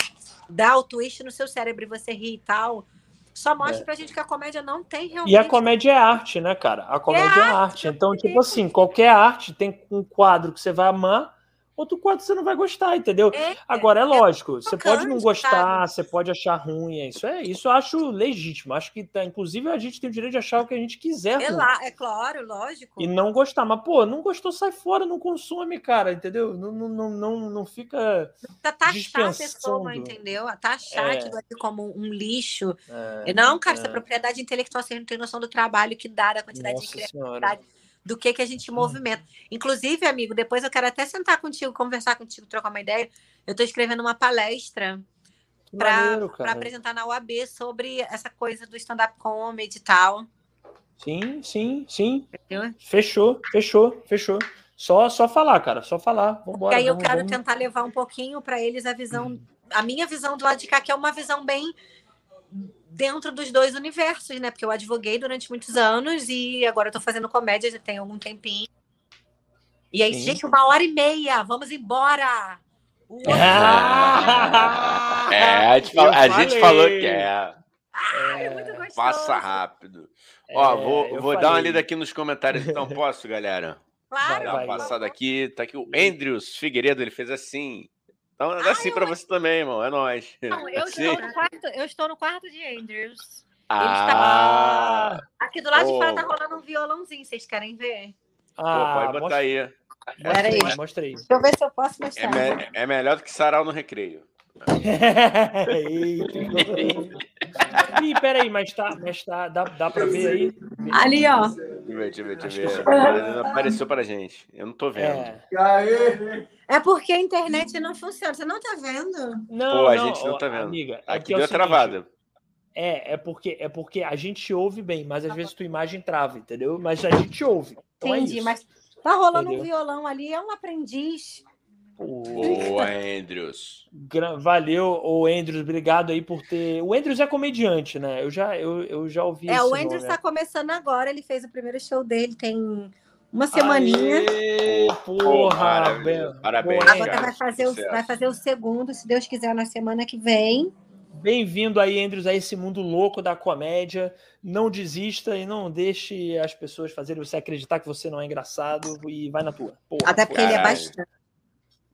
dar o twist no seu cérebro e você rir e tal. Só mostra é. pra gente que a comédia não tem realmente. E a comédia é arte, né, cara? A comédia é, é arte. arte. Então, tipo assim, qualquer arte tem um quadro que você vai amar outro quadro você não vai gostar, entendeu? É, Agora, é, é lógico, é você pode não gostar, sabe? você pode achar ruim, é isso é isso eu acho legítimo. Acho que, tá, inclusive, a gente tem o direito de achar o que a gente quiser. É, lá, é claro, lógico. E não gostar, mas, pô, não gostou, sai fora, não consome, cara, entendeu? Não, não, não, não, não fica. Tá taxar a pessoa, entendeu? Taxar é. aquilo aqui como um lixo. É, não, cara, essa propriedade intelectual, você não tem noção do trabalho que dá, da quantidade Nossa de criatividade. Senhora do que, que a gente movimenta. Inclusive, amigo, depois eu quero até sentar contigo, conversar contigo, trocar uma ideia. Eu estou escrevendo uma palestra para apresentar na UAB sobre essa coisa do stand-up comedy e tal. Sim, sim, sim. Entendeu? Fechou, fechou, fechou. Só, só falar, cara, só falar. Vambora, e aí vamos, eu quero vamos... tentar levar um pouquinho para eles a visão, a minha visão do lado de cá, que é uma visão bem dentro dos dois universos, né? Porque eu advoguei durante muitos anos e agora eu tô fazendo comédia já tem algum tempinho. E aí, Sim. gente, uma hora e meia, vamos embora! Ah! [laughs] é, a, gente, a gente, falou que é. Ah, é passa rápido. É, Ó, vou, vou dar uma lida aqui nos comentários, então [laughs] posso, galera? Claro. Dar uma passada aqui. Tá aqui o Andrews Figueiredo, ele fez assim. Então é assim para você também, irmão. É nóis. Não, [laughs] eu, assim. estou no quarto, eu estou no quarto de Andrews. Ah, tá... Aqui do lado oh. de fora tá rolando um violãozinho, vocês querem ver? Ah, Pô, pode botar mostra... aí. Peraí. Mostra aí. Deixa eu ver se eu posso mostrar. É, me... é melhor do que sarau no recreio. [laughs] Ih, peraí, mas tá, mas tá, dá, dá pra ver aí? Ali, ó. Deixa eu ver, deixa eu ver, deixa eu ver. Não apareceu pra gente. Eu não tô vendo. É. é porque a internet não funciona. Você não tá vendo? Não, Pô, a não, gente não tá vendo. Amiga, Aqui é deu travada. É, é porque, é porque a gente ouve bem, mas às vezes tua imagem trava, entendeu? Mas a gente ouve. Então é Entendi, é mas tá rolando entendeu? um violão ali, é um aprendiz. Boa, Andrews. Valeu, o Andrews, obrigado aí por ter. O Andrews é comediante, né? Eu já, eu, eu já ouvi. É, o Andrews está começando agora, ele fez o primeiro show dele, tem uma semaninha. Aê, porra! Parabéns, parabéns Agora vai fazer, o, vai fazer o segundo, se Deus quiser, na semana que vem. Bem-vindo aí, Andrews, a esse mundo louco da comédia. Não desista e não deixe as pessoas fazerem você acreditar que você não é engraçado e vai na tua. Porra, Até porque caralho. ele é bastante.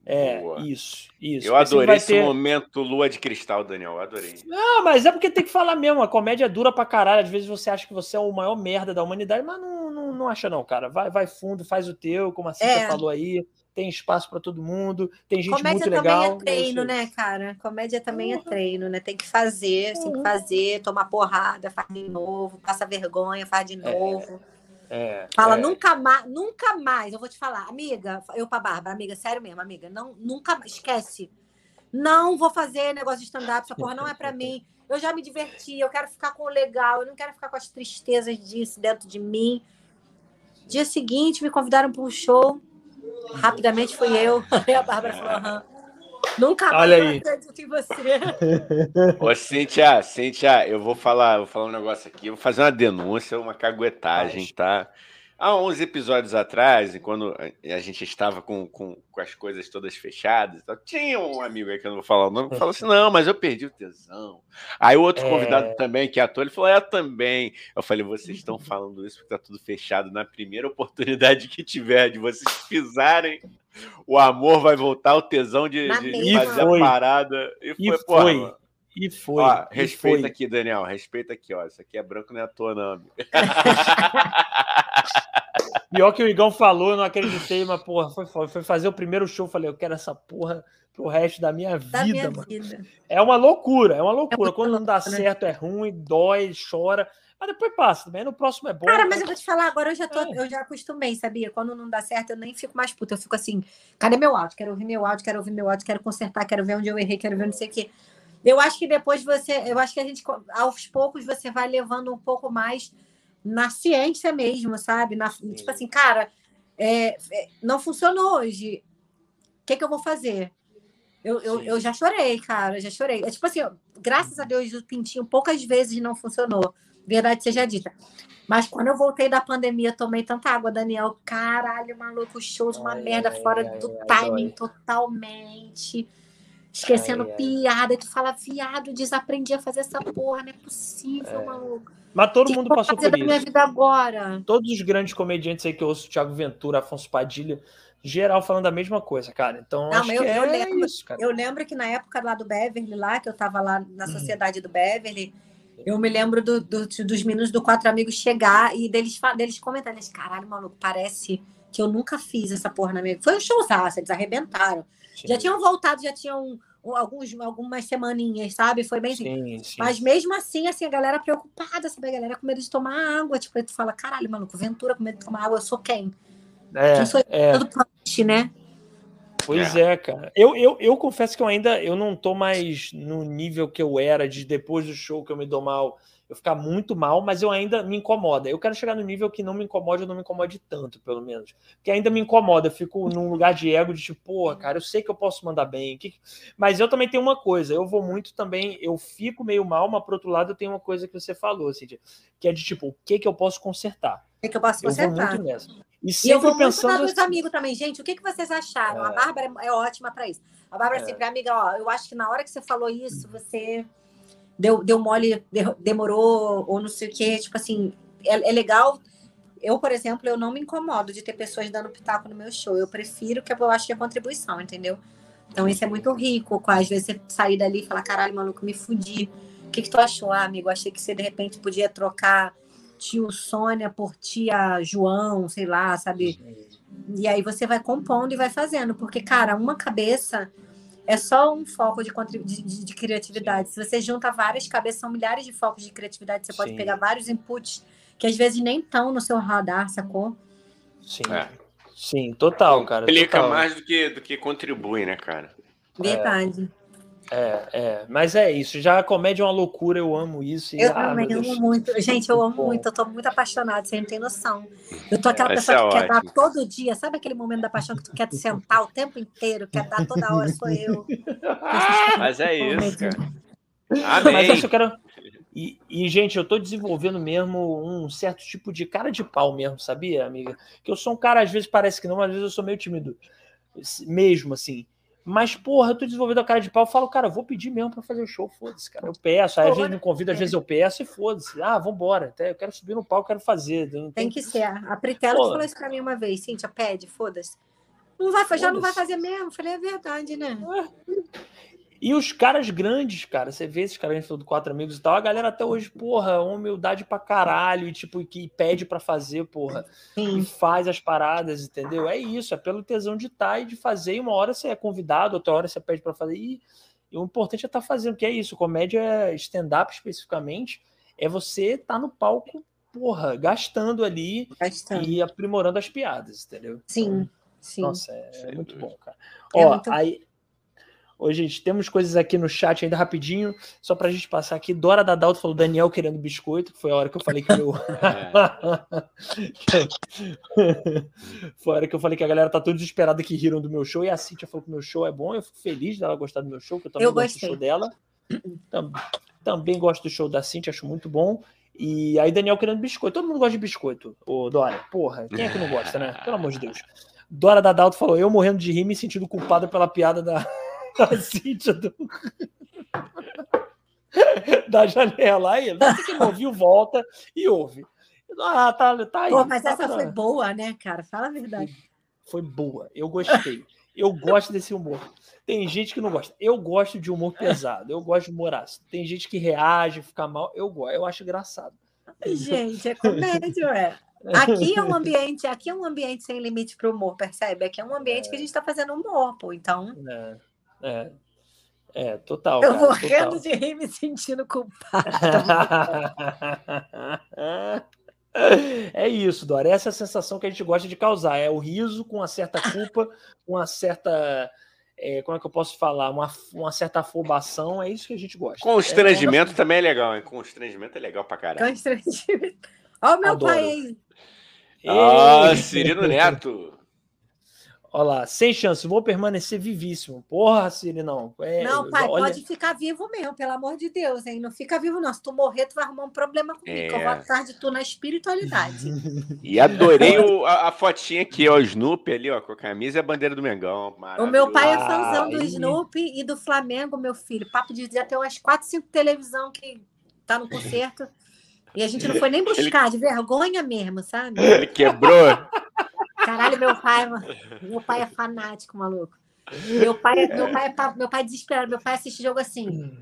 É, Boa. isso, isso. Eu adorei esse ter... momento lua de cristal, Daniel. Eu adorei. Não, mas é porque tem que falar mesmo. A comédia é dura pra caralho. Às vezes você acha que você é o maior merda da humanidade, mas não, não, não acha, não, cara. Vai, vai fundo, faz o teu, como a Cíntia é. falou aí. Tem espaço para todo mundo, tem gente comédia muito legal. Comédia também é treino, né, cara? Comédia também uhum. é treino, né? Tem que fazer, uhum. tem que fazer, tomar porrada, faz de novo, passa vergonha, faz de é. novo. É. É, Fala, é. nunca mais, nunca mais, eu vou te falar, amiga, eu pra Bárbara, amiga, sério mesmo, amiga, não, nunca, esquece. Não vou fazer negócio de stand-up, essa porra não é para [laughs] mim. Eu já me diverti, eu quero ficar com o legal, eu não quero ficar com as tristezas disso dentro de mim. Dia seguinte, me convidaram para um show. Rapidamente fui eu. [laughs] Aí a Bárbara falou: aham. Nunca mais Olha aí. acredito em você. Ô, Cíntia, Cíntia, eu vou falar, vou falar um negócio aqui, eu vou fazer uma denúncia, uma caguetagem, tá? Há uns episódios atrás, quando a gente estava com, com, com as coisas todas fechadas, tinha um amigo aí que eu não vou falar o nome, que falou assim: não, mas eu perdi o tesão. Aí o outro é... convidado também, que é ator, ele falou: é, também. Eu falei: vocês estão falando isso porque tá tudo fechado. Na primeira oportunidade que tiver de vocês pisarem, o amor vai voltar, o tesão de, de fazer a parada. E foi, e foi. Porra, e foi. Ó, respeita foi. aqui, Daniel. Respeita aqui, ó. Isso aqui é branco, não é à toa, não. [laughs] Pior que o Igão falou, eu não acreditei, mas, porra, foi, foi fazer o primeiro show. Falei, eu quero essa porra pro resto da minha vida, minha mano. Vida. É uma loucura, é uma loucura. É Quando não dá né? certo, é ruim, dói, chora. Mas depois passa também. No próximo é bom. Cara, mas eu vou te falar, agora eu já tô, é. eu já acostumei, sabia? Quando não dá certo, eu nem fico mais puta. Eu fico assim, cadê meu áudio? Quero ouvir meu áudio, quero ouvir meu áudio, quero consertar, quero ver onde eu errei, quero ver não sei o quê. Eu acho que depois você, eu acho que a gente, aos poucos, você vai levando um pouco mais na ciência mesmo, sabe? Na, tipo assim, cara, é, é, não funcionou hoje. O que, que eu vou fazer? Eu, eu, eu, já chorei, cara, já chorei. É tipo assim, graças a Deus o pintinho poucas vezes não funcionou. Verdade seja dita. Mas quando eu voltei da pandemia, tomei tanta água, Daniel. Caralho, maluco, shows, uma Ai, merda ai, fora ai, do timing totalmente. Esquecendo Ai, piada. E tu fala, viado, desaprendi a fazer essa porra. Não é possível, É. maluco. Mas todo que mundo que eu passou fazer por da minha isso. vida agora? Todos os grandes comediantes aí que eu ouço, Thiago Ventura, Afonso Padilha, geral falando a mesma coisa, cara. Então, Não, acho eu- que eu é lembro- isso, cara. Eu lembro que na época lá do Beverly, lá, que eu tava lá na Uhum. sociedade do Beverly, eu me lembro do- do- dos meninos do Quatro Amigos chegar e deles, deles comentarem, caralho, maluco, parece que eu nunca fiz essa porra na minha vida. Foi um showzaço, eles arrebentaram. Já tinham voltado, já tinham alguns, algumas semaninhas, sabe? Foi bem assim. Sim, sim. Mas mesmo assim, assim, a galera preocupada, sabe? A galera com medo de tomar água. Tipo, aí tu fala, caralho, maluco, Ventura com medo de tomar água, eu sou quem? É, Quem sou eu? é. Todo punch, né? Pois é, cara. Eu, eu, eu confesso que eu ainda eu não tô mais no nível que eu era de depois do show que eu me dou mal, eu ficar muito mal, mas eu ainda me incomoda. Eu quero chegar no nível que não me incomode ou não me incomode tanto, pelo menos. Porque ainda me incomoda, eu fico num lugar de ego de tipo, pô, cara, eu sei que eu posso mandar bem. que- Mas eu também tenho uma coisa, eu vou muito também, eu fico meio mal, mas por outro lado eu tenho uma coisa que você falou, assim, de- que é de tipo, o que que eu posso consertar? O que, que eu posso Eu vou consertar? muito nessa. E E eu sempre vou muito pensando dos assim, amigos também. Gente, o que, que vocês acharam? A É. Bárbara é ótima para isso. A Bárbara É. sempre, amiga, ó, eu acho que na hora que você falou isso, você deu, deu mole, de- demorou, ou não sei o quê. Tipo assim, é, é legal. Eu, por exemplo, eu não me incomodo de ter pessoas dando pitaco no meu show. Eu prefiro que eu acho que é contribuição, entendeu? Então isso é muito rico. com- Às vezes você sair dali e falar, caralho, maluco, me fudi. O que, que tu achou, ah, amigo? Achei que você de repente podia trocar tio Sônia por tia João, sei lá, sabe? E aí você vai compondo e vai fazendo, porque, cara, uma cabeça é só um foco de, de, de- de criatividade. Se você junta várias cabeças, são milhares de focos de criatividade, você pode Sim. pegar vários inputs que às vezes nem estão no seu radar, sacou? Sim. É. Sim, total, cara. Complica total. mais do que, do que contribui, né, cara? Verdade. É, é, mas é isso. Já a comédia é uma loucura, eu amo isso. e, Eu ah, também amo Deus. muito. Gente, eu amo muito, eu tô muito apaixonada, você não tem noção. Eu tô aquela pessoa é que quer dar ótimo. todo dia, sabe aquele momento da paixão que tu quer te sentar o tempo inteiro, quer dar toda hora, sou eu. [laughs] Mas é isso, cara. Mas Amém. eu quero. E, e, gente, eu tô desenvolvendo mesmo um certo tipo de cara de pau mesmo, sabia, amiga? Que eu sou um cara, às vezes parece que não, mas às vezes eu sou meio tímido. Mesmo, assim. Mas, porra, eu tô desenvolvendo a cara de pau, eu falo, cara, eu vou pedir mesmo pra fazer o show, foda-se, cara. Eu peço, aí às vezes me convida, às vezes eu peço e foda-se. Ah, vambora. Até eu quero subir no palco, quero fazer. Não Tem que ser. A Pritela Pô. falou isso pra mim uma vez. Cíntia, pede, foda-se. Não vai, já não vai fazer mesmo. Falei, é verdade, né? E os caras grandes, cara, você vê esses caras, a gente falou do quatro amigos e tal, a galera até hoje, porra, humildade pra caralho, e tipo, que pede pra fazer, porra, e Sim. faz as paradas, entendeu? É isso, é pelo tesão de estar e de fazer, e uma hora você é convidado, outra hora você pede pra fazer, e, e o importante é estar fazendo, que é isso, comédia stand-up especificamente, é você estar no palco, porra, gastando ali Bastante. e aprimorando as piadas, entendeu? Sim, sim. Nossa, é, é muito bom, cara. É Ó, muito- aí. Ô, gente, temos coisas aqui no chat ainda rapidinho, só pra gente passar aqui. Dora Dadalto falou Daniel querendo biscoito, que foi a hora que eu falei que meu. [laughs] foi a hora que eu falei que a galera tá toda desesperada que riram do meu show, e a Cintia falou que o meu show é bom. Eu fico feliz dela gostar do meu show, que eu também Eu gosto gostei. do show dela. Tam- Também gosto do show da Cintia, acho muito bom. E aí, Daniel querendo biscoito. Todo mundo gosta de biscoito, ô Dora. Porra, quem é que não gosta, né? Pelo amor de Deus. Dora Dadalto falou: eu morrendo de rir, me sentindo culpada pela piada da, [laughs] da Cíntia do... da janela. Aí, você que não ouviu, volta e ouve. Ah, tá, tá aí. Pô, mas tá essa foi boa, né, cara? Fala a verdade. foi boa. Eu gostei. Eu gosto desse humor. Tem gente que não gosta. Eu gosto de humor pesado. Eu gosto de humor ácido. Tem gente que reage, fica mal. Eu gosto. Eu acho engraçado. Gente, é comédia, ué. Aqui é um ambiente, aqui é um ambiente sem limite para o humor, percebe? Aqui é um ambiente que a gente está fazendo humor, pô. Então, É, é, é total. eu cara, vou total. de rir me sentindo culpada. [laughs] É isso, Dora. Essa é a sensação que a gente gosta de causar. É o riso com uma certa culpa, uma certa. é, como é que eu posso falar? Uma, uma certa afobação. É isso que a gente gosta. Constrangimento também é legal, hein? Constrangimento é legal pra caralho. Constrangimento. Olha o meu Adoro. pai aí. É... Ah! Cirino [laughs] Neto. Olha lá, sem chance, vou permanecer vivíssimo. Porra, Siri, não. É, Não, pai, olha- pode ficar vivo mesmo, pelo amor de Deus, hein? Não fica vivo, não. Se tu morrer, tu vai arrumar um problema comigo. que Eu vou É. atrás de tu na espiritualidade. [laughs] E adorei o- a, a fotinha aqui, ó, o Snoopy ali, ó, com a camisa e a bandeira do Mengão. O meu pai é fãzão do. Snoopy e do Flamengo, meu filho. Papo de já tem umas 4, 5 televisão que tá no concerto. E a gente não foi nem [laughs] buscar, de vergonha mesmo, sabe? Ele quebrou. Caralho, meu pai, mano. meu pai é fanático, maluco. Meu pai, é- meu pai, é, meu pai é desesperado. Meu pai assiste jogo assim.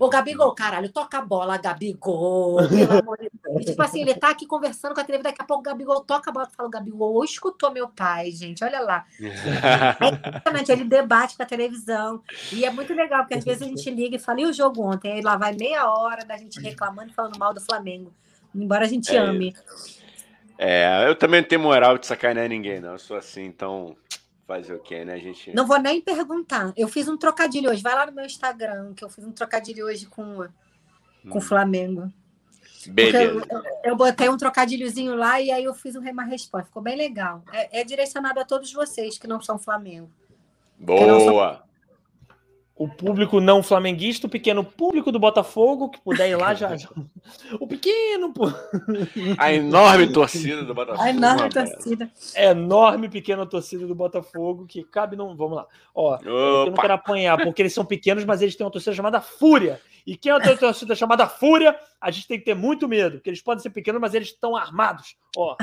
Ô, Gabigol, caralho, toca a bola, Gabigol. Pelo amor de Deus. E, tipo assim, ele tá aqui conversando com a televisão, daqui a pouco o Gabigol toca a bola. Fala, Gabigol escutou meu pai, gente. Olha lá. Exatamente, ele debate com a televisão. E é muito legal, porque às vezes a gente liga e fala, e o jogo ontem? Aí lá vai meia hora da gente reclamando e falando mal do Flamengo. Embora a gente É ame. É, eu também não tenho moral de sacanear ninguém, não. Eu sou assim, então fazer o quê, né, a gente? Não vou nem perguntar. Eu fiz um trocadilho hoje. Vai lá no meu Instagram, que eu fiz um trocadilho hoje com, com o Flamengo. Porque eu, Beleza. eu- eu botei um trocadilhozinho lá e aí eu fiz uma resposta. Ficou bem legal. É, é direcionado a todos vocês que não são Flamengo. Boa. O público não flamenguista, o pequeno público do Botafogo, que puder ir lá já. já- O pequeno, pô. A enorme torcida do Botafogo. A enorme torcida. enorme pequena torcida do Botafogo, que cabe num. Vamos lá. Ó, eu não quero apanhar, porque eles são pequenos, mas eles têm uma torcida chamada Fúria. E quem é tem uma torcida chamada Fúria, a gente tem que ter muito medo, porque eles podem ser pequenos, mas eles estão armados. Ó.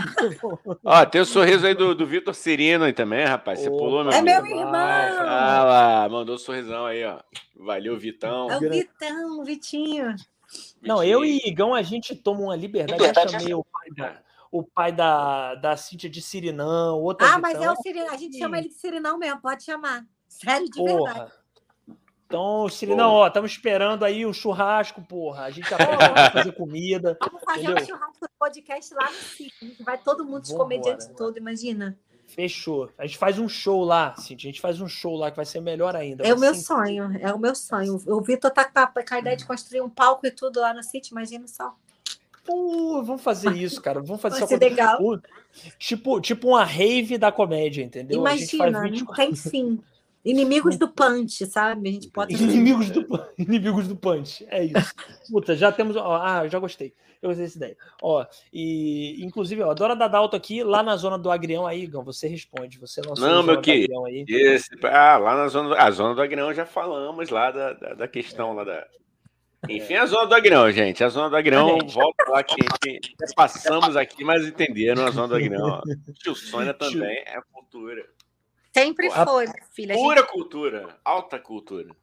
Ó, tem o sorriso aí do, do Vitor Cirino aí também, rapaz. Você Opa. pulou, meu É amigo. meu irmão! Ah lá, mandou um sorrisão aí, ó. Valeu, Vitão. É o Vitão, o Vitinho. Não, eu e Igão, a gente toma uma liberdade. Liberdade, Já chamei o pai da, o pai da, da Cíntia de Sirinão, outra Ah, mas é Vitão. o Sirinão. A gente chama ele de Sirinão mesmo, pode chamar. Sério, de verdade. Porra. Então, Sirinão, ó, estamos esperando aí um churrasco, porra. A gente já pode fazer comida. Vamos fazer Entendeu? um churrasco do podcast lá no sítio. Vai todo mundo, os comediantes todo, imagina. Fechou. A gente faz um show lá, Cintia. A gente faz um show lá que vai ser melhor ainda. É o meu sonho, é o meu sonho. O Vitor tá com a, com a ideia de construir um palco e tudo lá no sítio, imagina só. Pô, vamos fazer [laughs] isso, cara. Vamos fazer isso legal. Tipo, tipo uma rave da comédia, entendeu? Imagina, 20 não tem fim. Inimigos do punch, sabe? A gente bota [laughs] assim. Inimigos do, [laughs] inimigos do punch. É isso. Puta, já temos. ó, ah, já gostei. Eu gostei dessa ideia. Ó, e inclusive, ó, Dora Dadalto aqui, lá na zona do Agrião aí, Igão, você responde. Você lançou Não, zona meu. Agrião aí. Esse, ah, lá na zona do, a zona do Agrão já falamos lá da, da, da questão lá da. Enfim, a zona do Agrão, gente. A zona do Agrão, Gente. [laughs] volta lá que que já passamos aqui, mas entenderam a zona do Agrão. Tio Sônia também é cultura. Sempre A- foi, minha filha. A gente Pura cultura, alta cultura.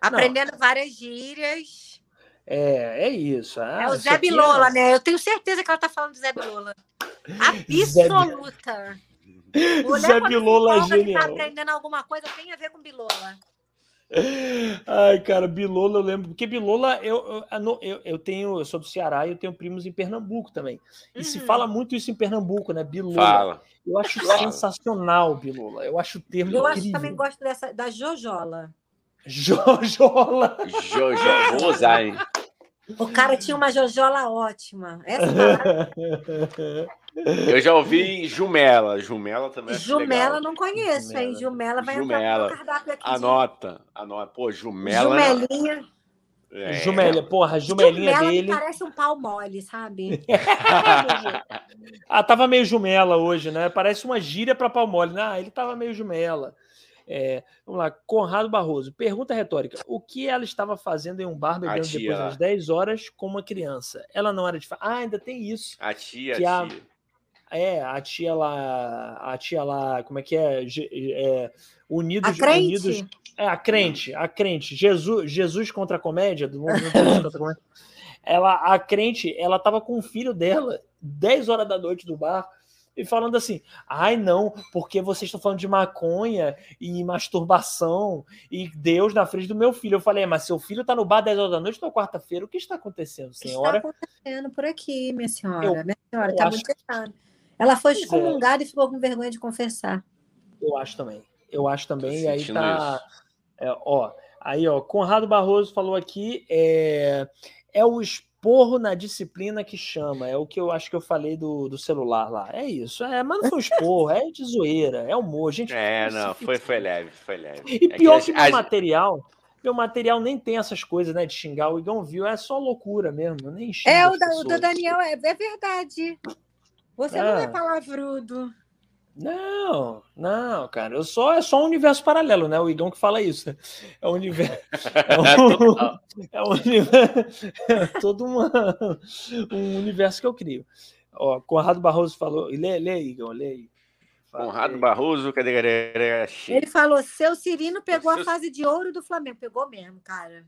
aprendendo várias gírias. É, é isso. Ah, é o Zé Bilola, né? Eu tenho certeza que ela tá falando do Zé Bilola. Absoluta. [laughs] Zé se Bilola é Tá genial. aprendendo alguma coisa, tem a ver com Bilola. Ai, cara, Bilola eu lembro. Porque Bilola, eu, eu, eu, eu tenho, eu sou do Ceará e eu tenho primos em Pernambuco também. E se Uhum. fala muito isso em Pernambuco, né? Bilola. Fala. Eu acho sensacional, Bilola. Eu acho o termo Eu acho, também gosto dessa, da Jojola. Jojola. Jojo, vou usar, hein? O cara tinha uma Jojola ótima. Essa palavra, Eu já ouvi Jumela. Jumela também Jumela legal. não conheço, hein? Jumela vai entrar Jumela. no cardápio aqui. de- Anota, anota. Pô, Jumela. Jumelinha. É. Jumélia, porra, a jumelinha Jumela dele. parece um pau mole, sabe? [laughs] [laughs] Ah, tava meio jumela hoje, né? Parece uma gíria para pau mole. né? Ah, ele tava meio jumela. É, vamos lá, Conrado Barroso. Pergunta retórica: O que ela estava fazendo em um bar bebendo depois das 10 horas com uma criança? Ela não era de. Ah, ainda tem isso. A tia, Que a a- tia. É, a tia lá. A tia lá, como é que é? É unidos, A crente? unidos. É, a crente, a crente. Jesus, Jesus contra a comédia, do contra a comédia. Ela, a crente, ela tava com o filho dela, 10 horas da noite do bar, e falando assim: ai não, porque vocês estão falando de maconha e masturbação e Deus na frente do meu filho. Eu falei, "É, mas seu filho tá no bar 10 horas da noite na quarta-feira, o que está acontecendo, senhora? Está acontecendo por aqui, minha senhora. Eu- minha senhora, tá acho- muito errado. Ela foi é. excomungada e ficou com vergonha de confessar. Eu acho também. Eu acho também. Tô E aí tá. É, ó, aí, ó, Conrado Barroso falou aqui: é, é o esporro na disciplina que chama. É o que eu acho que eu falei do, do celular lá. É isso. É, mas não foi um esporro, é de zoeira, é humor. Gente, é, não, foi, foi leve, foi leve. E é pior que, que meu material, meu material nem tem essas coisas, né, de xingar. O Igão viu, é só loucura mesmo. Nem é, o da, o da Daniel é, é verdade. Você é. não é palavrudo. Não, não, cara. Eu só é só um universo paralelo, né? O Igão que fala isso. Né? É um universo. [laughs] É um, [laughs] é um universo. É todo uma, um universo que eu crio. Ó, Conrado Barroso falou. Lê, lê, Igão, lê aí. Conrado Barroso, cadê galera? Ele falou: seu Cirino pegou seu... a fase de ouro do Flamengo. Pegou mesmo, cara.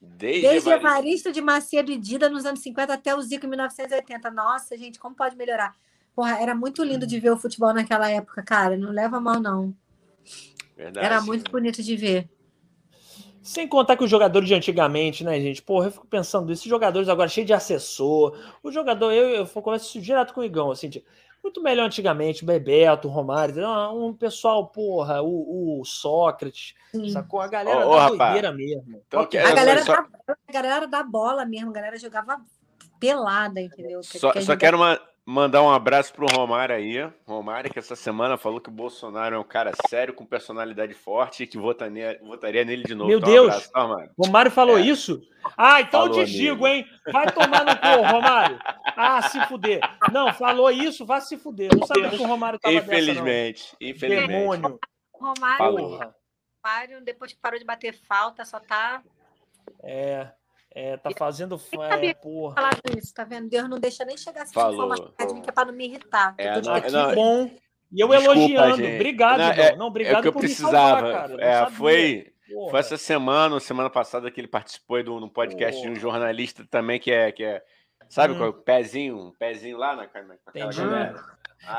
Desde, Desde Evaristo de Macedo e Dida nos anos 50 até o Zico em 1980. Nossa, gente, como pode melhorar? Porra, era muito lindo de ver o futebol naquela época, cara. Não leva mal, não. Verdade. Era muito bonito de ver. Sem contar que os jogadores de antigamente, né, gente? Porra, eu fico pensando, esses jogadores agora cheios de assessor. O jogador, eu, eu converso direto com o Igão, assim, de, muito melhor antigamente, Bebeto, Romário, um pessoal, porra, o, o Sócrates, Sim. sacou? A galera oh, da doideira mesmo. Então, a, galera só... da, a galera da bola mesmo, a galera jogava pelada, entendeu? Só, só quero uma, Mandar um abraço pro Romário aí. Romário, que essa semana falou que o Bolsonaro é um cara sério, com personalidade forte e que votaria, votaria nele de novo. Meu então, Deus! Um abraço, tá, Romário? Romário falou é. isso? Ah, então falou, eu te amigo. digo, hein? Vai tomar no cu, [laughs] Romário. Ah, se fuder. Não, falou isso, vai se fuder. Não sabia que o Romário tava Infelizmente, dessa, infelizmente. Demônio. Romário, Romário, depois que parou de bater falta, só tá... É... É, tá fazendo. É, porra. Falar isso, tá vendo? Deus não deixa nem chegar assim informação de mim, que é pra não me irritar. É, não, que não, bom. E eu Desculpa, elogiando. Gente. Obrigado, não, é, não, obrigado é que eu precisava. Salvar, é, foi, foi essa semana, semana passada, que ele participou do, num podcast porra. de um jornalista também que é. Que é sabe hum. qual é o pezinho? Um pezinho lá na, naquela galera.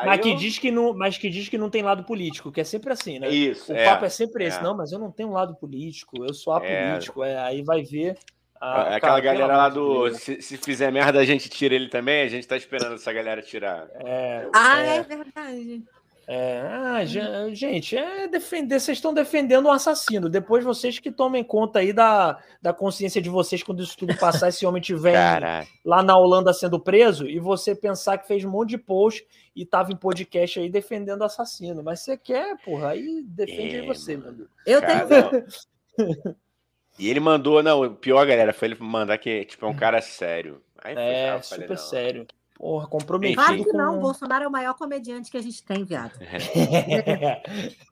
mas, que diz que não, mas que diz que não tem lado político, que é sempre assim, né? Isso, o é, papo é sempre esse. É. Não, mas eu não tenho um lado político, eu sou é. apolítico. É. aí vai ver. Ah, Aquela cara, galera lá do. Se, se, fizer merda, a gente tira ele também. A gente tá esperando essa galera tirar. É, ah, é, é verdade. É, ah, gente, é defender. Vocês estão defendendo um assassino. Depois vocês que tomem conta aí da, da consciência de vocês quando isso tudo passar. esse homem tiver lá na Holanda sendo preso e você pensar que fez um monte de post e tava em podcast aí defendendo o assassino. Mas você quer, porra, aí defende é, você, meu amigo. Eu tenho. [laughs] E ele mandou, não, o pior, galera, foi ele mandar que tipo, é um cara sério. Aí é, foi, super falei, sério. Porra, comprometido. Claro que com... não, o Bolsonaro é o maior comediante que a gente tem, viado. [laughs]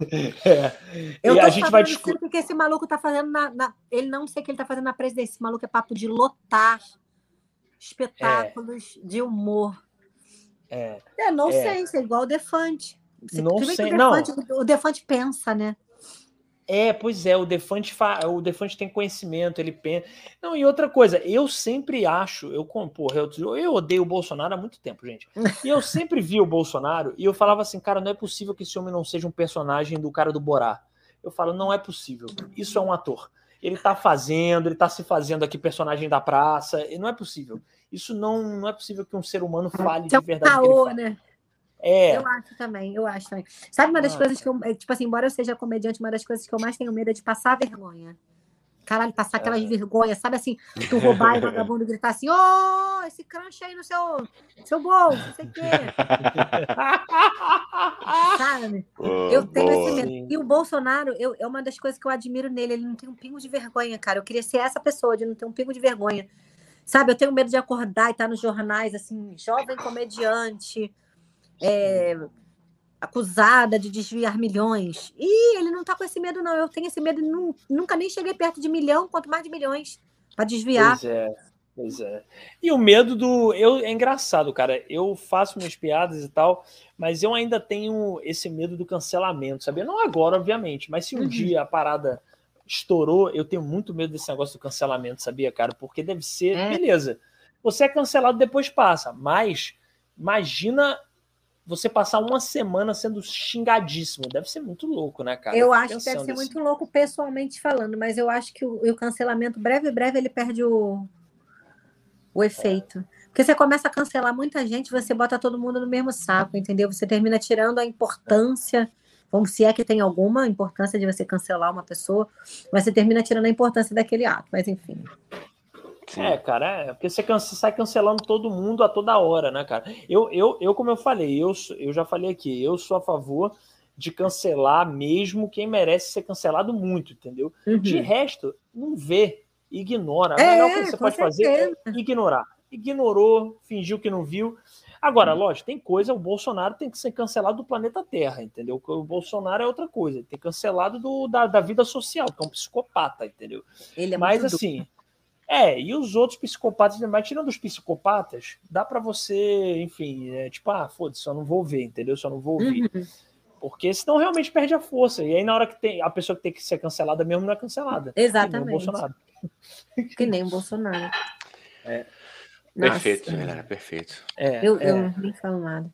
É. é. [laughs] Eu e a gente vai discutir. porque esse maluco tá fazendo na, na, Ele não sei o que ele tá fazendo na presidência. Esse maluco é papo de lotar espetáculos é. de humor. É, é não é. sei, é igual o Defante. não sei, o Defante, não. O Defante pensa, né? É, pois é, o Defante, fa... o Defante tem conhecimento, ele pensa. Não, e outra coisa, eu sempre acho, eu, porra, eu, eu odeio o Bolsonaro há muito tempo, gente. E eu sempre vi o Bolsonaro e eu falava assim, cara, não é possível que esse homem não seja um personagem do cara do Borá. Eu falo, não é possível. Isso é um ator. Ele tá fazendo, ele tá se fazendo aqui personagem da praça, e não é possível. Isso não, não é possível que um ser humano fale de verdade. Caô, né? É. Eu acho também, eu acho também. Sabe uma das ah. coisas que eu, é, tipo assim, embora eu seja comediante, uma das coisas que eu mais tenho medo é de passar vergonha. Caralho, passar aquelas é. vergonhas, sabe assim, tu roubar e o [laughs] vagabundo gritar assim, ô, oh, esse crunch aí no seu, seu bolso, não sei o quê. [laughs] sabe? eu tenho boa. esse medo. E o Bolsonaro, eu, é uma das coisas que eu admiro nele, ele não tem um pingo de vergonha, cara. Eu queria ser essa pessoa, de não ter um pingo de vergonha. Sabe, eu tenho medo de acordar e estar nos jornais, assim, jovem comediante, é, acusada de desviar milhões. E ele não está com esse medo, não. Eu tenho esse medo, nunca nem cheguei perto de milhão, quanto mais de milhões para desviar. Pois é, pois é. E o medo do. Eu, é engraçado, cara. Eu faço minhas piadas e tal, mas eu ainda tenho esse medo do cancelamento, sabia? Não agora, obviamente, mas se um uhum. dia a parada estourou, eu tenho muito medo desse negócio do cancelamento, sabia, cara? Porque deve ser. É. Beleza. Você é cancelado, depois passa. Mas imagina você passar uma semana sendo xingadíssimo. Deve ser muito louco, né, cara? Eu acho que deve ser muito louco pessoalmente falando, mas eu acho que o, o cancelamento, breve, breve, ele perde o, o efeito. Porque você começa a cancelar muita gente, você bota todo mundo no mesmo saco, entendeu? Você termina tirando a importância, como se é que tem alguma importância de você cancelar uma pessoa, mas você termina tirando a importância daquele ato, mas enfim. Sim. É, cara, é porque você, cansa, sai cancelando todo mundo a toda hora, né, cara? Eu, eu, eu como eu falei, eu, eu já falei aqui, eu sou a favor de cancelar mesmo quem merece ser cancelado muito, entendeu? De Uhum. resto, não vê, ignora. A É, melhor coisa que você pode fazer certeza. é ignorar. Ignorou, fingiu que não viu. Agora, lógico, tem coisa, o Bolsonaro tem que ser cancelado do planeta Terra, entendeu? O Bolsonaro é outra coisa, ele tem que ser cancelado do, da, da vida social, que é um psicopata, entendeu? Ele é Mas muito assim, é, e os outros psicopatas, mas tirando os psicopatas, dá pra você, enfim, é, tipo, ah, foda-se, só não vou ver, entendeu? Só não vou ouvir. Uhum. Porque senão realmente perde a força. E aí, na hora que tem a pessoa que tem que ser cancelada mesmo não é cancelada. Que nem o Exatamente. Bolsonaro. [laughs] Que nem o Bolsonaro. É. Nossa. Perfeito, Helena, perfeito. É, Eu, é. eu nem falo nada.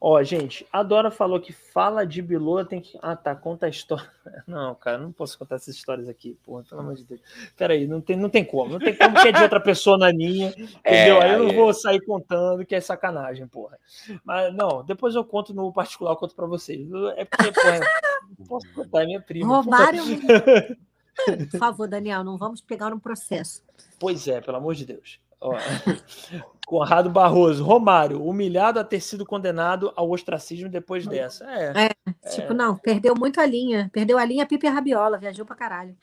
Ó, gente, a Dora falou que fala de Bilola tem que. Ah, tá, conta a história. [laughs] Não, cara, não posso contar essas histórias aqui, porra, pelo amor de Deus. Peraí, não tem, não tem como. Não tem como que é de outra pessoa na minha, [laughs] entendeu? aí eu não vou sair contando que é sacanagem, porra. Mas não, depois eu conto no particular, eu conto pra vocês. É porque, porra, não posso contar, é minha prima. Roubaram. [laughs] Por favor, Daniel, não vamos pegar um processo. Pois é, pelo amor de Deus. Ó, Conrado Barroso, Romário, humilhado a ter sido condenado ao ostracismo depois dessa. É. Tipo, não, perdeu muito a linha. Perdeu a linha Pipe e Rabiola, viajou pra caralho.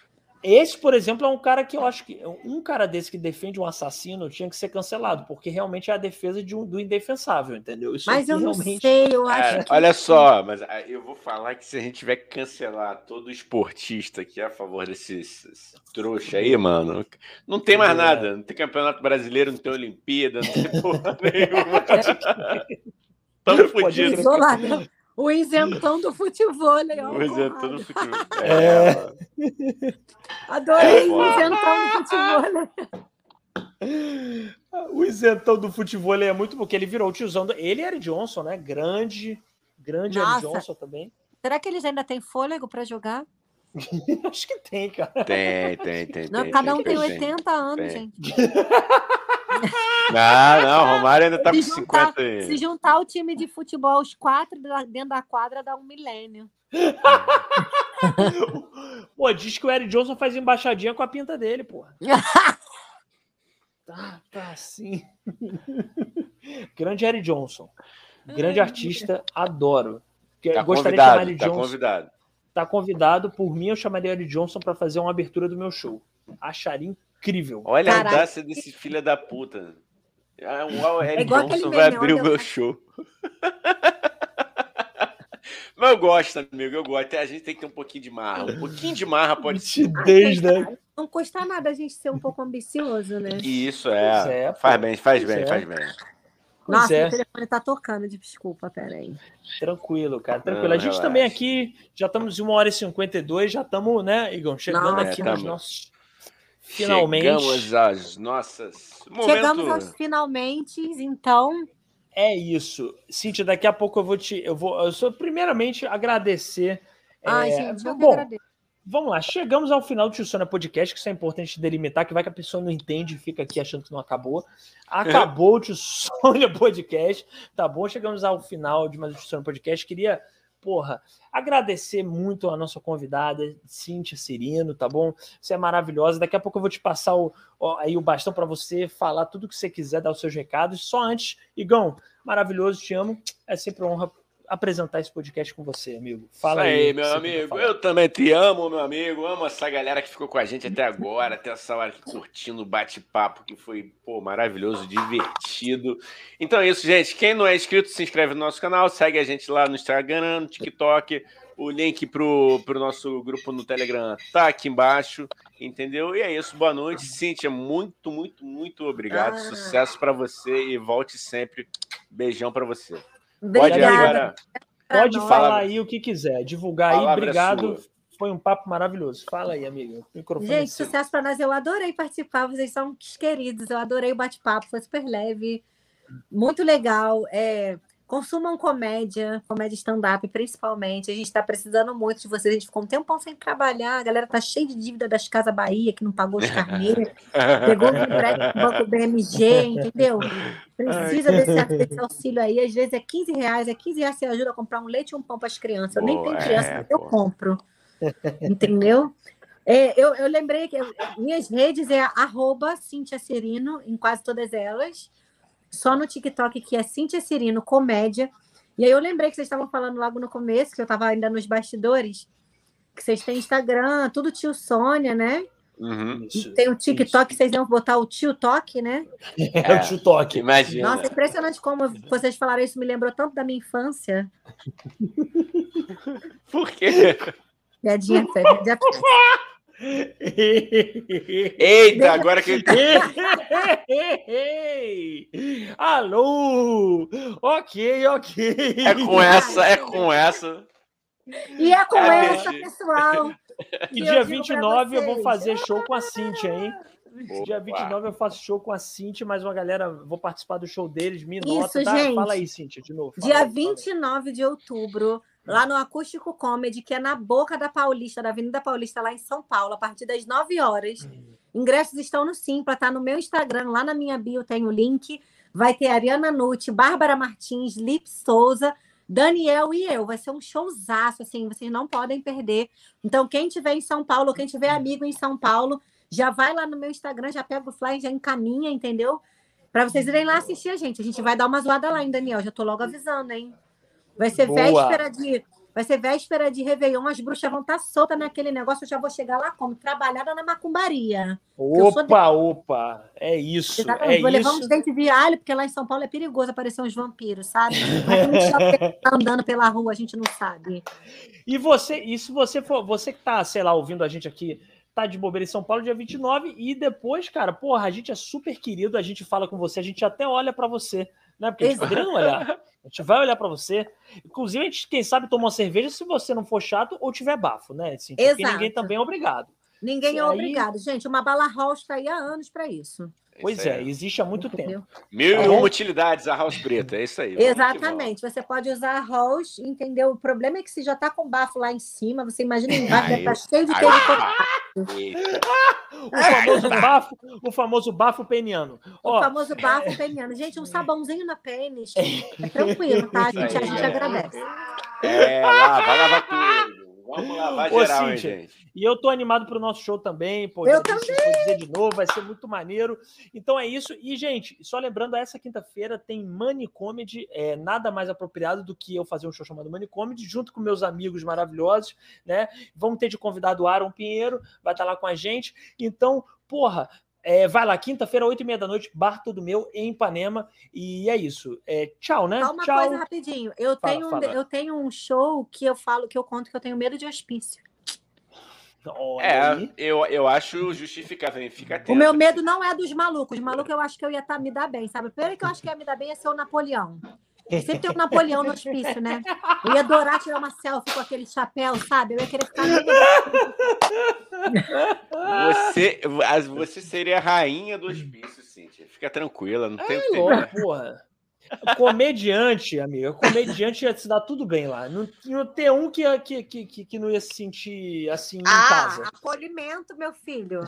Esse, por exemplo, é um cara que eu acho que um cara desse que defende um assassino tinha que ser cancelado, porque realmente é a defesa de um, do indefensável, entendeu? Isso Mas eu não realmente. sei, eu acho Cara, que. olha só, mas ah, eu vou falar que se a gente tiver que cancelar todo esportista que é a favor desses esses trouxa aí, mano, não tem mais É. nada. Não tem campeonato brasileiro, não tem Olimpíada, não tem porra [laughs] nenhuma. [laughs] Tamo fodidos. O isentão do futebol, né? ó, Pois [laughs] é, Conrado. todo futebol. É. É, mano. Adorei É, o isentão do futebol. né? O isentão do futebol é muito bom, porque ele virou o tiozão. Do... Ele era Johnson, né? Grande, grande Eric Nossa. Johnson também. Será que eles ainda têm fôlego pra jogar? [laughs] Acho que tem, cara. Tem, tem, tem. Não, tem, cada um tem tem. 80 anos, tem. gente. [laughs] [laughs] Não, não, o Romário ainda tá com Se juntar- 50 e... Se juntar o time de futebol, os quatro dentro da quadra, dá um milênio. [laughs] Pô, diz que o Eric Johnson faz embaixadinha com a pinta dele, porra. [laughs] Tá, tá assim. Grande Eric Johnson. Grande artista, adoro. Que- Tá gostaria de chamar convidado, Eric tá Johnson. convidado. Tá convidado. Por mim, eu chamaria Eric Johnson para fazer uma abertura do meu show. Acharia incrível. Olha a Caralho. audácia desse filho da puta. Ah, o Eric igual Johnson aquele vai meme, abrir o meu show. [laughs] Mas eu gosto, amigo, eu gosto. A gente tem que ter um pouquinho de marra. Um pouquinho de marra pode ser. [laughs] Né? Não custa nada a gente ser um pouco ambicioso, né? Isso é. é, faz bem, faz Pois bem, é. faz bem. Pois Nossa, é. meu telefone tá tocando, desculpa, peraí. Tranquilo, cara, tranquilo. Não, a gente relaxa. também aqui, já estamos em 1 hora e 52, já estamos, né, Igor, chegando Nossa. aqui É, nos nossos. Finalmente. Chegamos às nossas. Momento... Chegamos aos finalmente, então. É isso. Cíntia, daqui a pouco eu vou te. Eu vou. Eu sou primeiramente agradecer. Ai, é, gente, eu bom, agradeço. vamos lá. Chegamos ao final do Tio Sônia Podcast, que isso é importante delimitar, que vai que a pessoa não entende e fica aqui achando que não acabou. Acabou o Tio [laughs] Sônia Podcast, tá bom? Chegamos ao final de mais um Tio Sônia Podcast. Queria, porra, agradecer muito a nossa convidada, Cíntia Cirino, tá bom? Você é maravilhosa. Daqui a pouco eu vou te passar o, ó, aí o bastão para você falar tudo que você quiser, dar os seus recados. Só antes, Igão, maravilhoso, te amo. É sempre uma honra apresentar esse podcast com você, amigo. Fala Isso aí, aí, meu amigo. Eu também te amo, meu amigo. Amo essa galera que ficou com a gente até agora, até essa hora aqui curtindo o bate-papo, que foi pô, maravilhoso, divertido. Então é isso, gente. Quem não é inscrito, se inscreve no nosso canal, segue a gente lá no Instagram, no TikTok. O link pro, pro nosso grupo no Telegram tá aqui embaixo, entendeu? E é isso. Boa noite, Cíntia. Muito, muito, muito obrigado. Ah. Sucesso para você e volte sempre. Beijão para você. Pode Obrigada. agora. Pode falar Palavra- aí o que quiser, divulgar aí, obrigado. sua. Foi um papo maravilhoso. Fala aí, amiga. Microfone é Gente, seu. sucesso para nós. Eu adorei participar. Vocês são queridos. Eu adorei o bate-papo. Foi super leve, muito legal. É, consumam comédia, comédia stand-up, principalmente. A gente está precisando muito de vocês. A gente ficou um tempão sem trabalhar. A galera tá cheia de dívida das Casas Bahia, que não pagou os carneiros. [laughs] Pegou o empréstimo do Banco BMG, entendeu? Precisa desse, desse auxílio aí. Às vezes é 15 reais. É 15 reais você ajuda a comprar um leite e um pão para as crianças. Eu nem tenho criança, é, mas eu compro. Entendeu? É, eu, eu lembrei que eu- minhas redes é arroba Cintia Cirino, em quase todas elas. Só no TikTok, que é Cintia Cirino Comédia. E aí eu lembrei que vocês estavam falando logo no começo, que eu estava ainda nos bastidores, que vocês têm Instagram, tudo tio Sônia, né? Uhum. Tem o TikTok, vocês iam botar o tio Toque, né? [laughs] É o tio Toque. Imagina. Nossa, impressionante como vocês falaram isso, me lembrou tanto da minha infância. [laughs] Por quê? Piadinha, Fé, piadinha [laughs] Eita, agora que Alô! Ok, ok. é com essa, é com essa. E é com Ah, essa, gente. pessoal. E dia eu digo pra 29 eu vou fazer show com a Cintia, hein? Dia Opa. 29 eu faço show com a Cintia, mais uma galera, vou participar do show deles, me Isso, nota, tá? gente. Fala aí, Cintia, de novo. fala Dia aí, fala aí. 29 de outubro, lá no Acústico Comedy, que é na boca da Paulista, da Avenida Paulista, lá em São Paulo, a partir das 9 horas. Ingressos estão no Simpla, tá no meu Instagram, lá na minha bio tem o link. Vai ter Ariana Nutti, Bárbara Martins, Lip Souza, Daniel e eu. Vai ser um showzaço, assim, vocês não podem perder. Então, quem tiver em São Paulo, quem tiver amigo em São Paulo, já vai lá no meu Instagram, já pega o flyer, já encaminha, entendeu? Para vocês irem lá assistir a gente. A gente vai dar uma zoada lá, hein, Daniel? Já tô logo avisando, hein? Vai ser Boa. véspera de. Vai ser véspera de Réveillon, as bruxas vão estar soltas naquele negócio, eu já vou chegar lá como? Trabalhada na macumbaria. eu sou Opa, opa, é isso, Exatamente. é vou levar isso. uns dentes de alho, porque lá em São Paulo é perigoso aparecer uns vampiros, sabe? Mas a gente tá andando pela rua, a gente não sabe. E você, e se você for, você que tá, sei lá, ouvindo a gente aqui, tá de bobeira em São Paulo dia 29 e depois, cara, porra, a gente é super querido, a gente fala com você, a gente até olha pra você, né? Porque a gente poderia olhar. A gente vai olhar pra você. Inclusive, a gente, quem sabe, toma uma cerveja se você não for chato ou tiver bafo, né? Assim, porque Exato. ninguém também é obrigado. Ninguém é Aí- obrigado. Gente, uma bala house está aí há anos para isso. Pois Isso é, aí. existe há muito entendeu? tempo. Mil e bom? uma utilidades, a House Preta, é isso aí. Exatamente. Você pode usar arroz, entendeu? O problema é que se já tá com bafo lá em cima, você imagina embaixo, Aí- deve tá cheio de Aí. O famoso bafo, o famoso bafo peniano. O Ó, famoso bafo peniano. Gente, um sabãozinho na pênis. [laughs] É tranquilo, tá? A gente, a gente é. agradece. É, lá, vai lavar tudo. Vamos lavar Ô, geral, hein, Cíntia, gente. E eu tô animado pro nosso show também, pô. Eu Vou dizer de novo, vai ser muito maneiro. Então é isso. E, gente, só lembrando, essa quinta-feira tem Money Comedy, é nada mais apropriado do que eu fazer um show chamado Money Comedy, junto com meus amigos maravilhosos, né? Vamos ter de convidado o Aaron Pinheiro, vai estar lá com a gente. Então, porra, é, vai lá, quinta-feira, oito e meia da noite, Bar Todo Meu, em Ipanema. E é isso. É, tchau, né? Só uma tchau. coisa rapidinho. Eu, Fala, tenho um, fala. eu tenho um show que eu falo, que eu conto que eu tenho medo de hospício. Olha É, aí. eu, eu acho justificável, hein? Fica atento. O meu medo não é dos malucos. Os malucos eu acho que eu ia tá, me dar bem, sabe? O primeiro que eu acho que ia me dar bem ia ser o Napoleão. Sempre tem um Napoleão no hospício, né? Eu ia adorar tirar uma selfie com aquele chapéu, sabe? Eu ia querer ficar. Você, as- você seria a rainha do hospício, Cíntia. Fica tranquila, não tem o que temer. porra. Comediante, amiga. Comediante ia se dar tudo bem lá. Não, não ter um que, que, que, que- não ia se sentir assim em Ah, casa. acolhimento, meu filho.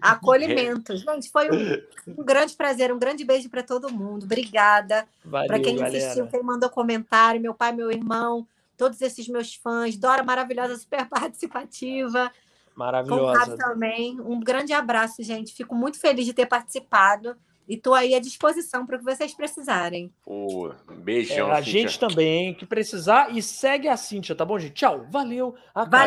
Acolhimento. [laughs] Gente, foi um, um grande prazer, um grande beijo para todo mundo. Obrigada. Para quem galera. assistiu, quem mandou comentário, meu pai, meu irmão, todos esses meus fãs, Dora maravilhosa, super participativa, Maravilhosa. também. Um grande abraço, gente. Fico muito feliz de ter participado e estou aí à disposição para o que vocês precisarem. É, beijão, a Cíntia. gente também, que precisar. E segue a Cíntia, tá bom, gente? Tchau. Valeu. Até. Valeu.